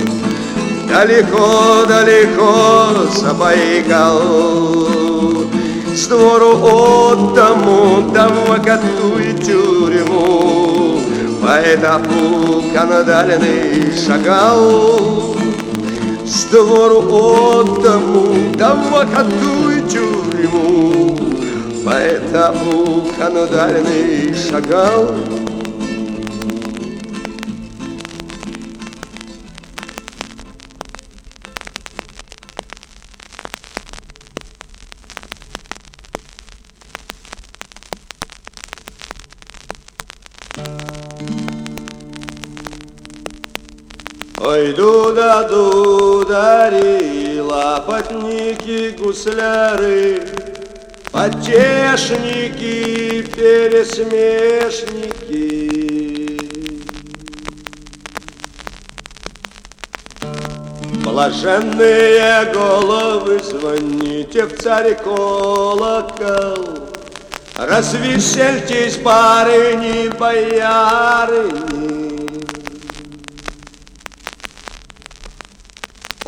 Далеко-далеко Забайкал с двору в вагату и тюрьму. По этапу канадальный шагал. С двору в вагату и тюрьму. По этапу канадальный шагал Ой, дуда, дудари, лопатники, гусляры, Потешники, пересмешники. Блаженные головы, звоните в царь колокол, Развесельтесь, барыни, боярыни,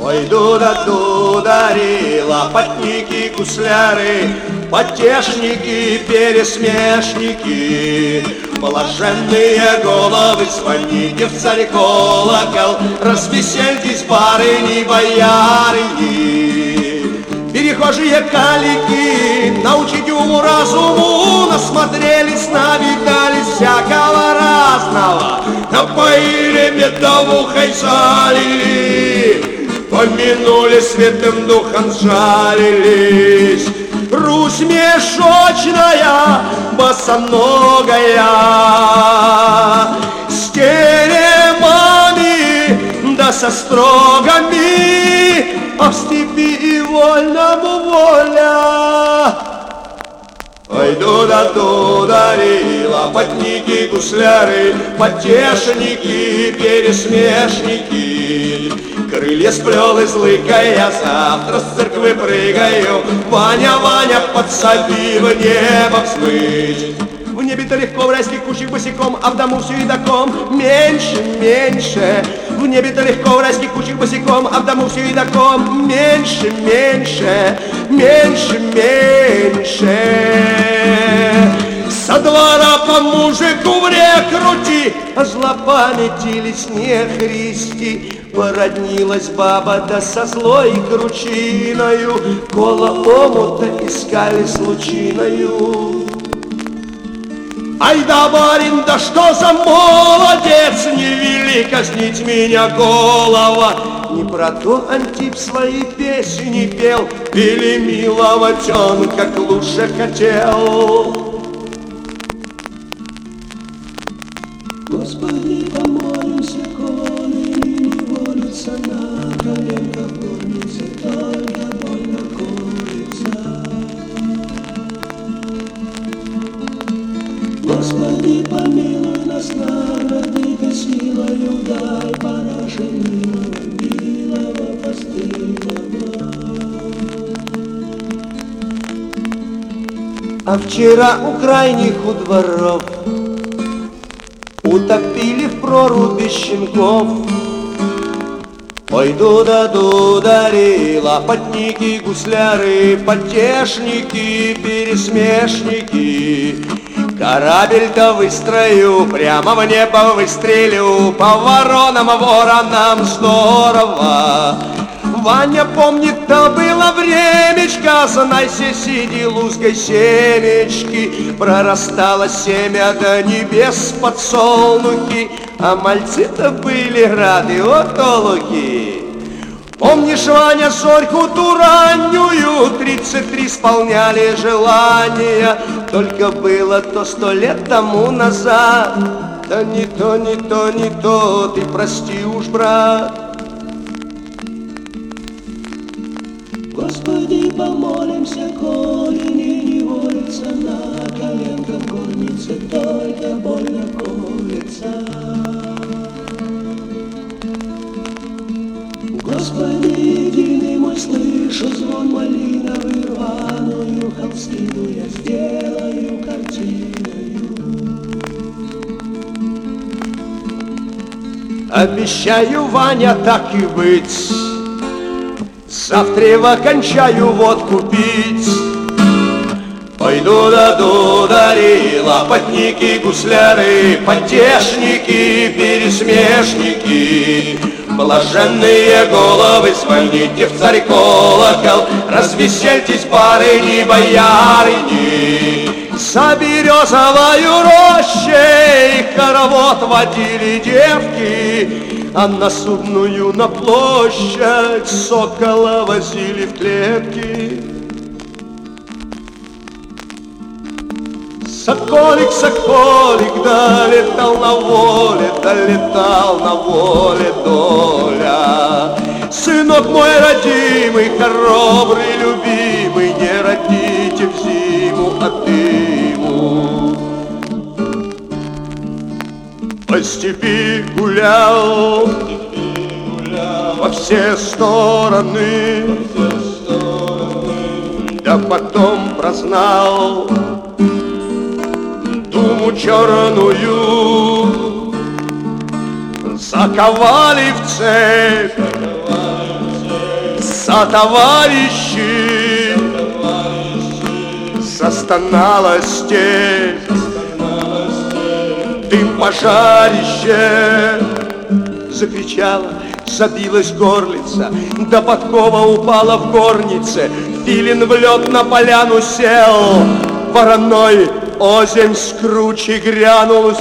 Ой, дуда, дудари, лопатники, гусляры, Потешники, пересмешники, Блаженные головы, звоните в царь колокол, Развесельтесь, барыни, боярыни. Перехожие калики, научить уму разуму, Насмотрелись, навидались всякого разного, Напоили медовухой залили, Помянули святым духом, жалились. Русь мешочная, босоногая, С теремами да со строгами, А в степи и вольному воля. Ой, дуда, дудари, лопатники, гусляры, Потешники, пересмешники, Крылья сплел из лыка, я завтра с церквы прыгаю. Ваня, Ваня, подсоби в небо взмыть. В небе-то легко в райских кущах босиком, а в дому все едоком меньше, меньше. В небе-то легко в райских кущах босиком, а в дому все едоком меньше, меньше, меньше, меньше. Со двора по мужику в крути, А злопамятились не христи. Породнилась баба да со злой кручиною, Коло омута искали случиною. Ай да, барин, да что за молодец, Не вели казнить меня голова. Не про то Антип свои песни пел, Или милого тенка лучше хотел. Господи, помолимся, нас, народы, силою дай параше милого, милого постылого. А вчера у крайних у дворов Утопили в проруби щенков. Ой, дуда, дудари, лопатники, гусляры, потешники, пересмешники. Корабель-то выстрою, прямо в небо выстрелю, по воронам, воронам здорово. Ваня помнит, то было времечко, Знайся, сиди лузгой семечки, Прорастало семя до небес подсолнухи, А мальцы-то были рады, олухи. Помнишь, Ваня, зорьку ту раннюю, Тридцать три исполняли желания, Только было то сто лет тому назад. Да не то, не то, не то, ты прости уж, брат. Господи, помолимся, коли не неволится на коленках горнице, только больно колется. Слышу звон малиновый рваную холстину я сделаю картиною. Обещаю, Ваня, так и быть, Завтра окончаю водку пить. Пойду да дудари, лопатники, гусляры, потешники, пересмешники. Блаженные головы, звоните в царь колокол, Развесельтесь, барыни, боярыни. За березовою рощей хоровод водили девки, А на судную на площадь сокола возили в клетки. Соколик, соколик, долетал на воле, долетал на воле доля. Сынок мой родимый, хоробрый, любимый, не родите в зиму от дыму. По степи гулял, во все стороны, да потом прознал думу черную, заковали в цепь. За товарищи, застонала степь, дым пожарище, закричала, забилась горлица, до подкова упала в горнице, филин в лед на поляну сел, вороной озимь скручи грянул.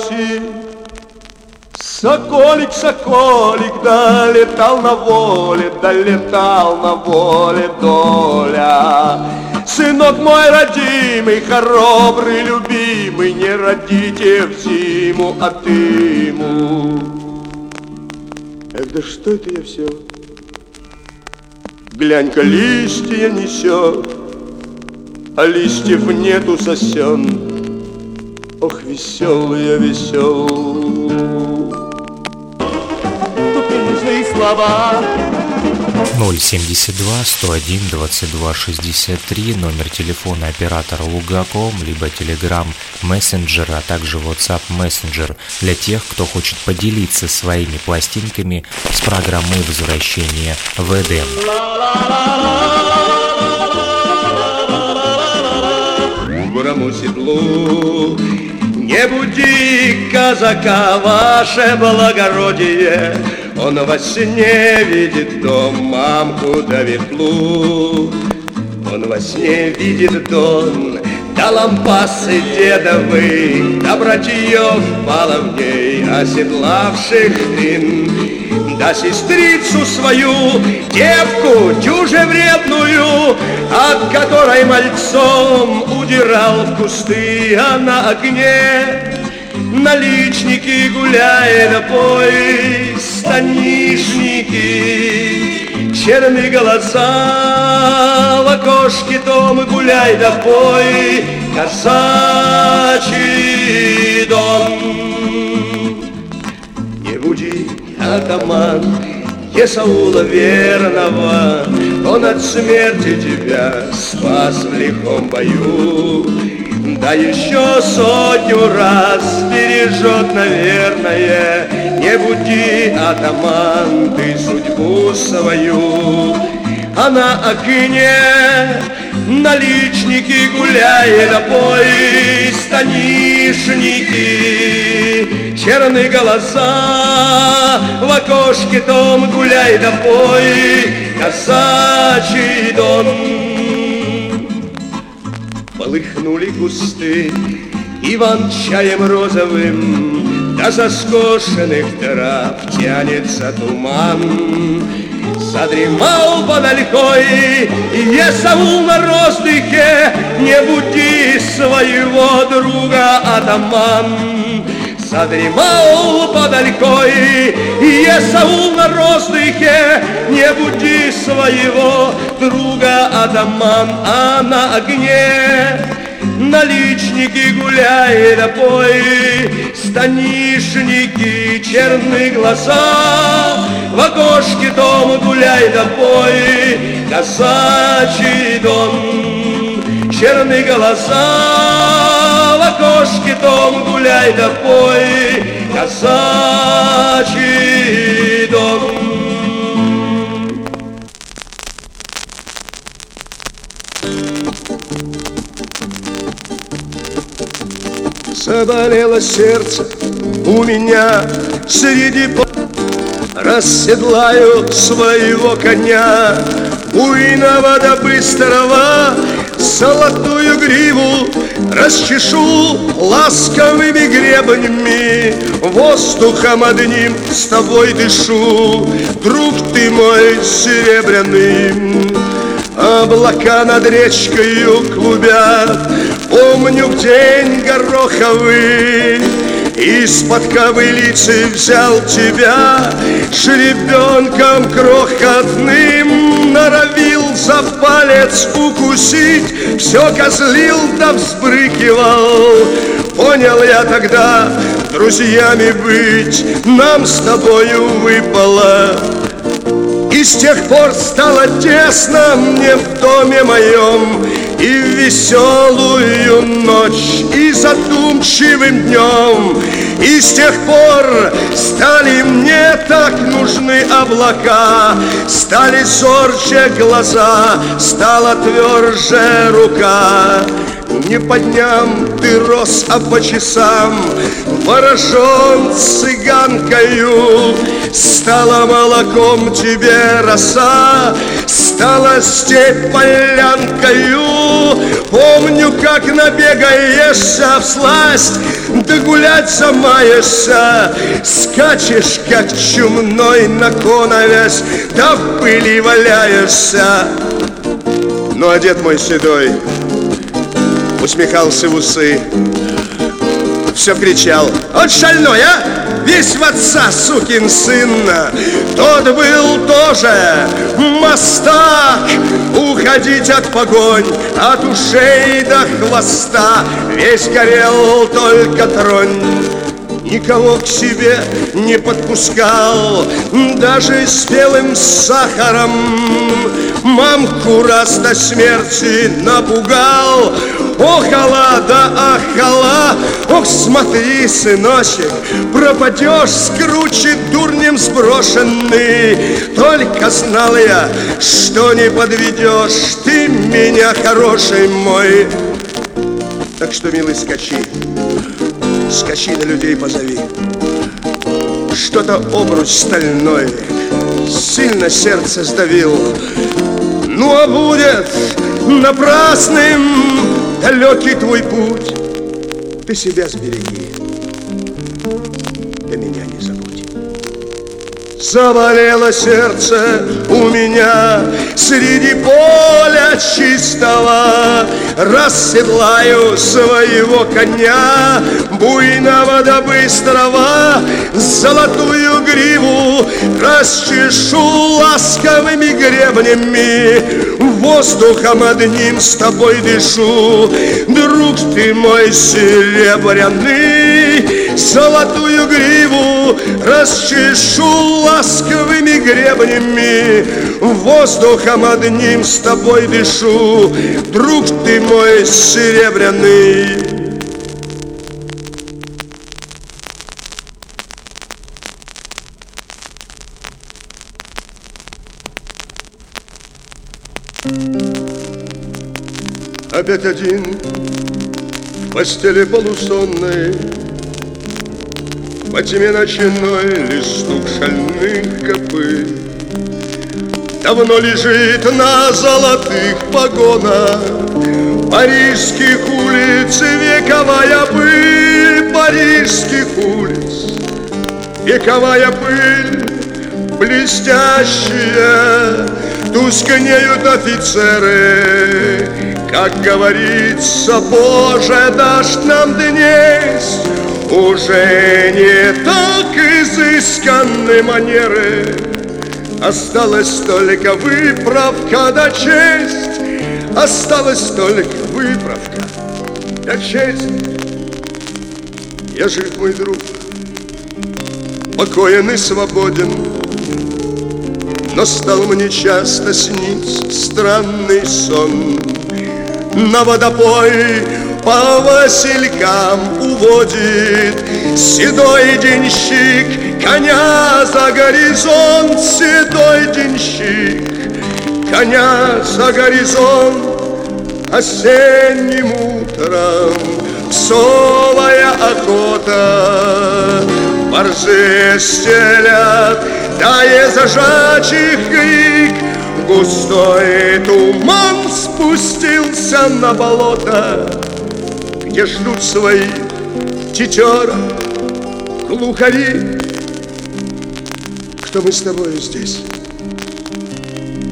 Соколик, соколик, долетал на воле, долетал на воле доля. Сынок мой родимый, хоробрый, любимый, не родите в зиму от ему. Эх, да что это я все? Глянь-ка, листья несет, а листьев нету сосен. Ох, я весел. нужны слова. 072 101 22 63 номер телефона оператора Лугаком, либо Telegram Messenger, а также WhatsApp Messenger для тех, кто хочет поделиться своими пластинками с программой возвращения в Эдем. Бурому седлу. Не буди казака, ваше благородие, Он во сне видит дом, мамку да ветлу. Он во сне видит дон, да лампасы дедовы, да братьев баловней, оседлавших дрин, да сестрицу свою, девку дюже вредную, от которой мальцом удирал в кусты, а на огне наличники гуляет бой, станишники, черные глаза в окошке дома гуляй да пой, казачий дом. Атаман, Есаула верного, Он от смерти тебя спас в лихом бою. Да еще сотню раз бережет, наверное, Не буди, атаман, ты судьбу свою. А на окне наличники гуляет, а пой станишники, черные глаза в окошке дом гуляй да пой, казачий дом. Полыхнули кусты иван-чаем розовым, До заскошенных трав тянется туман. Задремал под олькой Есаул на роздыхе, Не буди своего друга атаман. Задремал под олькой Есаул на роздыхе, Не буди своего друга атаман, А на огне наличники гуляй да пой, станишники, черные глаза, в окошке дома гуляй да пой, казачий дом, черные глаза, в окошке дома гуляй да пой, казачий дом. Заболело сердце у меня. Среди по... Расседлаю своего коня. Буйного да быстрого Золотую гриву Расчешу ласковыми гребнями. Воздухом одним с тобой дышу. Друг ты мой серебряный. Облака над речкою клубят Помню день гороховый Из-под ковылицы взял тебя Жеребенком крохотным Норовил за палец укусить Все козлил да взбрыкивал. Понял я тогда, друзьями быть Нам с тобою выпало. И с тех пор стало тесно мне в доме моем И веселую ночь, и задумчивым днем И с тех пор стали мне так нужны облака. Стали зорче глаза, стала тверже рука. Не по дням ты рос, а по часам Ворожен цыганкою Стала молоком тебе роса Стала степь полянкою. Помню, как набегаешься в сласть Да гулять замаешься. Скачешь, как чумной на коновязь Да в пыли валяешься. Ну, а дед мой седой усмехался в усы. Все кричал, вот шальной, а? Весь в отца, сукин сын. Тот был тоже мастак. Уходить от погонь, от ушей до хвоста. Весь горел только тронь никого к себе не подпускал, даже с белым сахаром. Мамку раз до смерти напугал, охала да ахала, ох, смотри, сыночек, пропадешь, скручит дурнем сброшенный. Только знал я, что не подведешь ты меня, хороший мой. Так что, милый, скачи, скачи на людей позови. Что-то обруч стальной сильно сердце сдавил. Ну а будет напрасным далекий твой путь. Ты себя сбереги, Заболело сердце у меня Среди поля чистого. Расседлаю своего коня Буйного да быстрого. Золотую гриву Расчешу ласковыми гребнями. Воздухом одним с тобой дышу. Друг ты мой серебряный Золотую гриву расчешу ласковыми гребнями. Воздухом одним с тобой дышу Друг ты мой серебряный. Опять один в постели полусонной По тьме ночной листок шальных копыт. Давно лежит на золотых погонах. Парижских улиц вековая пыль. Парижских улиц. Вековая пыль Блестящая. Тускнеют офицеры Как говорится, Боже, дашь нам днесь Уже не так изысканны манеры. Осталась только выправка да честь. Осталась только выправка да честь. Я жив, мой друг, покоен и свободен. Но стал мне часто сниться странный сон На водопой по василькам уводит. Седой денщик коня за горизонт Седой денщик коня за горизонт. Осенним утром псовая охота Борзы стелят да и зажачих крик Густой туман спустился на болото Где ждут свои тетера, глухари Кто мы с тобой здесь?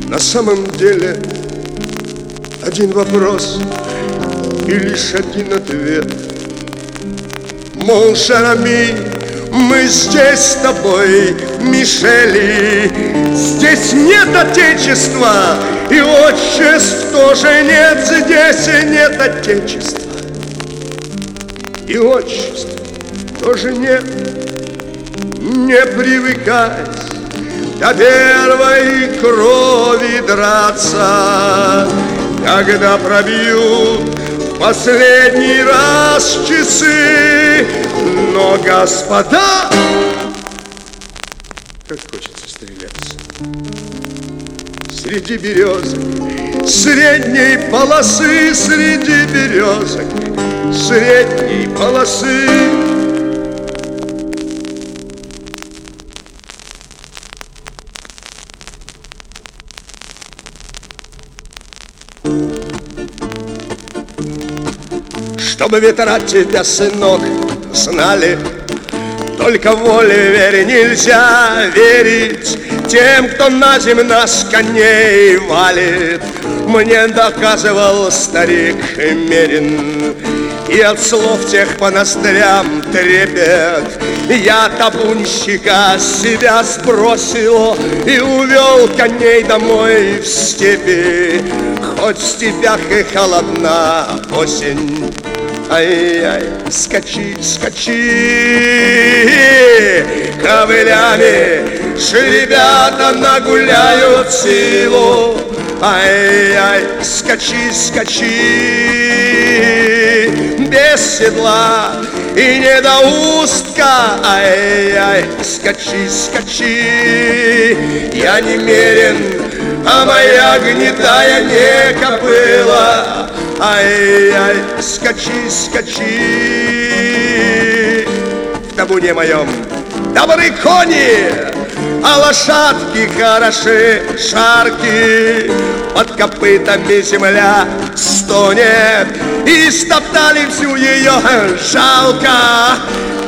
На самом деле один вопрос и лишь один ответ Мон шарами, мы здесь с тобой, Мишели. Здесь нет отечества И отчеств тоже нет. Здесь нет отечества И отчеств тоже нет. Не привыкать до первой крови драться Когда пробьют последний раз часы Но, господа, как хочется стреляться. Среди березок Средней полосы Среди березок Средней полосы Чтобы ветра тебя, сынок, знали. Только воле вере нельзя верить Тем, кто на земля с коней валит. Мне доказывал старик Мерин И от слов тех по ноздрям трепет. Я табунщика себя сбросил И увел коней домой в степи. Хоть в степях и холодна осень Ай-яй, скачи, скачи. Ковылями ребята нагуляют силу. Ай-яй, скачи, скачи. Без седла и недоустка Ай-яй, скачи, скачи. Я не мерен, а моя гнетая не копыла Ай-яй, скачи, скачи табуне моем. Добры кони, а лошадки хороши, шарки. Под копытами земля стонет, и стоптали всю ее жалко.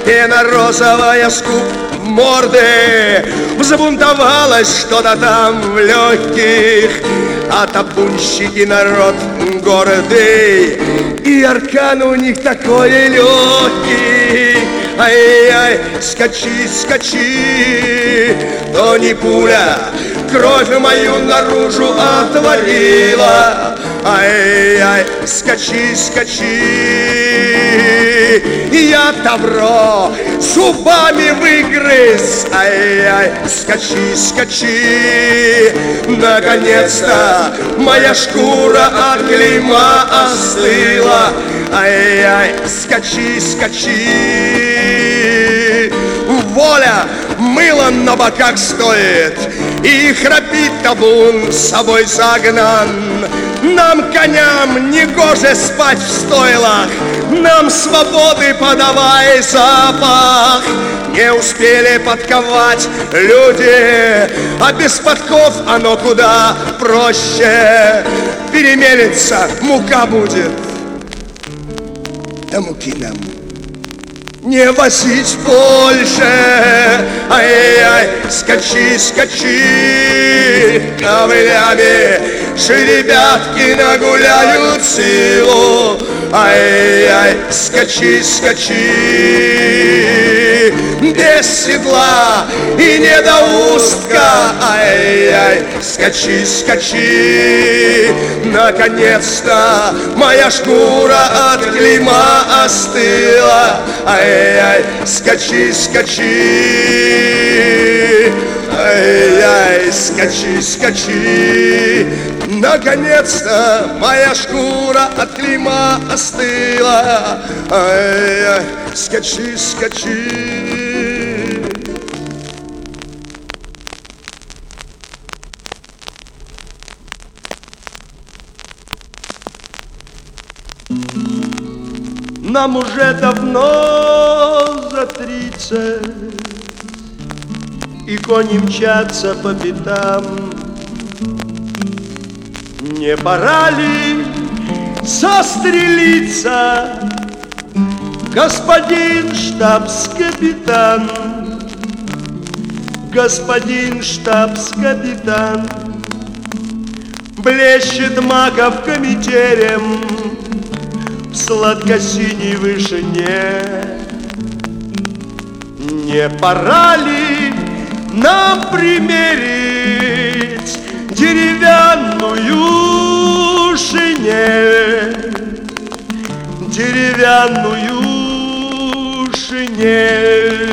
Пена розовая скуп в морды, Взбунтовалось что-то там в легких, А табунщики народ гордый, И аркан у них такой легкий. Ай-яй, скачи, скачи, то не пуля, кровь мою наружу отвалила. Ай-яй, скачи, скачи, я добро зубами выгрыз. Ай-яй, скачи, скачи, наконец-то моя шкура от клейма остыла. Ай-яй, скачи, скачи, воля мыло на боках стоит, и храпит табун с собой загнан. Нам, коням, не гоже спать в стойлах, Нам свободы подавай запах. Не успели подковать люди, А без подков оно куда проще. Перемелется, мука будет, да муки нам не возить больше. Ай-яй, скачи, скачи, ковылями, Жеребятки нагуляют силу. Ай-яй, скачи, скачи, без седла и недоустка. Ай-яй, скачи, скачи, наконец-то моя шкура от клейма остыла. Ай-яй, скачи, скачи, ай-яй, скачи, скачи. Наконец-то моя шкура от клейма остыла. Ай-яй, скачи, скачи. Нам уже давно за тридцать, И кони мчатся по пятам. Не пора ли застрелиться, Господин штабс-капитан? Господин штабс-капитан Блещет маковками терем В сладко-синей вышине Не пора ли нам примерить Деревянную шинель Деревянную шинель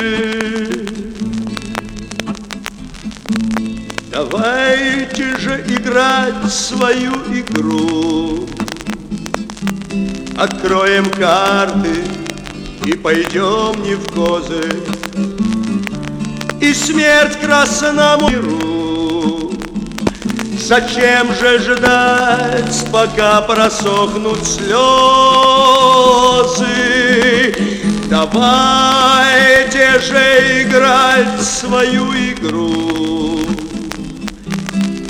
Давайте же играть свою игру. Откроем карты и пойдем не в козы. И смерть красному миру. Зачем же ждать, пока просохнут слезы? Давайте же играть свою игру.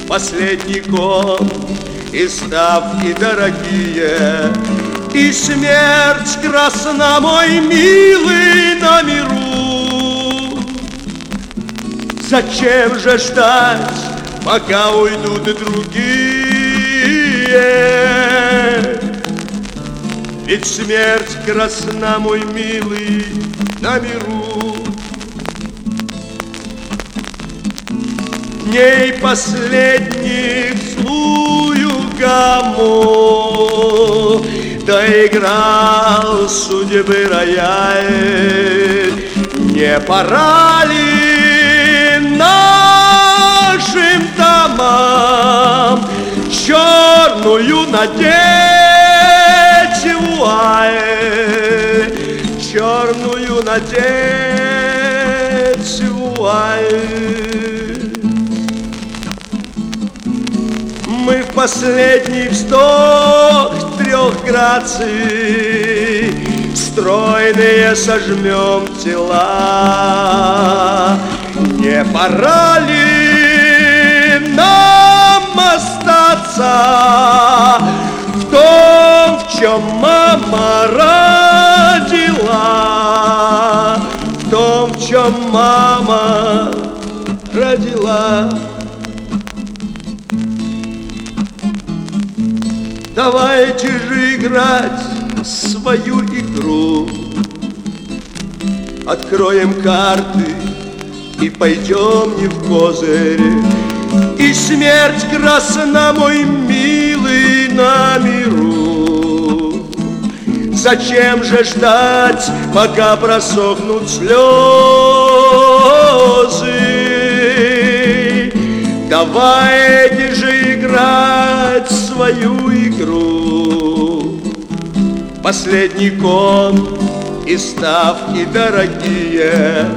Последний кон и ставки дорогие, И смерть красна, мой милый, на миру. Зачем же ждать, пока уйдут и другие? Ведь смерть красна, мой милый, на миру. Дней последних злую гамму Доиграл судьбы рояль Не пора ли нашим домам Черную надеть вуаль Черную надеть вуаль Мы в последний вздох трех граций стройные сожмем тела. Не пора ли нам остаться в том, в чем мама родила, в том, в чем мама родила. Давайте же играть свою игру. Откроем карты и пойдем не в козырь. И смерть красна, мой милый, на миру. Зачем же ждать, пока просохнут слезы? Давайте же играть свою игру. Последний кон и ставки дорогие,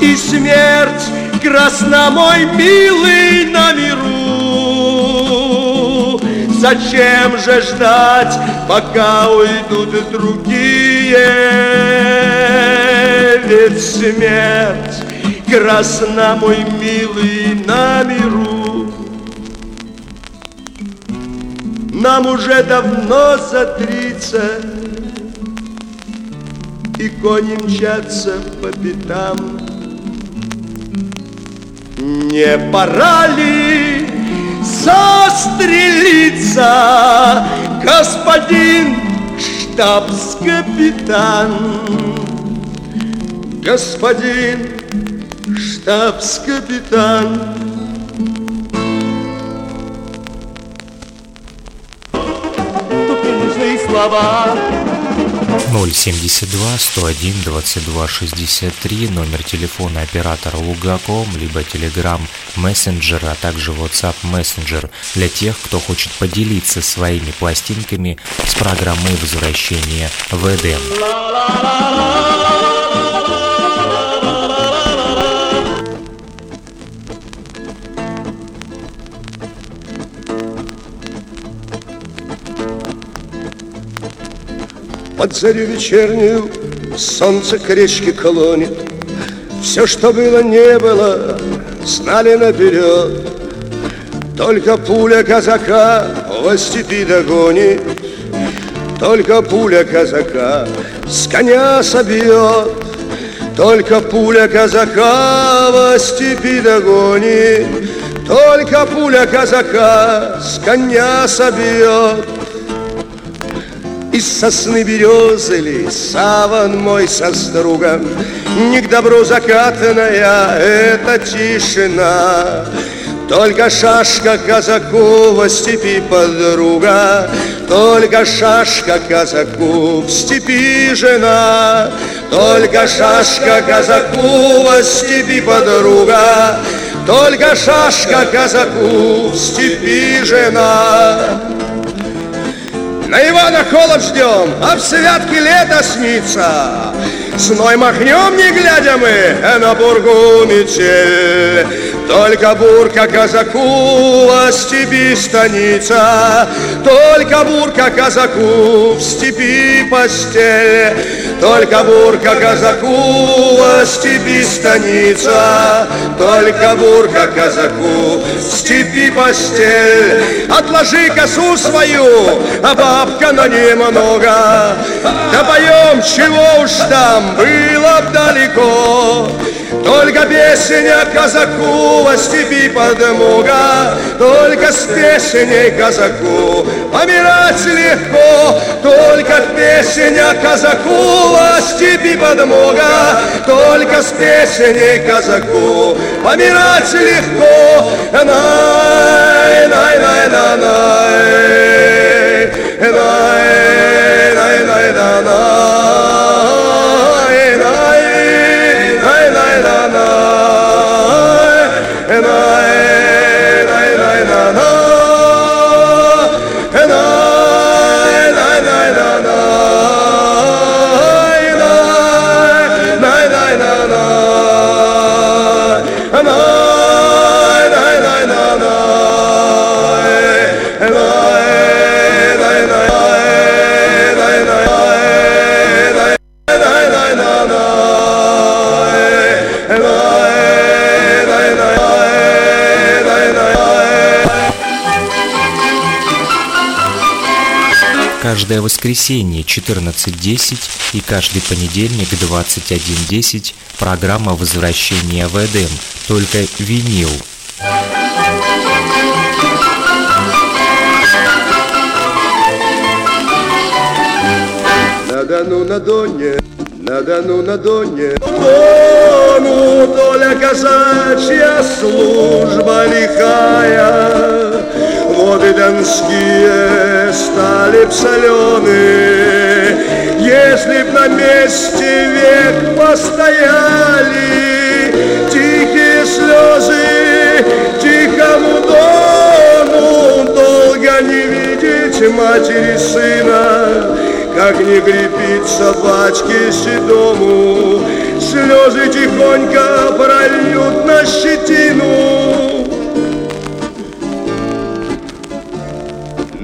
И смерть красна, мой милый, на миру. Зачем же ждать, пока уйдут другие? Ведь смерть красна, мой милый, на миру. Нам уже давно за тридцать, И кони мчатся по пятам. Не пора ли застрелиться, господин штабс-капитан? Господин штабс-капитан. Нужны слова. 072 101 22 63, номер телефона оператора Лугаком, либо Telegram Messenger, а также WhatsApp Messenger для тех, кто хочет поделиться своими пластинками с программой возвращения в Эдем. Под зарю вечернюю солнце к речке клонит. Все, что было, не было, знали наперед. Только пуля казака во степи догонит, Только пуля казака с коня собьет, Только пуля казака во степи догонит, Только пуля казака с коня собьет. Из сосны березы ли? Саван мой со стругом Не к добру закатанная эта тишина. Только шашка казаку во степи подруга. Только шашка казаку в степи жена. Только шашка казаку во степи подруга. Только шашка казаку в степи жена на Ивана холод ждем, а в святке лето снится. Сной махнем, не глядя мы, на бургу метель. Только бурка казаку в степи станица, Только бурка казаку в степи постель, Только бурка казаку в степи станица, Только бурка казаку степи постель. Отложи косу свою, а бабка на немного, Да поем, чего уж там было далеко. Только песня казаку во степи подмога, Только с песней казаку помирать легко, Только песня казаку во степи подмога, Только с песней казаку помирать легко. Най, най, най, най, най, Каждое воскресенье 14.10 и каждый понедельник 21.10 программа «Возвращение в Эдем», только винил. На Дону, на Доне, на Дону, на Доне. Дону доля казачья, служба лихая, Воды донские стали б солены, Если б на месте век постояли Тихие слезы тихому дону, Долго не видеть матери сына, как не крепить собачки седому, Слезы тихонько прольют на щетину.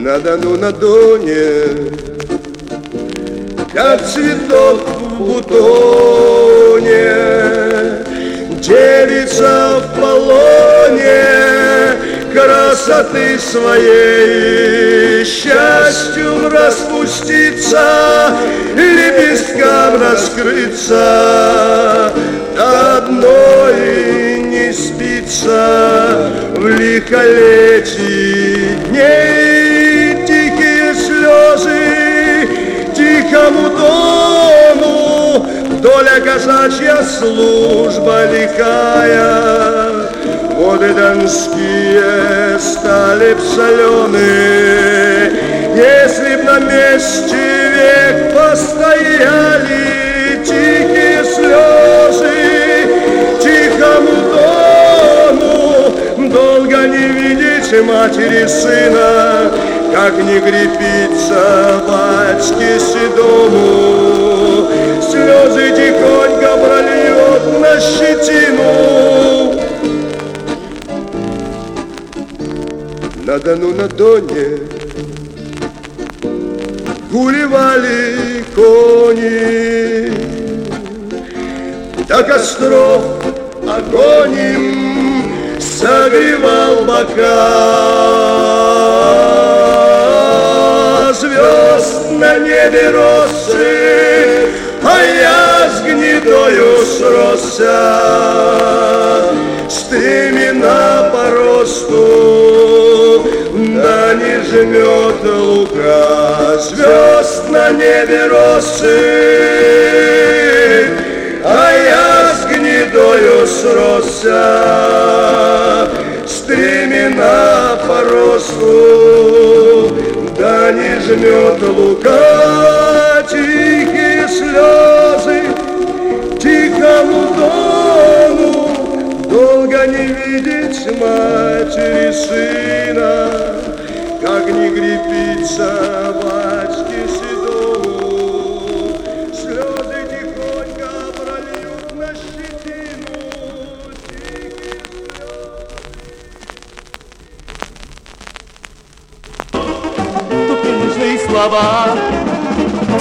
На Дону, на Доне, как цветок в бутоне, Девица в полоне, красоты своей. Счастью распуститься, лепесткам раскрыться. Одной не спится в лихолетии дней Доля казачья служба лихая Воды донские стали б солены, Если б на месте век постояли Тихие слезы. Тихому дону, Долго не видеть матери сына, Как не крепиться батьке седому, Слезы тихонько прольет на щетину. На Дону, на Доне Гулевали кони До костров огонь Согревал бока Звезд на небе росы с гнедою сросся Стремена по росту Да не жмет лука Звезд на небе росы А я с гнедою сросся Стремена по росту Да не жмет лука сына, Как не крепиться батьке седому. Слезы тихонько прольют на щетину, Тут не нужны слова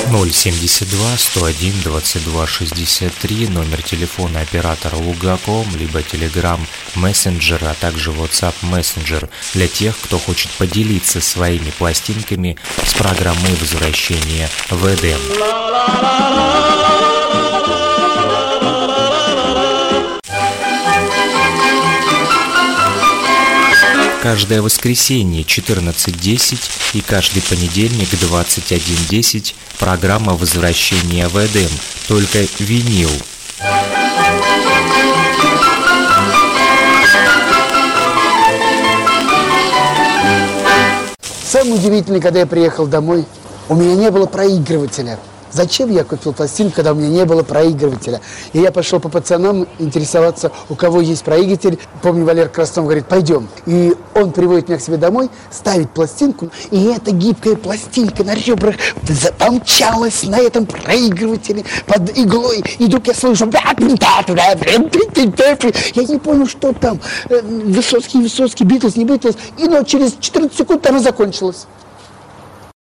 072 101 22 63, номер телефона оператора Лугаком, либо Telegram Messenger, а также WhatsApp Messenger для тех, кто хочет поделиться своими пластинками с программой возвращения в Эдем. Каждое воскресенье 14.10 и каждый понедельник 21.10 программа возвращения в Эдем, только винил. Самое удивительное, когда я приехал домой, у меня не было проигрывателя. Зачем я купил пластинку, когда у меня не было проигрывателя? И я пошел по пацанам интересоваться, у кого есть проигрыватель. Помню, Валер Краснов говорит, пойдем. И он приводит меня к себе домой, ставит пластинку, и эта гибкая пластинка на ребрах помчалась на этом проигрывателе под иглой. И вдруг я слышу... Я не понял, что там. Э, Высоцкий, Высоцкий, Битлз, не Битлз. И но через 14 секунд она закончилась.